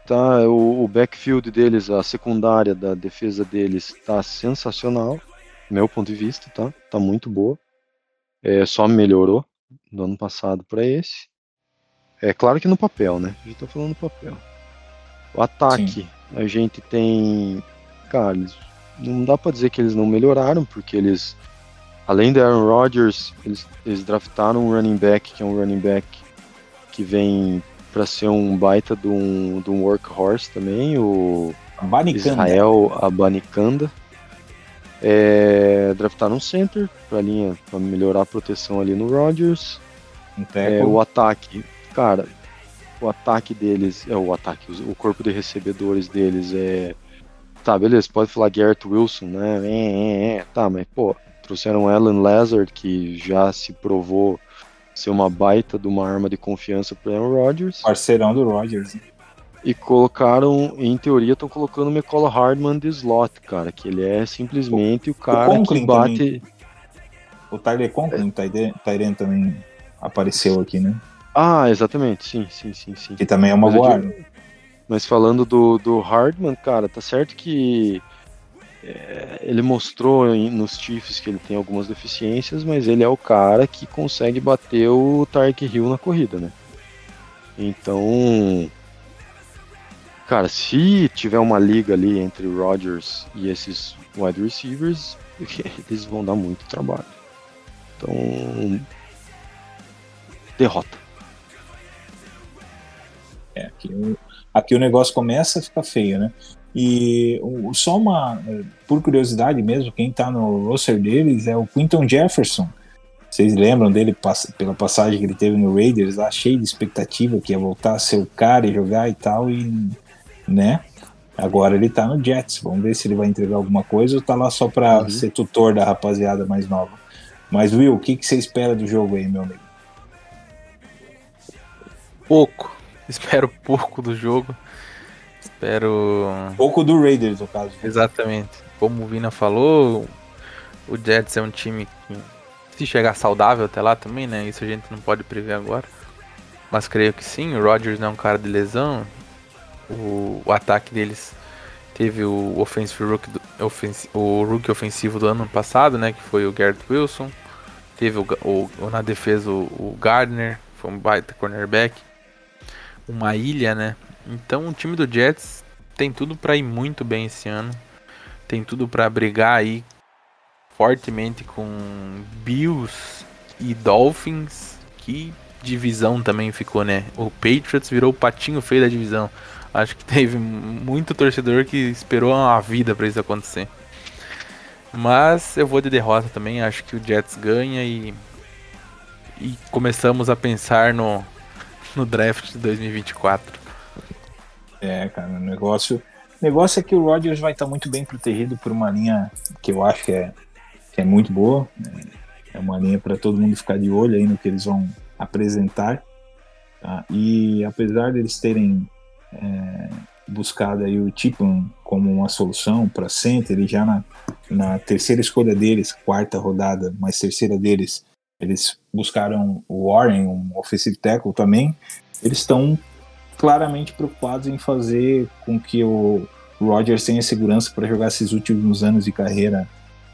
Tá, o, o backfield deles, a secundária da defesa deles tá sensacional, meu ponto de vista, tá? Tá muito boa. É, só melhorou do ano passado para esse. É claro que no papel, né? A gente tá falando no papel. O ataque, a gente tem. Cara, eles- não dá pra dizer que eles não melhoraram, porque eles. Além do Aaron Rodgers, eles, eles draftaram um running back, que é um running back que vem pra ser um baita de um, de um workhorse também, o Banicanda. Israel Abanikanda. É, draftaram um center pra linha, pra melhorar a proteção ali no Rodgers. É, o ataque, cara, o ataque deles, é o ataque, o corpo de recebedores deles é. Tá, beleza, pode falar Garrett Wilson, né? É, é, é. Tá, mas pô, trouxeram Alan Lazard, que já se provou ser uma baita de uma arma de confiança para Aaron Rodgers. Parceirão do Rodgers. né? E colocaram, em teoria, estão colocando o McCullough Hardman de slot, cara, que ele é simplesmente o cara que Conklin bate. O Tyler Conklin, o Tyren também apareceu aqui, né? Ah, exatamente, sim, sim, sim, sim. Que também é uma Mas boa digo- arma. Mas falando do, do Hardman, cara, tá certo que é, ele mostrou nos Chiefs que ele tem algumas deficiências, mas ele é o cara que consegue bater o Tark Hill na corrida, né? Então, cara, se tiver uma liga ali entre Rodgers e esses wide receivers, eles vão dar muito trabalho. Então, derrota. É, aqui, aqui o negócio começa a ficar feio, né? E só uma, eh, por curiosidade mesmo, quem tá no roster deles é o Quinton Jefferson. Vocês lembram dele pela passagem que ele teve no Raiders, lá cheio de expectativa que ia voltar a ser o cara e jogar e tal, e né? Agora ele tá no Jets. Vamos ver se ele vai entregar alguma coisa ou tá lá só pra Uhum. ser tutor da rapaziada mais nova. Mas, Will, o que, que você espera do jogo aí, meu amigo? Pouco. Espero pouco do jogo. Espero. Pouco do Raiders, no caso. Exatamente. Como o Vina falou, o Jets é um time que, se chegar saudável até lá também, né? Isso a gente não pode prever agora. Mas creio que sim. O Rodgers não é um cara de lesão. O, o ataque deles teve o, offensive rookie do- ofensi- o rookie ofensivo do ano passado, né? Que foi o Garrett Wilson. Teve o- o- na defesa o, o Gardner, foi um baita cornerback. Uma ilha, né? Então o time do Jets tem tudo pra ir muito bem esse ano. Tem tudo pra brigar aí fortemente com Bills e Dolphins. Que divisão também ficou, né? O Patriots virou o patinho feio da divisão. Acho que teve muito torcedor que esperou uma vida pra isso acontecer. Mas eu vou de derrota também. Acho que o Jets ganha e. E começamos a pensar no, no draft de 2024. É, cara, o negócio, negócio é que o Rodgers vai estar muito bem protegido por uma linha que eu acho que é, que é muito boa. né? É uma linha para todo mundo ficar de olho aí no que eles vão apresentar. tá? E apesar deles terem é, buscado aí o Tipman como uma solução para center, ele já na, na terceira escolha deles, quarta rodada, mas terceira deles, eles buscaram o Warren, um offensive tackle também. Eles estão claramente preocupados em fazer com que o Rodgers tenha segurança para jogar esses últimos anos de carreira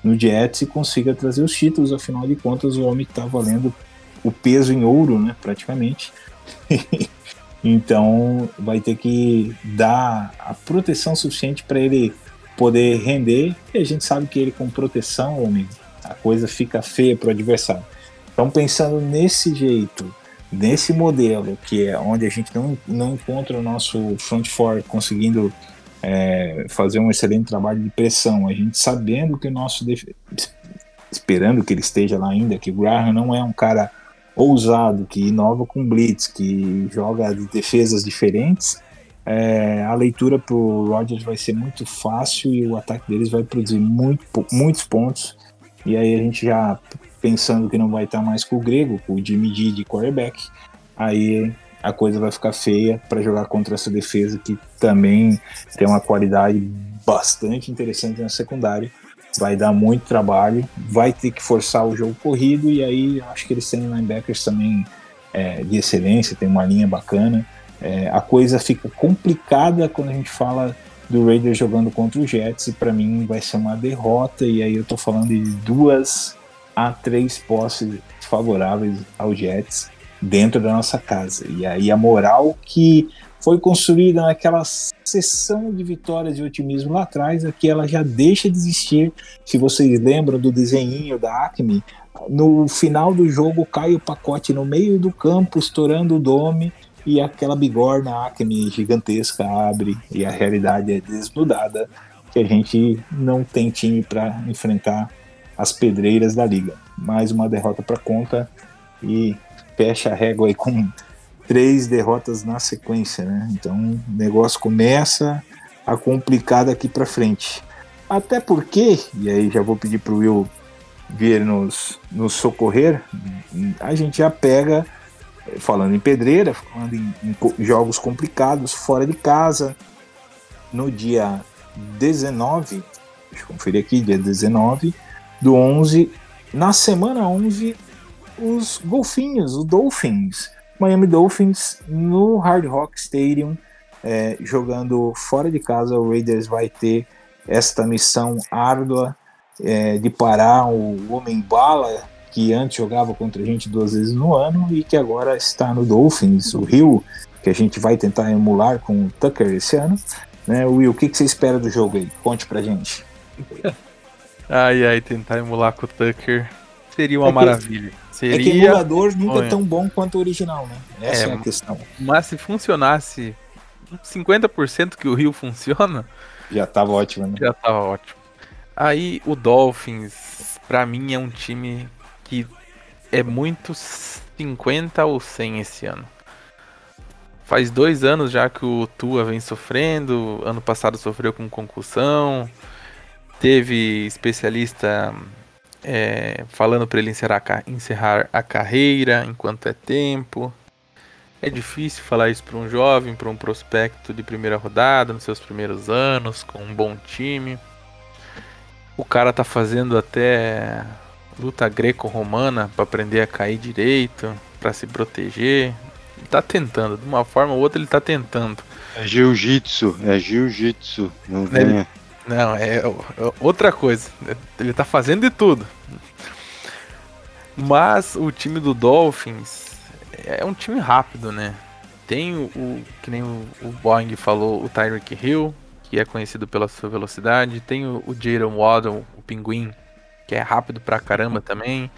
no Jets e consiga trazer os títulos. Afinal de contas, o homem está valendo o peso em ouro, né, praticamente. então, vai ter que dar a proteção suficiente para ele poder render. E a gente sabe que ele com proteção, amigo, a coisa fica feia para o adversário. Então, pensando nesse jeito, nesse modelo, que é onde a gente não, não encontra o nosso front four conseguindo é, fazer um excelente trabalho de pressão, a gente sabendo que o nosso def... esperando que ele esteja lá ainda, que o Graham não é um cara ousado, que inova com blitz, que joga de defesas diferentes, é, a leitura para o Rodgers vai ser muito fácil e o ataque deles vai produzir muito, muitos pontos. E aí a gente já pensando que não vai estar mais com o Grego, com o Jimmy G de quarterback, aí a coisa vai ficar feia para jogar contra essa defesa que também tem uma qualidade bastante interessante na secundária. Vai dar muito trabalho, vai ter que forçar o jogo corrido e aí acho que eles têm linebackers também é, de excelência, tem uma linha bacana. É, a coisa fica complicada quando a gente fala do Raiders jogando contra o Jets e para mim vai ser uma derrota e aí eu tô falando de duas a três posses favoráveis ao Jets dentro da nossa casa. E aí a moral que foi construída naquela sessão de vitórias e otimismo lá atrás, aqui ela já deixa de existir. Se vocês lembram do desenho da Acme, no final do jogo cai o pacote no meio do campo, estourando o dome, e aquela bigorna Acme gigantesca abre e a realidade é desnudada, que a gente não tem time para enfrentar as pedreiras da liga. Mais uma derrota para conta e fecha a régua aí com três derrotas na sequência, né? Então o negócio começa a complicar daqui para frente. Até porque, e aí já vou pedir para o Will vir nos, nos socorrer, a gente já pega, falando em pedreira, falando em, em jogos complicados, fora de casa, no dia 19, deixa eu conferir aqui, dia 19 do 11, na semana 11, os golfinhos, os Dolphins, Miami Dolphins no Hard Rock Stadium, é, jogando fora de casa, o Raiders vai ter esta missão árdua é, de parar o Homem Bala, que antes jogava contra a gente duas vezes no ano e que agora está no Dolphins, o Rio, que a gente vai tentar emular com o Tucker esse ano. Né, Will, o que, que você espera do jogo aí? Conte pra gente. Ai, ai, tentar emular com o Tucker seria uma É que- maravilha. É que Seria, emulador nunca é tão bom quanto o original, né? Essa é, É, a questão. mas se funcionasse 50% que o Rio funciona, Já tava ótimo, né? já tava ótimo. Aí o Dolphins, pra mim, é um time que é muito 50 ou 100 esse ano. Faz dois anos já que o Tua vem sofrendo. Ano passado sofreu com concussão. Teve especialista é, falando para ele encerrar, a encerrar a carreira enquanto é tempo. É difícil falar isso para um jovem, para um prospecto de primeira rodada, nos seus primeiros anos, com um bom time. O cara tá fazendo até luta greco-romana para aprender a cair direito, para se proteger. Ele tá tentando, de uma forma ou outra ele tá tentando. É jiu-jitsu, é jiu-jitsu. Não Ele- venha. Não, é, é outra coisa. Ele tá fazendo de tudo. Mas o time do Dolphins é um time rápido, né? Tem o, o- que nem o, o Boeing falou, o Tyreek Hill, que é conhecido pela sua velocidade. Tem o, o Jaron Waddle, o Pinguim, que é rápido pra caramba também.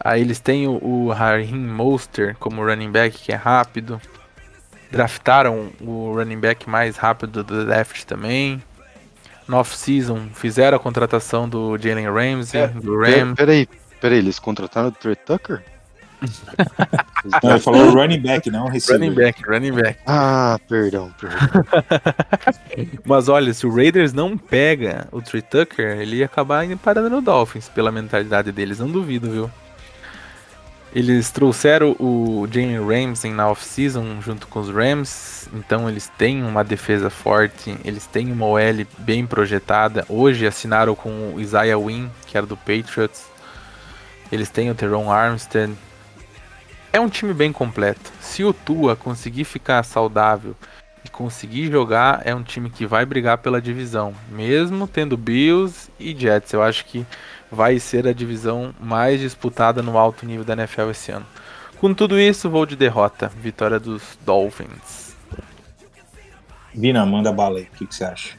Aí eles têm o, o Raheem Monster como running back, que é rápido. Draftaram o running back mais rápido do draft também. No off-season fizeram a contratação do Jalen Ramsey, É, do Pera- Ram. Peraí, peraí, eles contrataram o Trey Tucker? Não, ele falou running back, não receiver. Running back, running back. Ah, perdão, perdão. Mas olha, se o Raiders não pega o Trey Tucker, ele ia acabar indo parando no Dolphins, pela mentalidade deles, não duvido, viu? Eles trouxeram o Jalen Ramsey na off-season junto com os Rams, então eles têm uma defesa forte, eles têm uma OL bem projetada. Hoje assinaram com o Isaiah Wynn, que era do Patriots. Eles têm o Teron Armstead. É um time bem completo. Se o Tua conseguir ficar saudável e conseguir jogar, é um time que vai brigar pela divisão, mesmo tendo Bills e Jets. Eu acho que vai ser a divisão mais disputada no alto nível da NFL esse ano. Com tudo isso, vou de derrota. Vitória dos Dolphins. Vina, manda bala aí. O que, que você acha?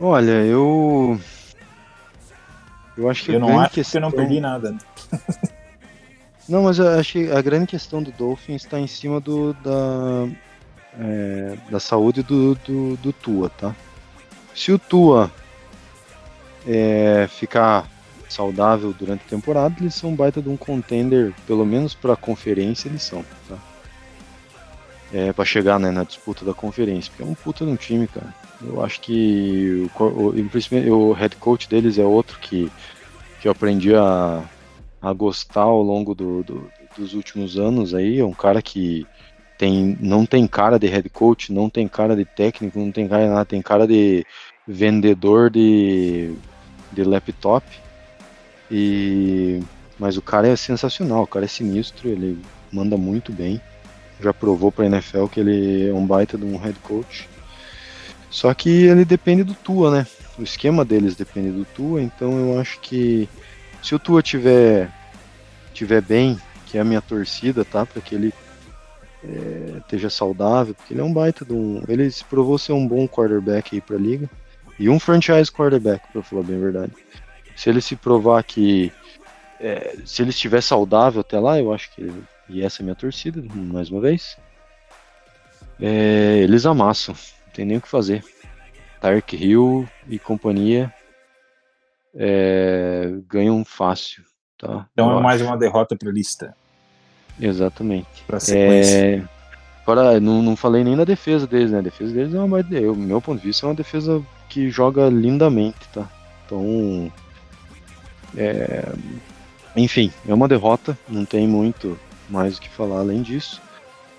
Olha, eu. Eu acho que Eu a não acho que eu questão... não perdi nada. né? Não, mas eu acho que a grande questão do Dolphins está em cima do, da, é, da saúde do, do, do Tua, tá? Se o Tua é, ficar saudável durante a temporada, eles são baita de um contender, pelo menos para a conferência eles são, tá? É, para chegar né, na disputa da conferência, porque é um puta de um time, cara. Eu acho que o, o, o head coach deles é outro que, que eu aprendi a, a gostar ao longo do, do- dos últimos anos aí. É um cara que tem, não tem cara de head coach, não tem cara de técnico, não tem cara de nada, tem cara de vendedor de, de laptop. E, mas o cara é sensacional, o cara é sinistro, ele manda muito bem. Já provou pra NFL que ele é um baita de um head coach. Só que ele depende do Tua, né? O esquema deles depende do Tua, então eu acho que se o Tua tiver tiver bem, que é a minha torcida, tá? Para que ele é, esteja saudável, porque ele é um baita de um. Ele se provou ser um bom quarterback aí pra liga. E um franchise quarterback, pra falar bem a verdade. Se ele se provar que. é, se ele estiver saudável até lá, eu acho que. E essa é a minha torcida, mais uma vez. é, eles amassam, não tem nem o que fazer. Tark Hill e companhia é, ganham fácil, tá? Então Eu é mais uma derrota pra lista. Exatamente. Pra sequência. É, agora, não, não falei nem da defesa deles, né? A defesa deles é uma baita- eu, meu ponto de vista, é uma defesa que joga lindamente, tá? Então, é, enfim, é uma derrota, não tem muito mais o que falar além disso.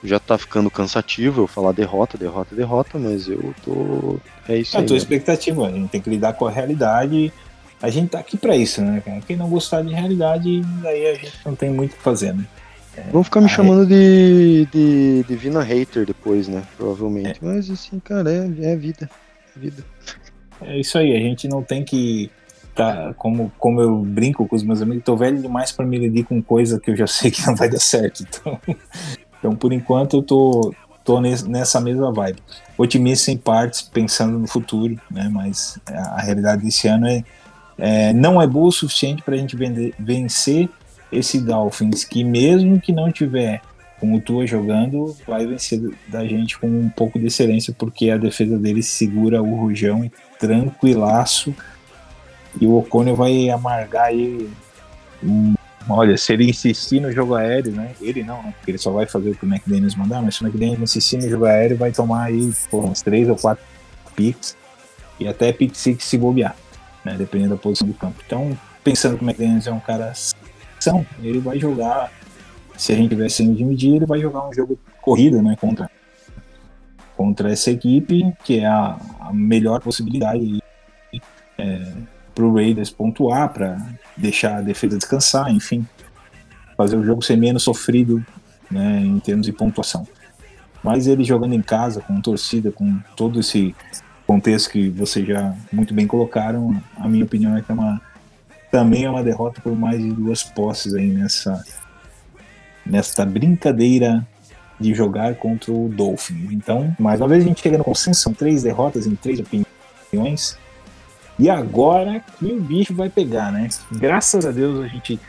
Já tá ficando cansativo eu falar derrota, derrota, derrota, mas eu tô. É isso É a aí. tua né? expectativa. A gente tem que lidar com a realidade. A gente tá aqui pra isso, né? Quem não gostar de realidade, aí a gente não tem muito o que fazer, né? Vão ficar me Ah, chamando de, de Divina Hater depois, né? Provavelmente. É. Mas assim, cara, é, é vida. É vida. É isso aí, a gente não tem que. Tá, como, como eu brinco com os meus amigos, tô velho demais pra me medir com coisa que eu já sei que não vai dar certo. Então, então por enquanto, eu tô, tô nes- nessa mesma vibe. Otimista em partes, pensando no futuro, né? Mas a, a realidade desse ano é, é, não é boa o suficiente pra gente vender- vencer esse Dolphins, que mesmo que não tiver com o Tua jogando, vai vencer da gente com um pouco de excelência, porque a defesa dele segura o rojão e tranquilaço. E o Ocônio vai amargar hum, olha, se ele insistir no jogo aéreo, né? Ele não, né? Porque ele só vai fazer o que o McDaniels mandar, mas se o McDaniels insistir no jogo aéreo, vai tomar aí pô, uns três ou quatro picks e até pick six se bobear, né? Dependendo da posição do campo. Então, pensando que o McDaniels é um cara ele vai jogar. Se a gente tiver sendo de medir, ele vai jogar um jogo corrida, né? Contra, contra essa equipe, que é a, a melhor possibilidade para o Raiders pontuar, para deixar a defesa descansar, enfim, fazer o jogo ser menos sofrido né, em termos de pontuação. Mas ele jogando em casa, com torcida, com todo esse contexto que vocês já muito bem colocaram, a minha opinião é que é uma, também é uma derrota por mais de duas posses aí nessa, nessa brincadeira de jogar contra o Dolphins. Então, mais uma vez a gente chega no consenso, são três derrotas em três opiniões. E agora que o bicho vai pegar, né? Graças a Deus a gente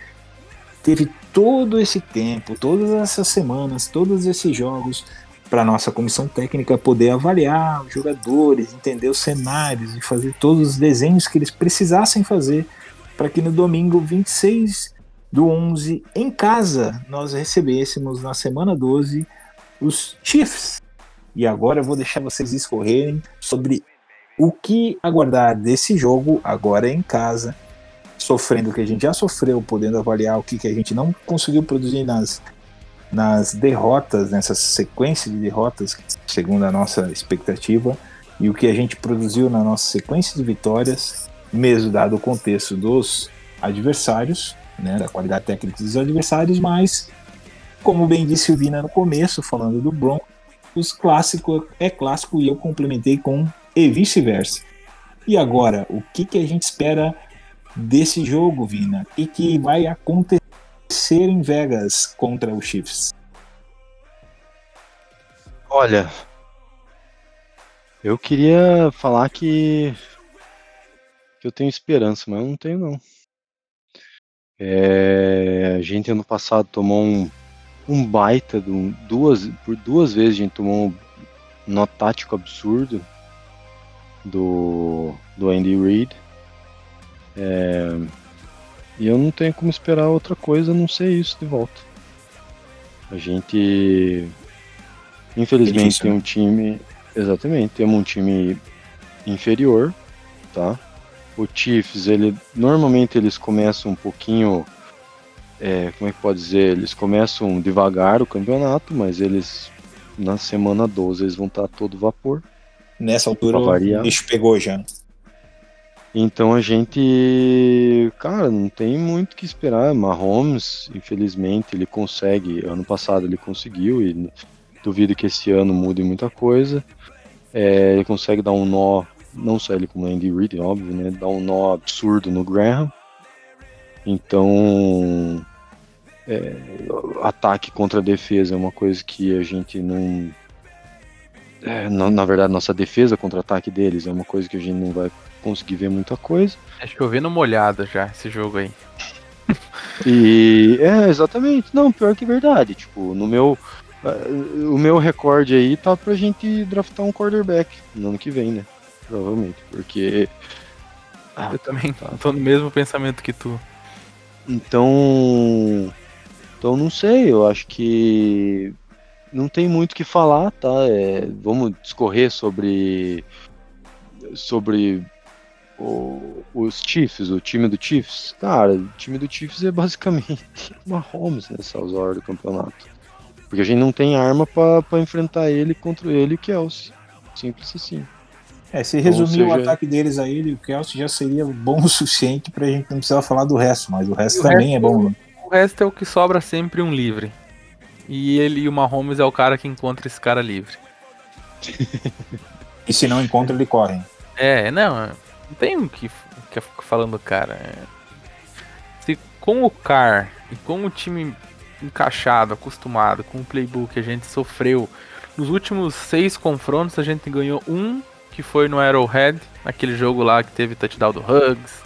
teve todo esse tempo, todas essas semanas, todos esses jogos para nossa comissão técnica poder avaliar os jogadores, entender os cenários e fazer todos os desenhos que eles precisassem fazer para que no domingo 26 do 11 em casa nós recebêssemos na semana 12 os Chiefs. E agora eu vou deixar vocês escorrerem sobre o que aguardar desse jogo agora em casa, sofrendo o que a gente já sofreu, podendo avaliar o que, que a gente não conseguiu produzir nas, nas derrotas, nessa sequência de derrotas, segundo a nossa expectativa, e o que a gente produziu na nossa sequência de vitórias, mesmo dado o contexto dos adversários, né, da qualidade técnica dos adversários, mas, como bem disse o Vina no começo, falando do Broncos, clássico é clássico e eu complementei com e vice-versa. E agora, o que, que a gente espera desse jogo, Vina? O que, que vai acontecer em Vegas contra o Chiefs? Olha, eu queria falar que, que eu tenho esperança, mas eu não tenho não. É, a gente ano passado tomou um, um baita, de um- duas, por duas vezes a gente tomou um nó tático absurdo do, do Andy Reid. É, e eu não tenho como esperar outra coisa a não ser isso de volta. A gente, infelizmente, difícil, tem né? um time. Exatamente, temos um time inferior, tá? O Chiefs, ele normalmente eles começam um pouquinho, é, como é que pode dizer? Eles começam devagar o campeonato, mas eles na semana 12 eles vão estar a todo vapor. Nessa altura, o bicho pegou já. Então a gente, cara, não tem muito o que esperar. Mahomes, infelizmente, ele consegue. Ano passado ele conseguiu e duvido que esse ano mude muita coisa. É, ele consegue dar um nó, não só ele como Andy Reid, óbvio, né? Dar um nó absurdo no Graham. Então, é, ataque contra defesa é uma coisa que a gente não. é, na, na verdade, nossa defesa contra ataque deles é uma coisa que a gente não vai conseguir ver muita coisa. É chovendo molhado já esse jogo aí. E é, exatamente. Não, pior que verdade. Tipo, no meu. eh, O meu recorde aí tá pra gente draftar um quarterback no ano que vem, né? Provavelmente. Porque. Ah, Eu também tá. tô no mesmo pensamento que tu. Então. Então não sei, eu acho que. Não tem muito o que falar, tá? É, vamos discorrer sobre. Sobre o- os Chiefs, o time do Chiefs. Cara, o time do Chiefs é basicamente uma Holmes nessas horas do campeonato. Porque a gente não tem arma pra pra enfrentar ele contra ele e o Kelsey. Simples assim. É, se resumir o seja- ataque deles a ele, o Kelsey já seria bom o suficiente pra gente não precisar falar do resto, mas o resto o também resto- é bom. né? O resto é o que sobra sempre um livre. E ele e o Mahomes é o cara que encontra esse cara livre. E se não encontra, ele corre. É, não, não tem o que, o que ficar falando, cara. É, Se com o Car e com o time encaixado, acostumado, com o playbook que a gente sofreu, nos últimos seis confrontos a gente ganhou um, que foi no Arrowhead, naquele jogo lá que teve touchdown do Hugs,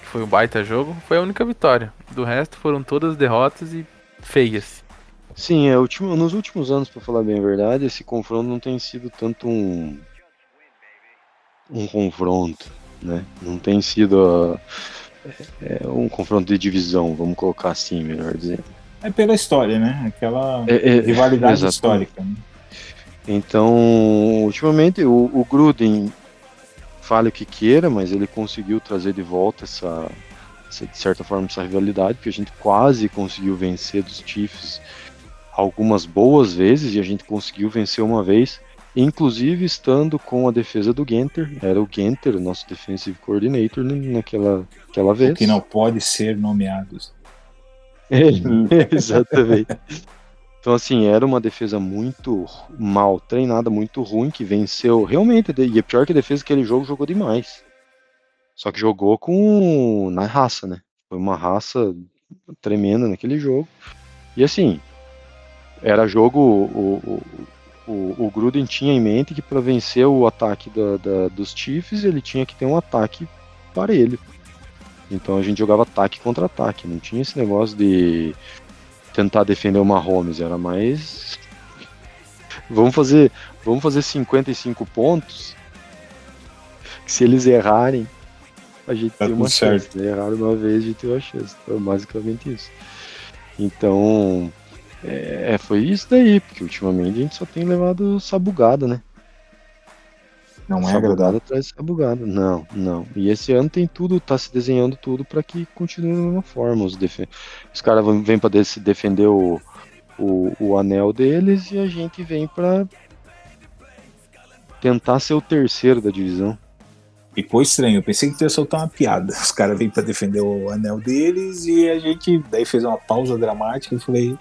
que foi um baita jogo, foi a única vitória. Do resto foram todas derrotas e feias. Sim, é, ultimo, nos últimos anos, pra falar bem a verdade, esse confronto não tem sido tanto um um confronto, né? Não tem sido é, um confronto de divisão, vamos colocar assim, melhor dizendo. É pela história, né? Aquela É, é, rivalidade exatamente. histórica. Né? Então, ultimamente, o, o Gruden fale o que queira, mas ele conseguiu trazer de volta essa, essa, de certa forma, essa rivalidade, porque a gente quase conseguiu vencer dos Chiefs algumas boas vezes e a gente conseguiu vencer uma vez, inclusive estando com a defesa do Genter, era o Genter, o nosso defensive coordinator né, naquela, aquela vez. Que não pode ser nomeados. É, exatamente. Então, assim, era uma defesa muito mal treinada, muito ruim, que venceu realmente. E é pior que a defesa aquele jogo jogou demais. Só que jogou com. na raça, né? Foi uma raça tremenda naquele jogo. E assim, era jogo. O, o, o, o Gruden tinha em mente que para vencer o ataque da, da- dos Chiefs ele tinha que ter um ataque parelho. Então a gente jogava ataque contra ataque, não tinha esse negócio de tentar defender o Mahomes, era mais. Vamos fazer, vamos fazer 55 pontos. que Se eles errarem, a gente Tá tem uma certo. chance. Né? Erraram uma vez, a gente tem uma chance. Foi basicamente isso. Então, é, foi isso daí, porque ultimamente a gente só tem levado sabugada, né? Não é agradável. atrás de sabugada. Não, não. E esse ano tem tudo, tá se desenhando tudo para que continue da mesma forma. Os, defen- os caras vêm para se defender o, o, o anel deles e a gente vem para tentar ser o terceiro da divisão. Ficou estranho. Eu pensei que ia soltar uma piada. Os caras vêm pra defender o anel deles e a gente daí fez uma pausa dramática e falei.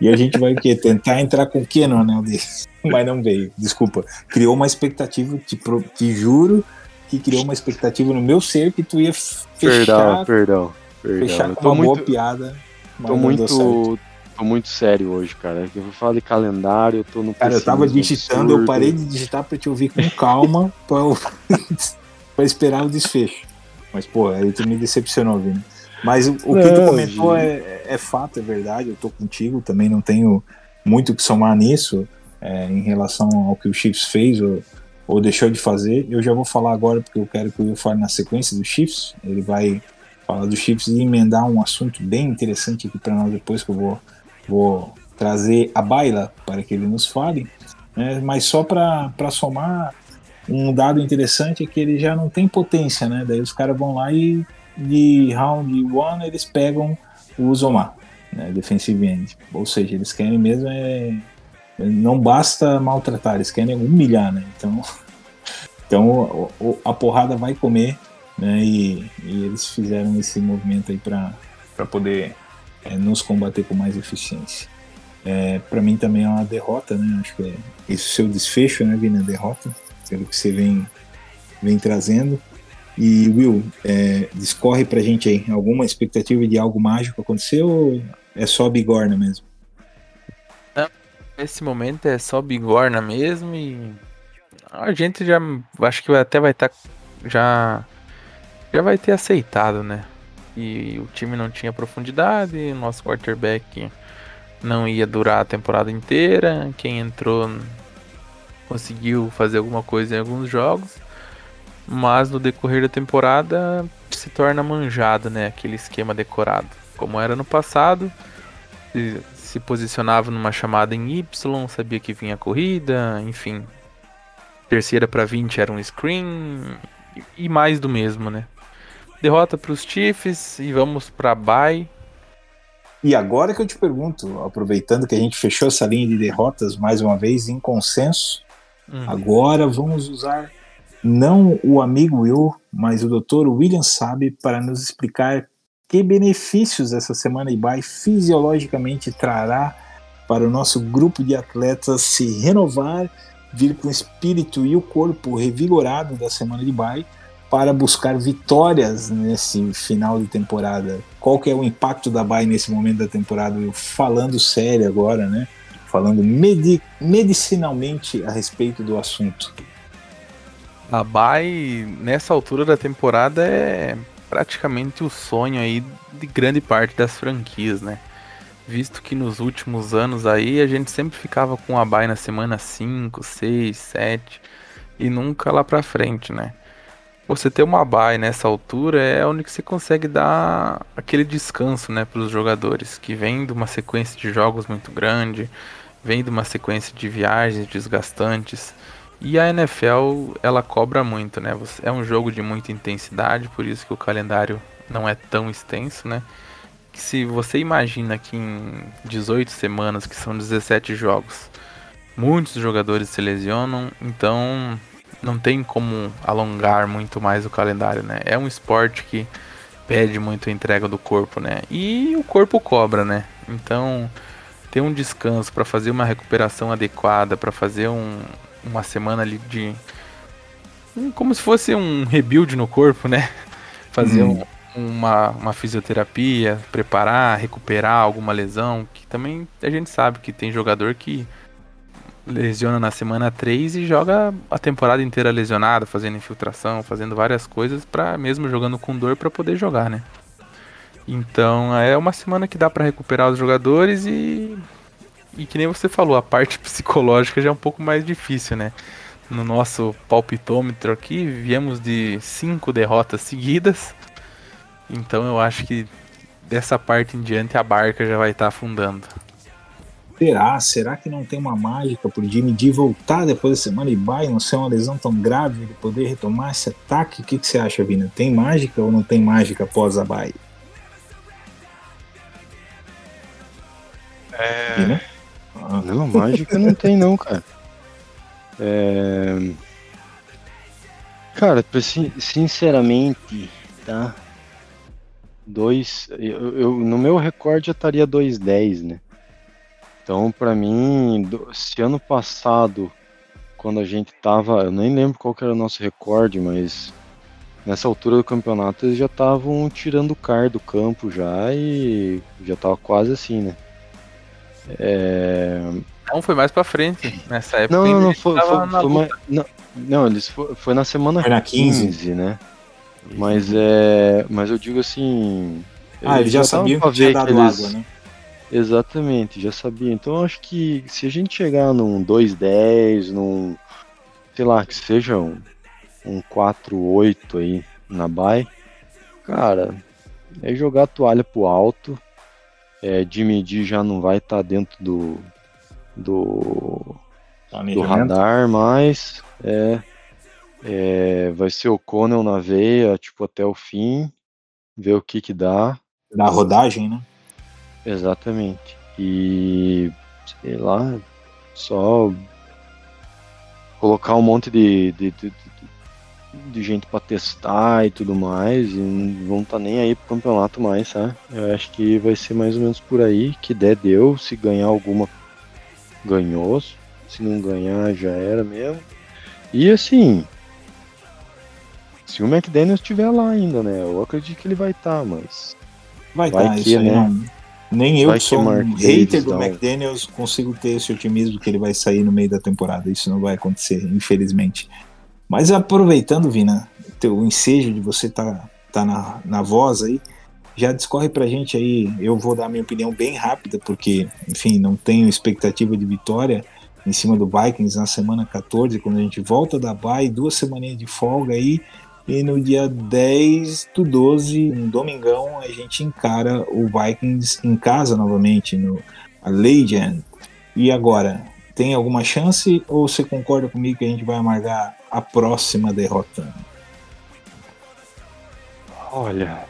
E a gente vai o quê? Tentar entrar com o quê no anel deles? Mas não veio. Desculpa. Criou uma expectativa, te, pro- te juro que criou uma expectativa no meu ser que tu ia f- Perdão, fechar, perdão, perdão. fechar Eu com tô uma boa muito, piada. mas tô muito, tô muito sério hoje, cara. Eu falo de calendário, eu tô no Cara, eu tava digitando, eu absurdo. parei de digitar pra te ouvir com calma pra, eu- pra esperar o desfecho. Mas, pô, aí tu me decepcionou, Vini. Mas o, o que tu Não, comentou é, é fato, é verdade, eu tô contigo, também não tenho muito o que somar nisso é, em relação ao que o Chiefs fez ou, ou deixou de fazer. Eu já vou falar agora porque eu quero que o Will fale na sequência do Chiefs. Ele vai falar do Chiefs e emendar um assunto bem interessante aqui para nós depois que eu vou, vou trazer a baila para que ele nos fale. né? Mas só para somar, um dado interessante é que ele já não tem potência, né? Daí os caras vão lá e de round one eles pegam o Uzomar, né? Defensive end. Ou seja, eles querem mesmo é. Não basta maltratar, eles querem humilhar, né? Então, então a porrada vai comer, né? E, e eles fizeram esse movimento aí para poder é, nos combater com mais eficiência. É, para mim também é uma derrota, né? Acho que é esse seu desfecho, né, Vini? A derrota, pelo que você vem, vem trazendo. E Will, é, discorre pra gente aí, alguma expectativa de algo mágico acontecer ou é só bigorna mesmo? Nesse momento é só bigorna mesmo e a gente já acho que até vai estar já já vai ter aceitado, né? E o time não tinha profundidade, nosso quarterback não ia durar a temporada inteira, quem entrou conseguiu fazer alguma coisa em alguns jogos, mas no decorrer da temporada se torna manjado, né? Aquele esquema decorado, como era no passado se- posicionava numa chamada em Y, sabia que vinha a corrida, enfim. Terceira para 20 era um screen e- e mais do mesmo, né? Derrota para os Chiefs e vamos para bye. E agora que eu te pergunto, aproveitando que a gente fechou essa linha de derrotas mais uma vez em consenso, Hum. agora vamos usar não o amigo Will, mas o Dr. William Sabe para nos explicar que benefícios essa semana bye fisiologicamente trará para o nosso grupo de atletas se renovar, vir com o espírito e o corpo revigorado da semana de bye para buscar vitórias nesse final de temporada. Qual que é o impacto da bye nesse momento da temporada? Eu falando sério agora, né? Falando medi- medicinalmente a respeito do assunto. A bye nessa altura da temporada é praticamente o sonho aí de grande parte das franquias, né? Visto que nos últimos anos aí a gente sempre ficava com a bye na semana 5, 6, 7 e nunca lá pra frente, né? Você ter uma bye nessa altura é onde que você consegue dar aquele descanso, né, para os jogadores que vem de uma sequência de jogos muito grande, vem de uma sequência de viagens desgastantes. E a NFL, ela cobra muito, né? É um jogo de muita intensidade, por isso que o calendário não é tão extenso, né? Se você imagina que em 18 semanas, que são 17 jogos, muitos jogadores se lesionam, então não tem como alongar muito mais o calendário, né? É um esporte que pede muito a entrega do corpo, né? E o corpo cobra, né? Então, ter um descanso para fazer uma recuperação adequada, para fazer um, uma semana ali de como se fosse um rebuild no corpo, né? Fazer Hum. um- uma, uma fisioterapia, preparar, recuperar alguma lesão, que também a gente sabe que tem jogador que lesiona na semana 3 e joga a temporada inteira lesionado, fazendo infiltração, fazendo várias coisas para mesmo jogando com dor para poder jogar, né? Então, é uma semana que dá para recuperar os jogadores e e que nem você falou, a parte psicológica já é um pouco mais difícil, né? No nosso palpitômetro aqui, viemos de cinco derrotas seguidas. Então eu acho que dessa parte em diante a barca já vai estar afundando. Será? Será que não tem uma mágica pro Jimmy D voltar depois da semana e bye, não ser uma lesão tão grave, ele poder retomar esse ataque? O que, que você acha, Vina? Tem mágica ou não tem mágica após a bye? É... Vina? Não, mágica não tem não, cara. É... Cara, sinceramente, tá? Dois, eu, eu- no meu recorde eu estaria 2,10, né? Então, pra mim, se ano passado, quando a gente tava, eu nem lembro qual era o nosso recorde, mas nessa altura do campeonato eles já estavam tirando o car do campo já e já tava quase assim, né? É, Não, foi mais pra frente. Nessa época Não, não, não, a gente foi, foi- foi uma- não, não, eles foi, foi na semana Foi na 15. 15, né? Mas é, mas eu digo assim, ah, eles já dava sabiam que tinha dado eles- água, né? Exatamente, já sabia. Então eu acho que se a gente chegar num 2-10, num, sei lá, que seja um, um 4-8 aí na bye, cara, é jogar a toalha pro alto. É, Jimmy D já não vai estar dentro do, do, do radar mais. É, é, vai ser o Connell na veia, tipo, até o fim, ver o que que dá. Da rodagem, né? Exatamente. E sei lá, só colocar um monte de, de, de, de- gente pra testar e tudo mais, e não vão tá nem aí pro campeonato mais, sabe? Eu acho que vai ser mais ou menos por aí, que der deu, se ganhar alguma ganhou, se não ganhar já era mesmo. E assim, se o McDaniels estiver lá ainda, né? Eu acredito que ele vai estar, mas Vai estar, que, isso né? não. Nem eu, Vai que sou um hater do um- McDaniels, consigo ter esse otimismo que ele vai sair no meio da temporada. Isso não vai acontecer, infelizmente. Mas aproveitando, Vina, teu ensejo de você tá, tá na, na voz aí, já discorre pra gente aí. Eu vou dar minha opinião bem rápida, porque, enfim, não tenho expectativa de vitória em cima do Vikings na semana 14, quando a gente volta da bye, duas semaninhas de folga aí. E no dia 10 do 12, um domingão, a gente encara o Vikings em casa novamente, no a Legend. E agora, tem alguma chance ou você concorda comigo que a gente vai amargar a próxima derrota? Olha,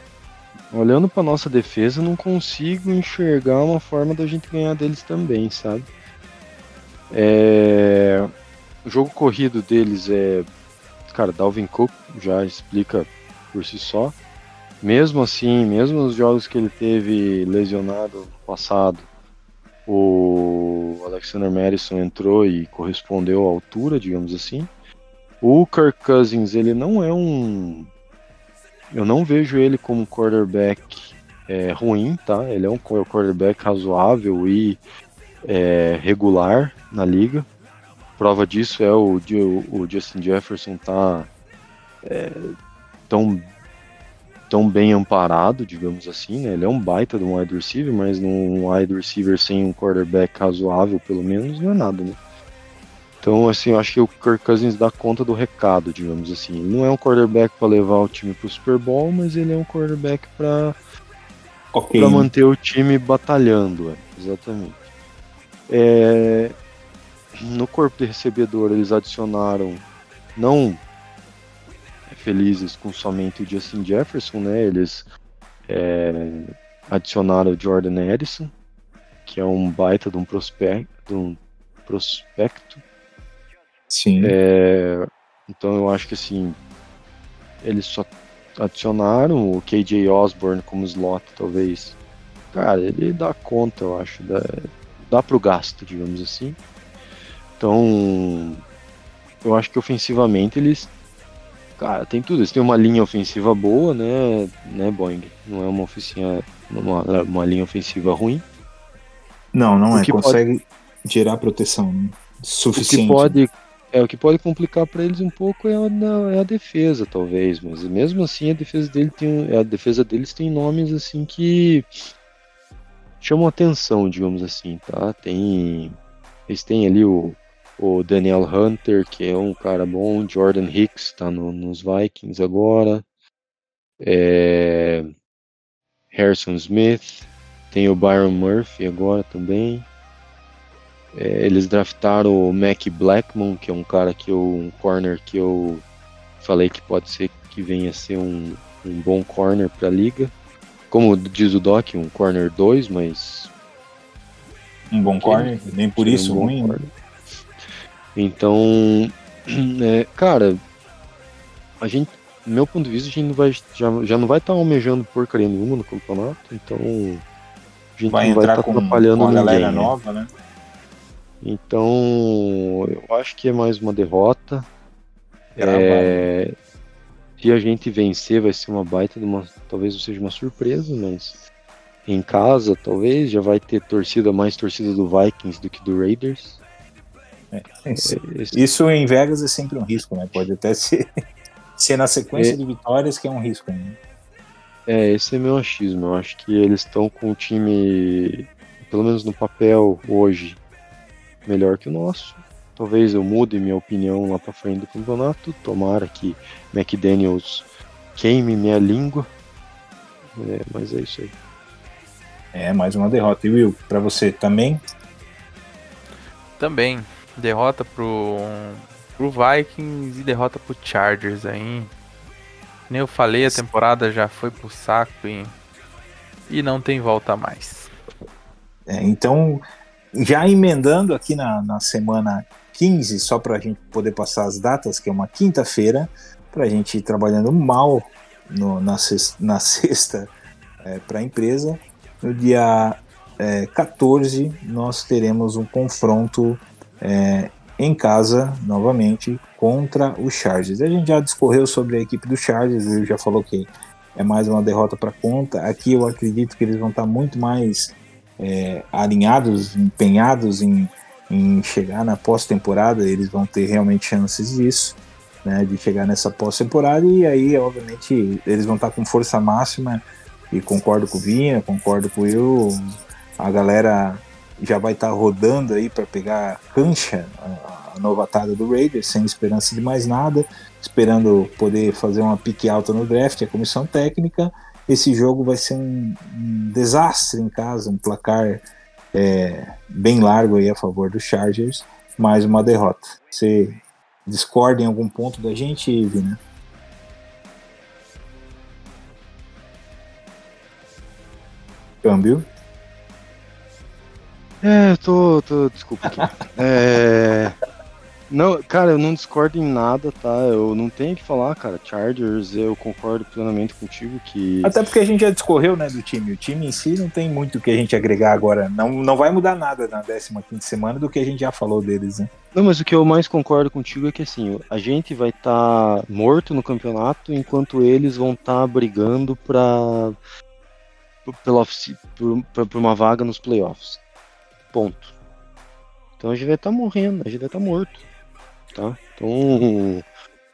olhando pra nossa defesa, não consigo enxergar uma forma da gente ganhar deles também, sabe? É, O jogo corrido deles é. Cara, Dalvin Cook já explica por si só. Mesmo assim, mesmo nos jogos que ele teve lesionado no passado, o Alexander Madison entrou e correspondeu à altura, digamos assim. O Kirk Cousins, ele não é um eu não vejo ele como quarterback é, ruim, tá? Ele é um qu- quarterback razoável e é, regular na liga. Prova disso é o, o Justin Jefferson tá é, tão, tão bem amparado, digamos assim, né? Ele é um baita de um wide receiver, mas num wide receiver sem um quarterback razoável, pelo menos, não é nada, né? Então, assim, eu acho que o Kirk Cousins dá conta do recado, digamos assim. Ele não é um quarterback para levar o time pro Super Bowl, mas ele é um quarterback para Ok. para manter o time batalhando, é, exatamente. É, no corpo de recebedor eles adicionaram não felizes com somente o Justin Jefferson, né? Eles é, adicionaram o Jordan Edison, que é um baita de um prospecto, de um prospecto Sim. é, então eu acho que assim, eles só adicionaram o KJ Osborne como slot, talvez. Cara, ele dá conta, eu acho, dá, dá pro gasto, digamos assim. Então, eu acho que ofensivamente eles, Cara, tem tudo. Eles têm uma linha ofensiva boa, né, né, Boeing? Não é uma oficina, uma, uma linha ofensiva ruim. Não, não O é. que Consegue gerar proteção né? O que suficiente. pode, é, o que pode complicar para eles um pouco é a, é a defesa, talvez, mas mesmo assim a defesa dele tem, a defesa deles tem nomes assim que chamam atenção, digamos assim, tá? Tem eles têm ali o, o Daniel Hunter, que é um cara bom, Jordan Hicks tá no- nos Vikings agora. É, Harrison Smith, tem o Byron Murphy agora também. É, eles draftaram o Mac Blackmon, que é um cara que eu, um corner que eu falei que pode ser que venha a ser um, um bom corner para a liga. Como diz o Doc, um corner 2, mas Um bom corner, nem por isso um ruim. né? corner. Então, é, cara, a gente, do meu ponto de vista, a gente não vai, já, já não vai estar almejando porcaria nenhuma no campeonato, então a gente Vai não vai estar com, atrapalhando com a ninguém. galera né? nova, né? Então, eu acho que é mais uma derrota. Gravado. É, se a gente vencer, vai ser uma baita de uma. Talvez não seja uma surpresa, mas em casa, talvez, já vai ter torcida, mais torcida do Vikings do que do Raiders. Isso, É, esse- isso em Vegas é sempre um risco, né? Pode até ser, ser na sequência É. de vitórias que é um risco. Né? É, esse é meu achismo. Eu acho que eles estão com o time, pelo menos no papel, hoje, melhor que o nosso. Talvez eu mude minha opinião lá pra frente do campeonato. Tomara que McDaniels queime minha língua. É, mas é isso aí. É, mais uma derrota. E Will, pra você também? Também. Derrota pro, pro Vikings e derrota pro Chargers aí. Nem eu falei, a temporada já foi pro saco e, e não tem volta mais. É, então, já emendando aqui na, na semana 15, só para a gente poder passar as datas, que é uma quinta-feira, para a gente ir trabalhando mal no- na, ses- na sexta para a empresa. No dia é, 14, nós teremos um confronto é, em casa, novamente, contra o Chargers. A gente já discorreu sobre a equipe do Chargers, ele já falou que é mais uma derrota para conta. Aqui eu acredito que eles vão estar muito mais é, alinhados, empenhados em, em chegar na pós-temporada, eles vão ter realmente chances disso, né, de chegar nessa pós-temporada e aí, obviamente, eles vão estar com força máxima e concordo com o Vinha, concordo com Will, a galera já vai estar rodando aí para pegar cancha, a, a novatada do Raiders, sem esperança de mais nada, esperando poder fazer uma pique alta no draft, a comissão técnica, esse jogo vai ser um, um desastre em casa, um placar é, bem largo aí a favor dos Chargers, mais uma derrota. Você discorda em algum ponto da gente, Vina? Câmbio? É, eu tô, tô. Desculpa aqui. É. Não, cara, eu não discordo em nada, tá? Eu não tenho o que falar, cara. Chargers, eu concordo plenamente contigo que. Até porque a gente já discorreu né, do time. O time em si não tem muito o que a gente agregar agora. Não, não vai mudar nada na 15 semana do que a gente já falou deles, né? Não, mas o que eu mais concordo contigo é que assim, a gente vai estar morto no campeonato enquanto eles vão estar brigando pra, pela pra, uma vaga nos playoffs. Ponto. Então a gente vai estar morrendo, a gente vai estar morto. Tá? Então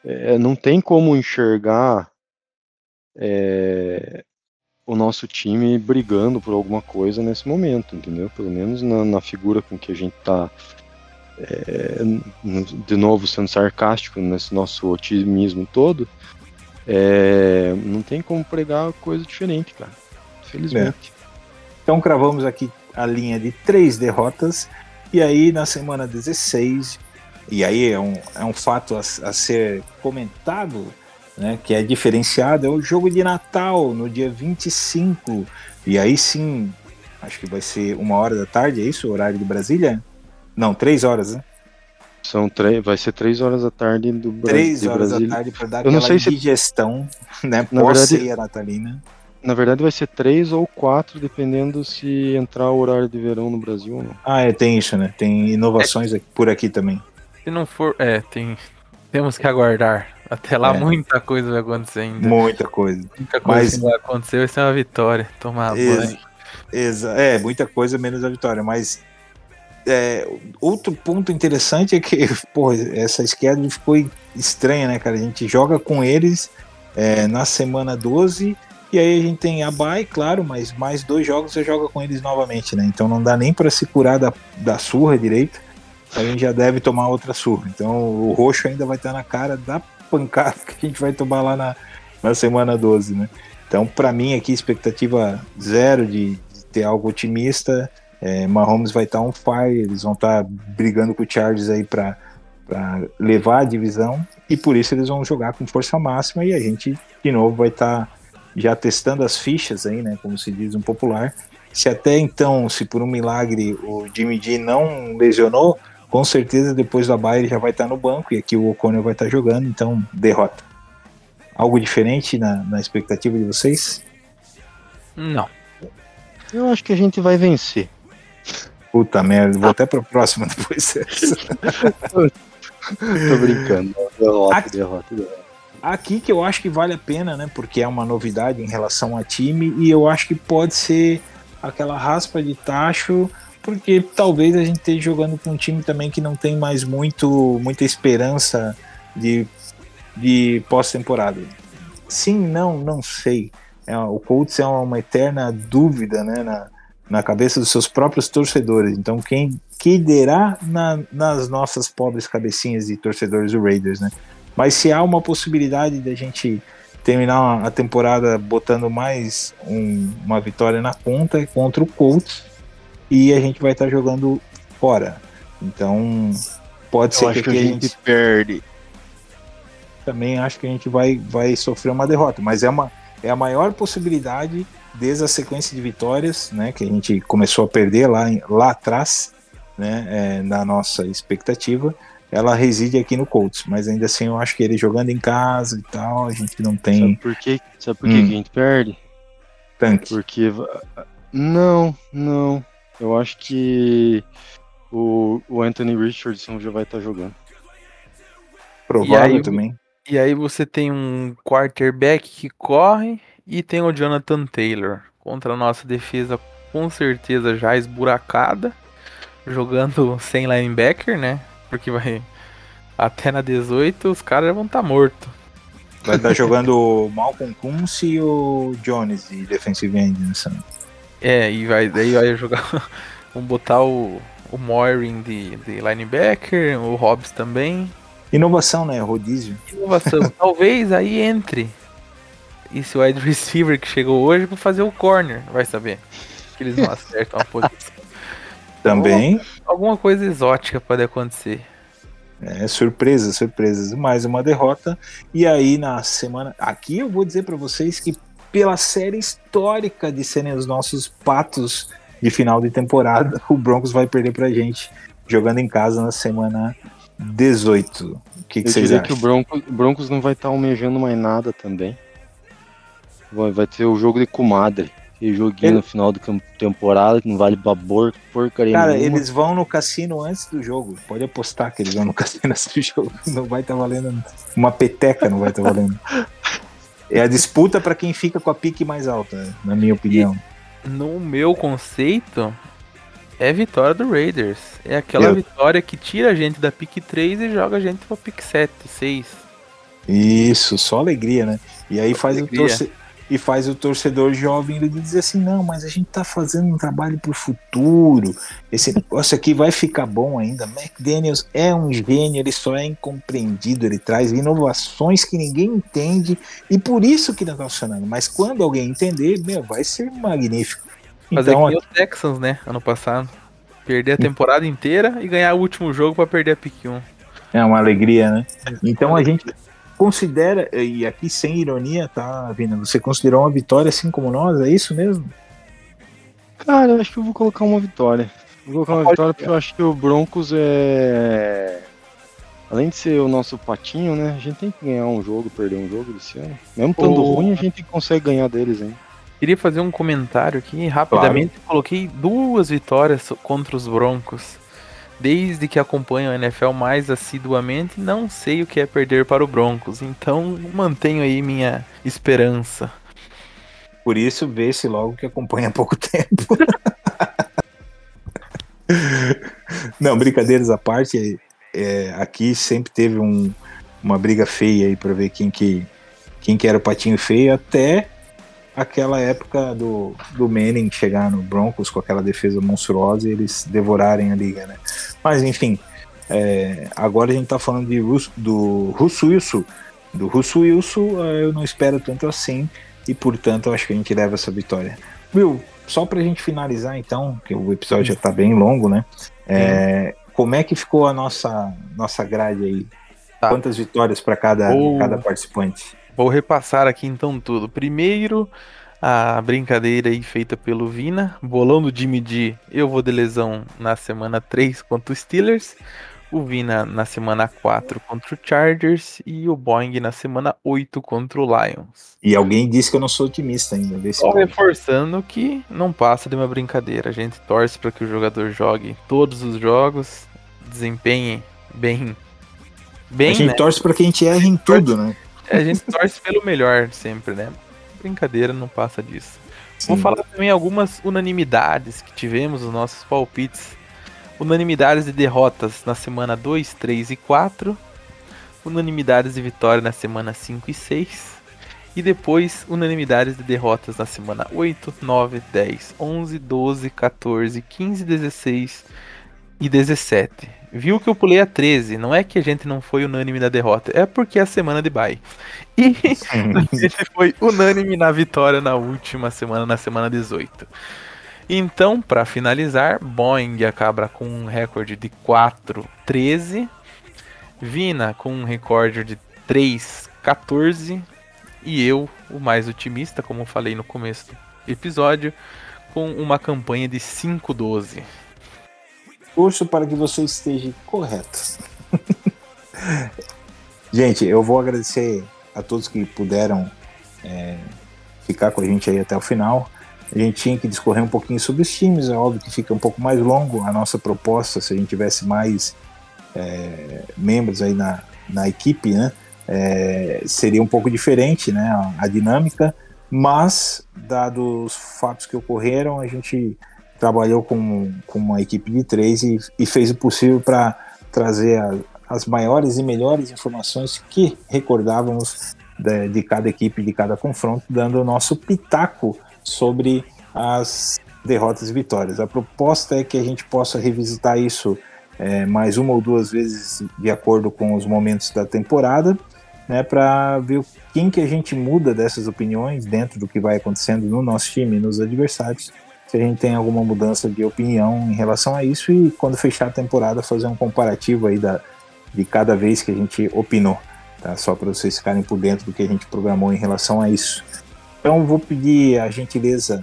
é, não tem como enxergar é, o nosso time brigando por alguma coisa nesse momento, entendeu? Pelo menos na, na figura com que a gente tá é, de novo sendo sarcástico nesse nosso otimismo todo, é, não tem como pregar coisa diferente, cara. Felizmente. Então cravamos aqui a linha de três derrotas. E aí na semana 16, e aí é um, é um fato a, a ser comentado, né, que é diferenciado, é o jogo de Natal, no dia 25. E aí sim, acho que vai ser uma hora da tarde, é isso? O horário de Brasília? Não, três horas, né? São três, vai ser três horas da tarde do Três horas Brasília. da tarde para dar Eu não aquela sei se- digestão, né? Na Pós-ceia natalina. Na verdade vai ser três ou quatro, dependendo se entrar o horário de verão no Brasil ou não. Ah, é, tem isso, né? Tem inovações aqui- por aqui também. Se não for. É, tem. Temos que aguardar. Até lá É. muita coisa vai acontecer ainda. Muita coisa. Muita coisa Mas- que vai acontecer vai ser uma vitória. Tomar Ex- banho. Exa é, muita coisa menos a vitória, mas é, outro ponto interessante é que, pô, essa schedule ficou estranha, né, cara? A gente joga com eles é, na semana 12 e aí a gente tem a bye, claro, mas mais dois jogos você joga com eles novamente, né? Então não dá nem para se curar da, da surra direito. A gente já deve tomar outra surra. Então o roxo ainda vai estar na cara da pancada que a gente vai tomar lá na, na semana 12, né? Então, para mim aqui, expectativa zero de, de ter algo otimista. É, Mahomes vai estar on fire, eles vão estar brigando com o Chargers aí para levar a divisão e por isso eles vão jogar com força máxima e a gente de novo vai estar já testando as fichas aí, né, como se diz um popular. Se até então, se por um milagre o Jimmy G não lesionou, com certeza depois da bye ele já vai estar no banco e aqui o O'Connell vai estar jogando, então derrota. Algo diferente na, na expectativa de vocês? Não. Eu acho que a gente vai vencer. Puta merda, vou até pra próxima depois dessa. Tô brincando. Derrota, Aqui- derrota, derrota. Aqui que eu acho que vale a pena, né? Porque é uma novidade em relação a time e eu acho que pode ser aquela raspa de tacho, porque talvez a gente esteja jogando com um time também que não tem mais muito, muita esperança de, de pós-temporada. Sim, não, não sei. É, o Colts é uma eterna dúvida, né? Na, na cabeça dos seus próprios torcedores. Então, quem que dirá na- nas nossas pobres cabecinhas de torcedores do Raiders, né? Mas se há uma possibilidade de a gente terminar a temporada botando mais um- uma vitória na conta contra o Colts e a gente vai estar jogando fora. Então pode Eu ser que, que a gente perde. também acho que a gente vai, vai sofrer uma derrota, mas é, uma, é a maior possibilidade desde a sequência de vitórias, né, que a gente começou a perder lá, lá atrás, né, é, na nossa expectativa, ela reside aqui no Colts, mas ainda assim eu acho que ele jogando em casa e tal, a gente não Sabe tem por quê? Sabe por Hum. que a gente perde? tanque. Porque. Não, não. Eu acho que o, o Anthony Richardson já vai estar jogando. Provável E aí, também. E aí você tem um quarterback que corre e tem o Jonathan Taylor contra a nossa defesa com certeza já esburacada, jogando sem linebacker, né? Porque vai até na 18 os caras vão estar mortos. Vai estar jogando o Malcolm Kunz e o Jones de defensive end nessa. É, e vai daí vai jogar vamos botar o o Moiring de, de linebacker, o Hobbs também. Inovação, né? Rodízio. Inovação. Talvez aí entre esse wide receiver que chegou hoje pra fazer o corner, vai saber. Que eles não acertam a posição. Também. Alguma coisa exótica pode acontecer. É, surpresas, surpresas. Mais uma derrota. E aí, na semana. Aqui eu vou dizer para vocês que, pela série histórica de serem os nossos patos de final de temporada, o Broncos vai perder pra gente jogando em casa na semana 18. O que, que Eu vocês acham? que o Broncos, Broncos não vai estar almejando mais nada também. Vai, vai ter o jogo de comadre. Aquele joguinho Ele- no final da temporada que não vale babor, porcaria Cara, nenhuma. eles vão no cassino antes do jogo. Pode apostar que eles vão no cassino antes do jogo. Não vai estar valendo. Uma peteca não vai estar valendo. É a disputa para quem fica com a pique mais alta, na minha opinião. No meu conceito, é vitória do Raiders. É aquela Eu- vitória que tira a gente da pick 3 e joga a gente pra pick 7, 6. Isso, só alegria, né? E aí faz o, alegria. E faz o torcedor jovem ele dizer assim, não, mas a gente tá fazendo um trabalho pro futuro. Esse negócio aqui vai ficar bom ainda. McDaniels é um gênio, ele só é incompreendido, ele traz inovações que ninguém entende e por isso que não tá funcionando. Mas quando alguém entender, meu, vai ser magnífico. Fazer Então, que nem o Texans, né? Ano passado. Perder a temporada inteira e ganhar o último jogo pra perder a pick 1. É uma alegria, né? Então a gente considera, e aqui sem ironia, tá, Vina? Você considerou uma vitória assim como nós? É isso mesmo? Cara, eu acho que eu vou colocar uma vitória. Vou colocar uma Pode vitória porque eu acho que o Broncos é. Além de ser o nosso patinho, né? A gente tem que ganhar um jogo, perder um jogo desse ano. Mesmo estando O- ruim, a gente consegue ganhar deles, hein? Queria fazer um comentário aqui rapidamente. Coloquei duas vitórias contra os Broncos Desde que acompanho a NFL mais assiduamente, não sei o que é perder para o Broncos. Então mantenho aí minha esperança. Por isso, vê-se logo que acompanha há pouco tempo. Não, brincadeiras à parte, é, aqui sempre teve um- uma briga feia aí para ver quem que, quem que era o patinho feio, até aquela época do, do Manning chegar no Broncos com aquela defesa monstruosa e eles devorarem a liga, né? Mas enfim, é, agora a gente tá falando de Rus, do Russo Wilson. Do Russo Wilson, eh, eu não espero tanto assim e portanto eu acho que a gente leva essa vitória. Will, só pra gente finalizar então, que o episódio já tá bem longo, né? É, como é que ficou a nossa, nossa grade aí? Tá. Quantas vitórias para cada, cada participante? Vou repassar aqui então tudo. Primeiro, a brincadeira aí feita pelo Vina. Bolão do Jimmy G, eu vou de lesão na semana 3 contra o Steelers. O Vina na semana 4 contra o Chargers. E o Boeing na semana 8 contra o Lions. E alguém disse que eu não sou otimista ainda. Só reforçando que não passa de uma brincadeira. A gente torce para que o jogador jogue todos os jogos, desempenhe bem. Bem, a gente né? torce para que a gente erre em tudo, né? É, A gente torce pelo melhor sempre, né? Brincadeira não passa disso. Vou Sim. falar também algumas unanimidades que tivemos nos nossos palpites. Unanimidades de derrotas na semana 2, 3 e 4. Unanimidades de vitória na semana 5 e 6. E depois, unanimidades de derrotas na semana 8, 9, 10, 11, 12, 14, 15, 16 e 17. Viu que eu pulei a 13. Não é que a gente não foi unânime na derrota, é porque é a semana de bye. E a gente foi unânime na vitória na última semana, na semana 18. Então, para finalizar, Boeing acaba com um recorde de 4-13. Vina com um recorde de 3-14. E eu, o mais otimista, como falei no começo do episódio, com uma campanha de 5-12. Torço para que você esteja correto. gente, eu vou agradecer a todos que puderam é, ficar com a gente aí até o final. A gente tinha que discorrer um pouquinho sobre os times, é óbvio que fica um pouco mais longo a nossa proposta, se a gente tivesse mais é, membros aí na, na equipe, né? É, seria um pouco diferente né, a, a dinâmica, mas, dados os fatos que ocorreram, a gente trabalhou com, com uma equipe de três e, e fez o possível para trazer a- as maiores e melhores informações que recordávamos de, de cada equipe, de cada confronto, dando o nosso pitaco sobre as derrotas e vitórias. A proposta é que a gente possa revisitar isso é, mais uma ou duas vezes de acordo com os momentos da temporada, né, para ver quem que a gente muda dessas opiniões dentro do que vai acontecendo no nosso time nos adversários se a gente tem alguma mudança de opinião em relação a isso e quando fechar a temporada fazer um comparativo aí da, de cada vez que a gente opinou, tá? Só para vocês ficarem por dentro do que a gente programou em relação a isso. Então vou pedir a gentileza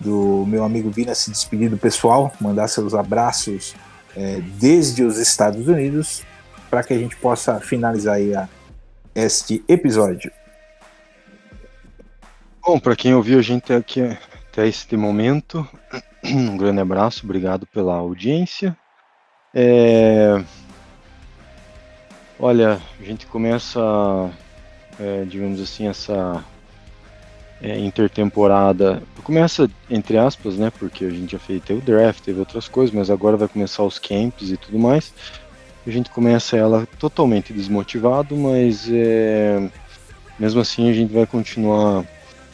do meu amigo Vina se despedir do pessoal, mandar seus abraços eh, desde os Estados Unidos para que a gente possa finalizar aí a- este episódio. Bom, para quem ouviu a gente aqui até este momento, um grande abraço, obrigado pela audiência. É, Olha, a gente começa, é, digamos assim, essa é, intertemporada. Começa entre aspas, né? Porque a gente já fez teve o draft, teve outras coisas, mas agora vai começar os camps e tudo mais. A gente começa ela totalmente desmotivado, mas é, mesmo assim a gente vai continuar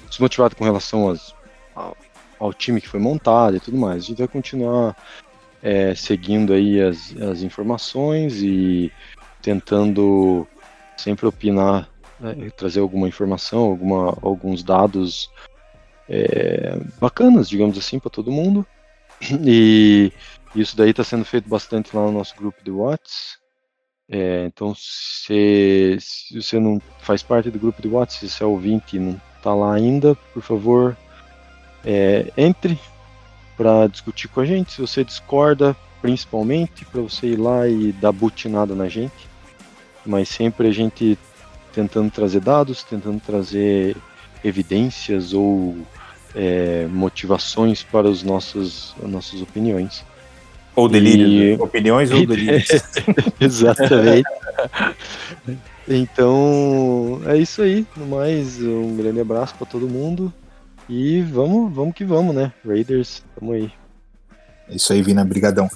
desmotivado com relação às, ao, ao time que foi montado e tudo mais. A gente vai continuar é, seguindo aí as, as informações e tentando sempre opinar, né, trazer alguma informação, alguma, alguns dados é, bacanas, digamos assim, para todo mundo. E isso daí está sendo feito bastante lá no nosso grupo de Whats. É, então, se, se você não faz parte do grupo de Whats, se você é ouvinte e não está lá ainda, por favor, é, entre para discutir com a gente. Se você discorda, principalmente, para você ir lá e dar butinada na gente. Mas sempre a gente tentando trazer dados, tentando trazer evidências ou é, motivações para os nossos, as nossas opiniões. Ou delírio. E- Opiniões ou delírios. Exatamente. Então, é isso aí. No mais, um grande abraço pra todo mundo. E vamos, vamos que vamos, né? Raiders, tamo aí. É isso aí, Vina, brigadão.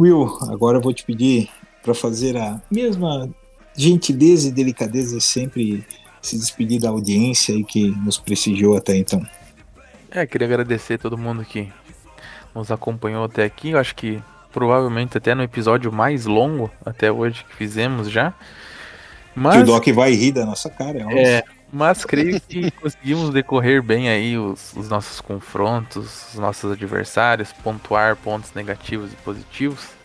Will, agora eu vou te pedir para fazer a mesma gentileza e delicadeza de sempre se despedir da audiência aí que nos prestigiou até então. É, queria agradecer todo mundo que nos acompanhou até aqui. Eu acho que provavelmente até no episódio mais longo até hoje que fizemos já. Que o Mas, Doc vai rir da nossa cara, é óbvio. é, mas creio que conseguimos decorrer bem aí os, os nossos confrontos, os nossos adversários, pontuar pontos negativos e positivos.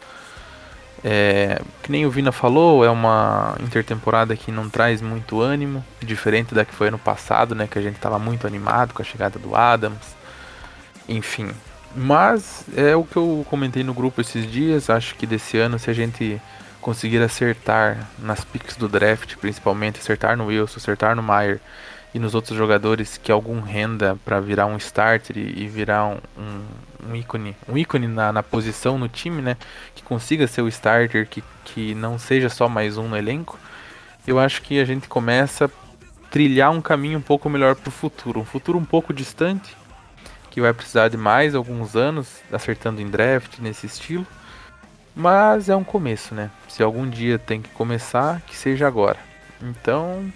É, que nem o Vina falou, é uma intertemporada que não traz muito ânimo, diferente da que foi ano passado, né? Que a gente estava muito animado com a chegada do Adams. Enfim. Mas é o que eu comentei no grupo esses dias. Acho que desse ano, se a gente conseguir acertar nas picks do draft, principalmente, acertar no Wilson, acertar no Maier e nos outros jogadores que algum renda para virar um starter e, virar um, um, um ícone, um ícone na, na posição no time, né? Que consiga ser o starter, que, que não seja só mais um no elenco. Eu acho que a gente começa a trilhar um caminho um pouco melhor para o futuro, um futuro um pouco distante, que vai precisar de mais alguns anos acertando em draft nesse estilo. Mas é um começo, né? Se algum dia tem que começar, que seja agora. Então,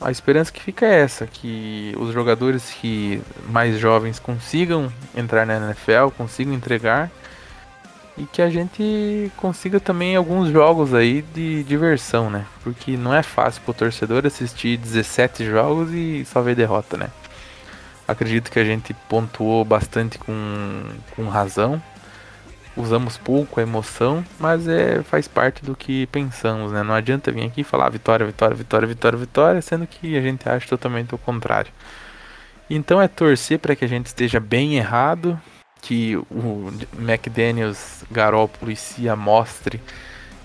a esperança que fica é essa, que os jogadores que mais jovens consigam entrar na NFL, consigam entregar e que a gente consiga também alguns jogos aí de diversão, né? Porque não é fácil pro torcedor assistir 17 jogos e só ver derrota, né? Acredito que a gente pontuou bastante com, com razão. Usamos pouco a emoção, mas é, faz parte do que pensamos, né? Não adianta vir aqui e falar vitória, vitória, vitória, vitória, vitória, sendo que a gente acha totalmente o contrário. Então é torcer para que a gente esteja bem errado, que o McDaniels, Garoppolo e Cia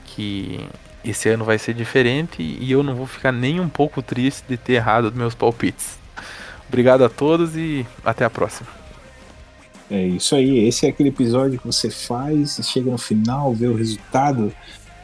que esse ano vai ser diferente e eu não vou ficar nem um pouco triste de ter errado meus palpites. Obrigado a todos e até a próxima. É isso aí, esse é aquele episódio que você faz, chega no final, vê o resultado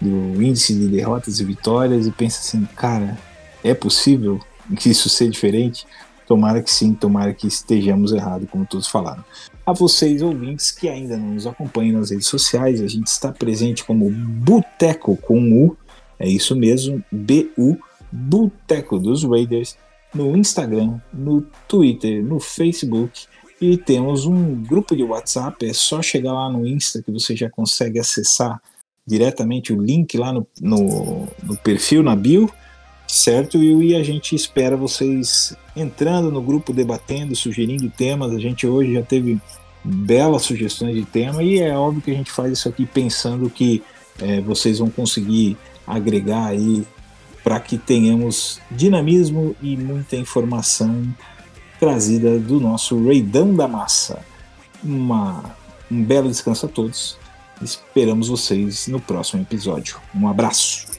do índice de derrotas e vitórias e pensa assim, cara, é possível que isso seja diferente? Tomara que sim, tomara que estejamos errados, como todos falaram. A vocês, ouvintes, que ainda não nos acompanham nas redes sociais, a gente está presente como Boteco com U, é isso mesmo, B-U, Boteco dos Raiders, no Instagram, no Twitter, no Facebook e temos um grupo de WhatsApp. É só chegar lá no Insta que você já consegue acessar diretamente o link lá no, no, no perfil, na bio, certo? E, e a gente espera vocês entrando no grupo, debatendo, sugerindo temas. A gente hoje já teve belas sugestões de tema e é óbvio que a gente faz isso aqui pensando que é, vocês vão conseguir agregar aí para que tenhamos dinamismo e muita informação trazida do nosso Raidão da Massa. Uma, um belo descanso a todos. Esperamos vocês no próximo episódio. Um abraço.